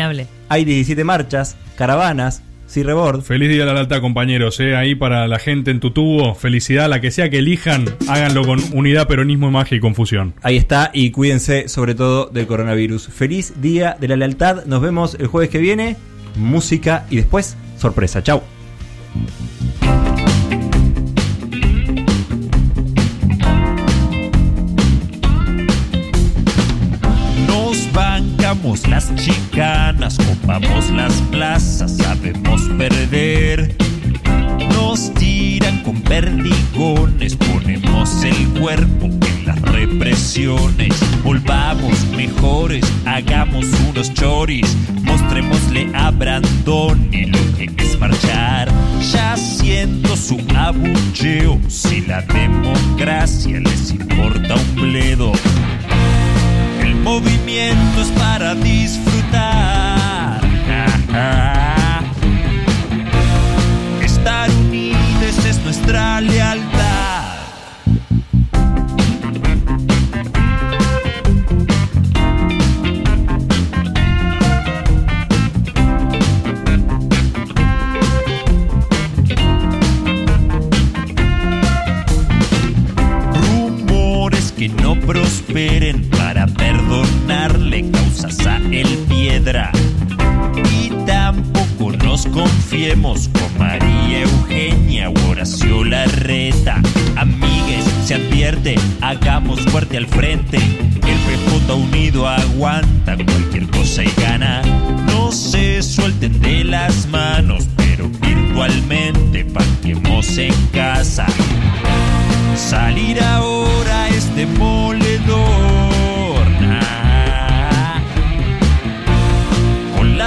Hay 17 marchas, caravanas, Cirrebord. Feliz día de la lealtad, compañeros. ¿eh? Ahí para la gente en tu tubo. Felicidad, la que sea que elijan, háganlo con unidad, peronismo, magia y confusión. Ahí está, y cuídense sobre todo del coronavirus. Feliz día de la lealtad. Nos vemos el jueves que viene. Música y después sorpresa. Chau. Bancamos las chicanas, copamos las plazas, sabemos perder. Nos tiran con perdigones, ponemos el cuerpo en las represiones. Volvamos mejores, hagamos unos choris, mostrémosle a Brandoni lo que es marchar. Ya siento su abucheo, si la democracia les importa un bledo. El movimiento es para disfrutar. Estar unidos es nuestra lealtad. Rumores que no prosperen para perdonarle causas a el piedra. Y tampoco nos confiemos con María Eugenia o Horacio Larreta. Amigues, se advierte, hagamos fuerte al frente. El PJ unido aguanta cualquier cosa y gana. No se suelten de las manos, pero virtualmente parquemos en casa. Salir ahora es demoledor.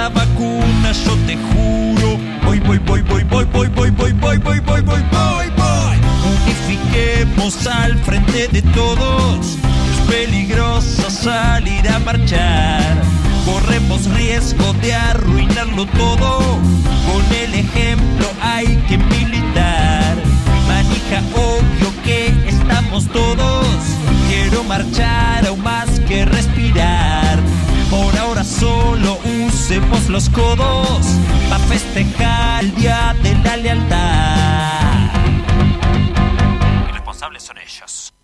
La vacuna yo te juro, voy, voy, voy, voy, voy, voy, voy, voy, voy, voy, voy, voy, voy, voy. Unifiquemos al frente de todos. Es peligroso salir a marchar. Corremos riesgo de arruinarlo todo. Con el ejemplo hay que militar. Manija, obvio que estamos todos. Quiero marchar aún más que respirar. Por ahora solo usemos los codos para festejar el día de la lealtad. Responsables son ellos.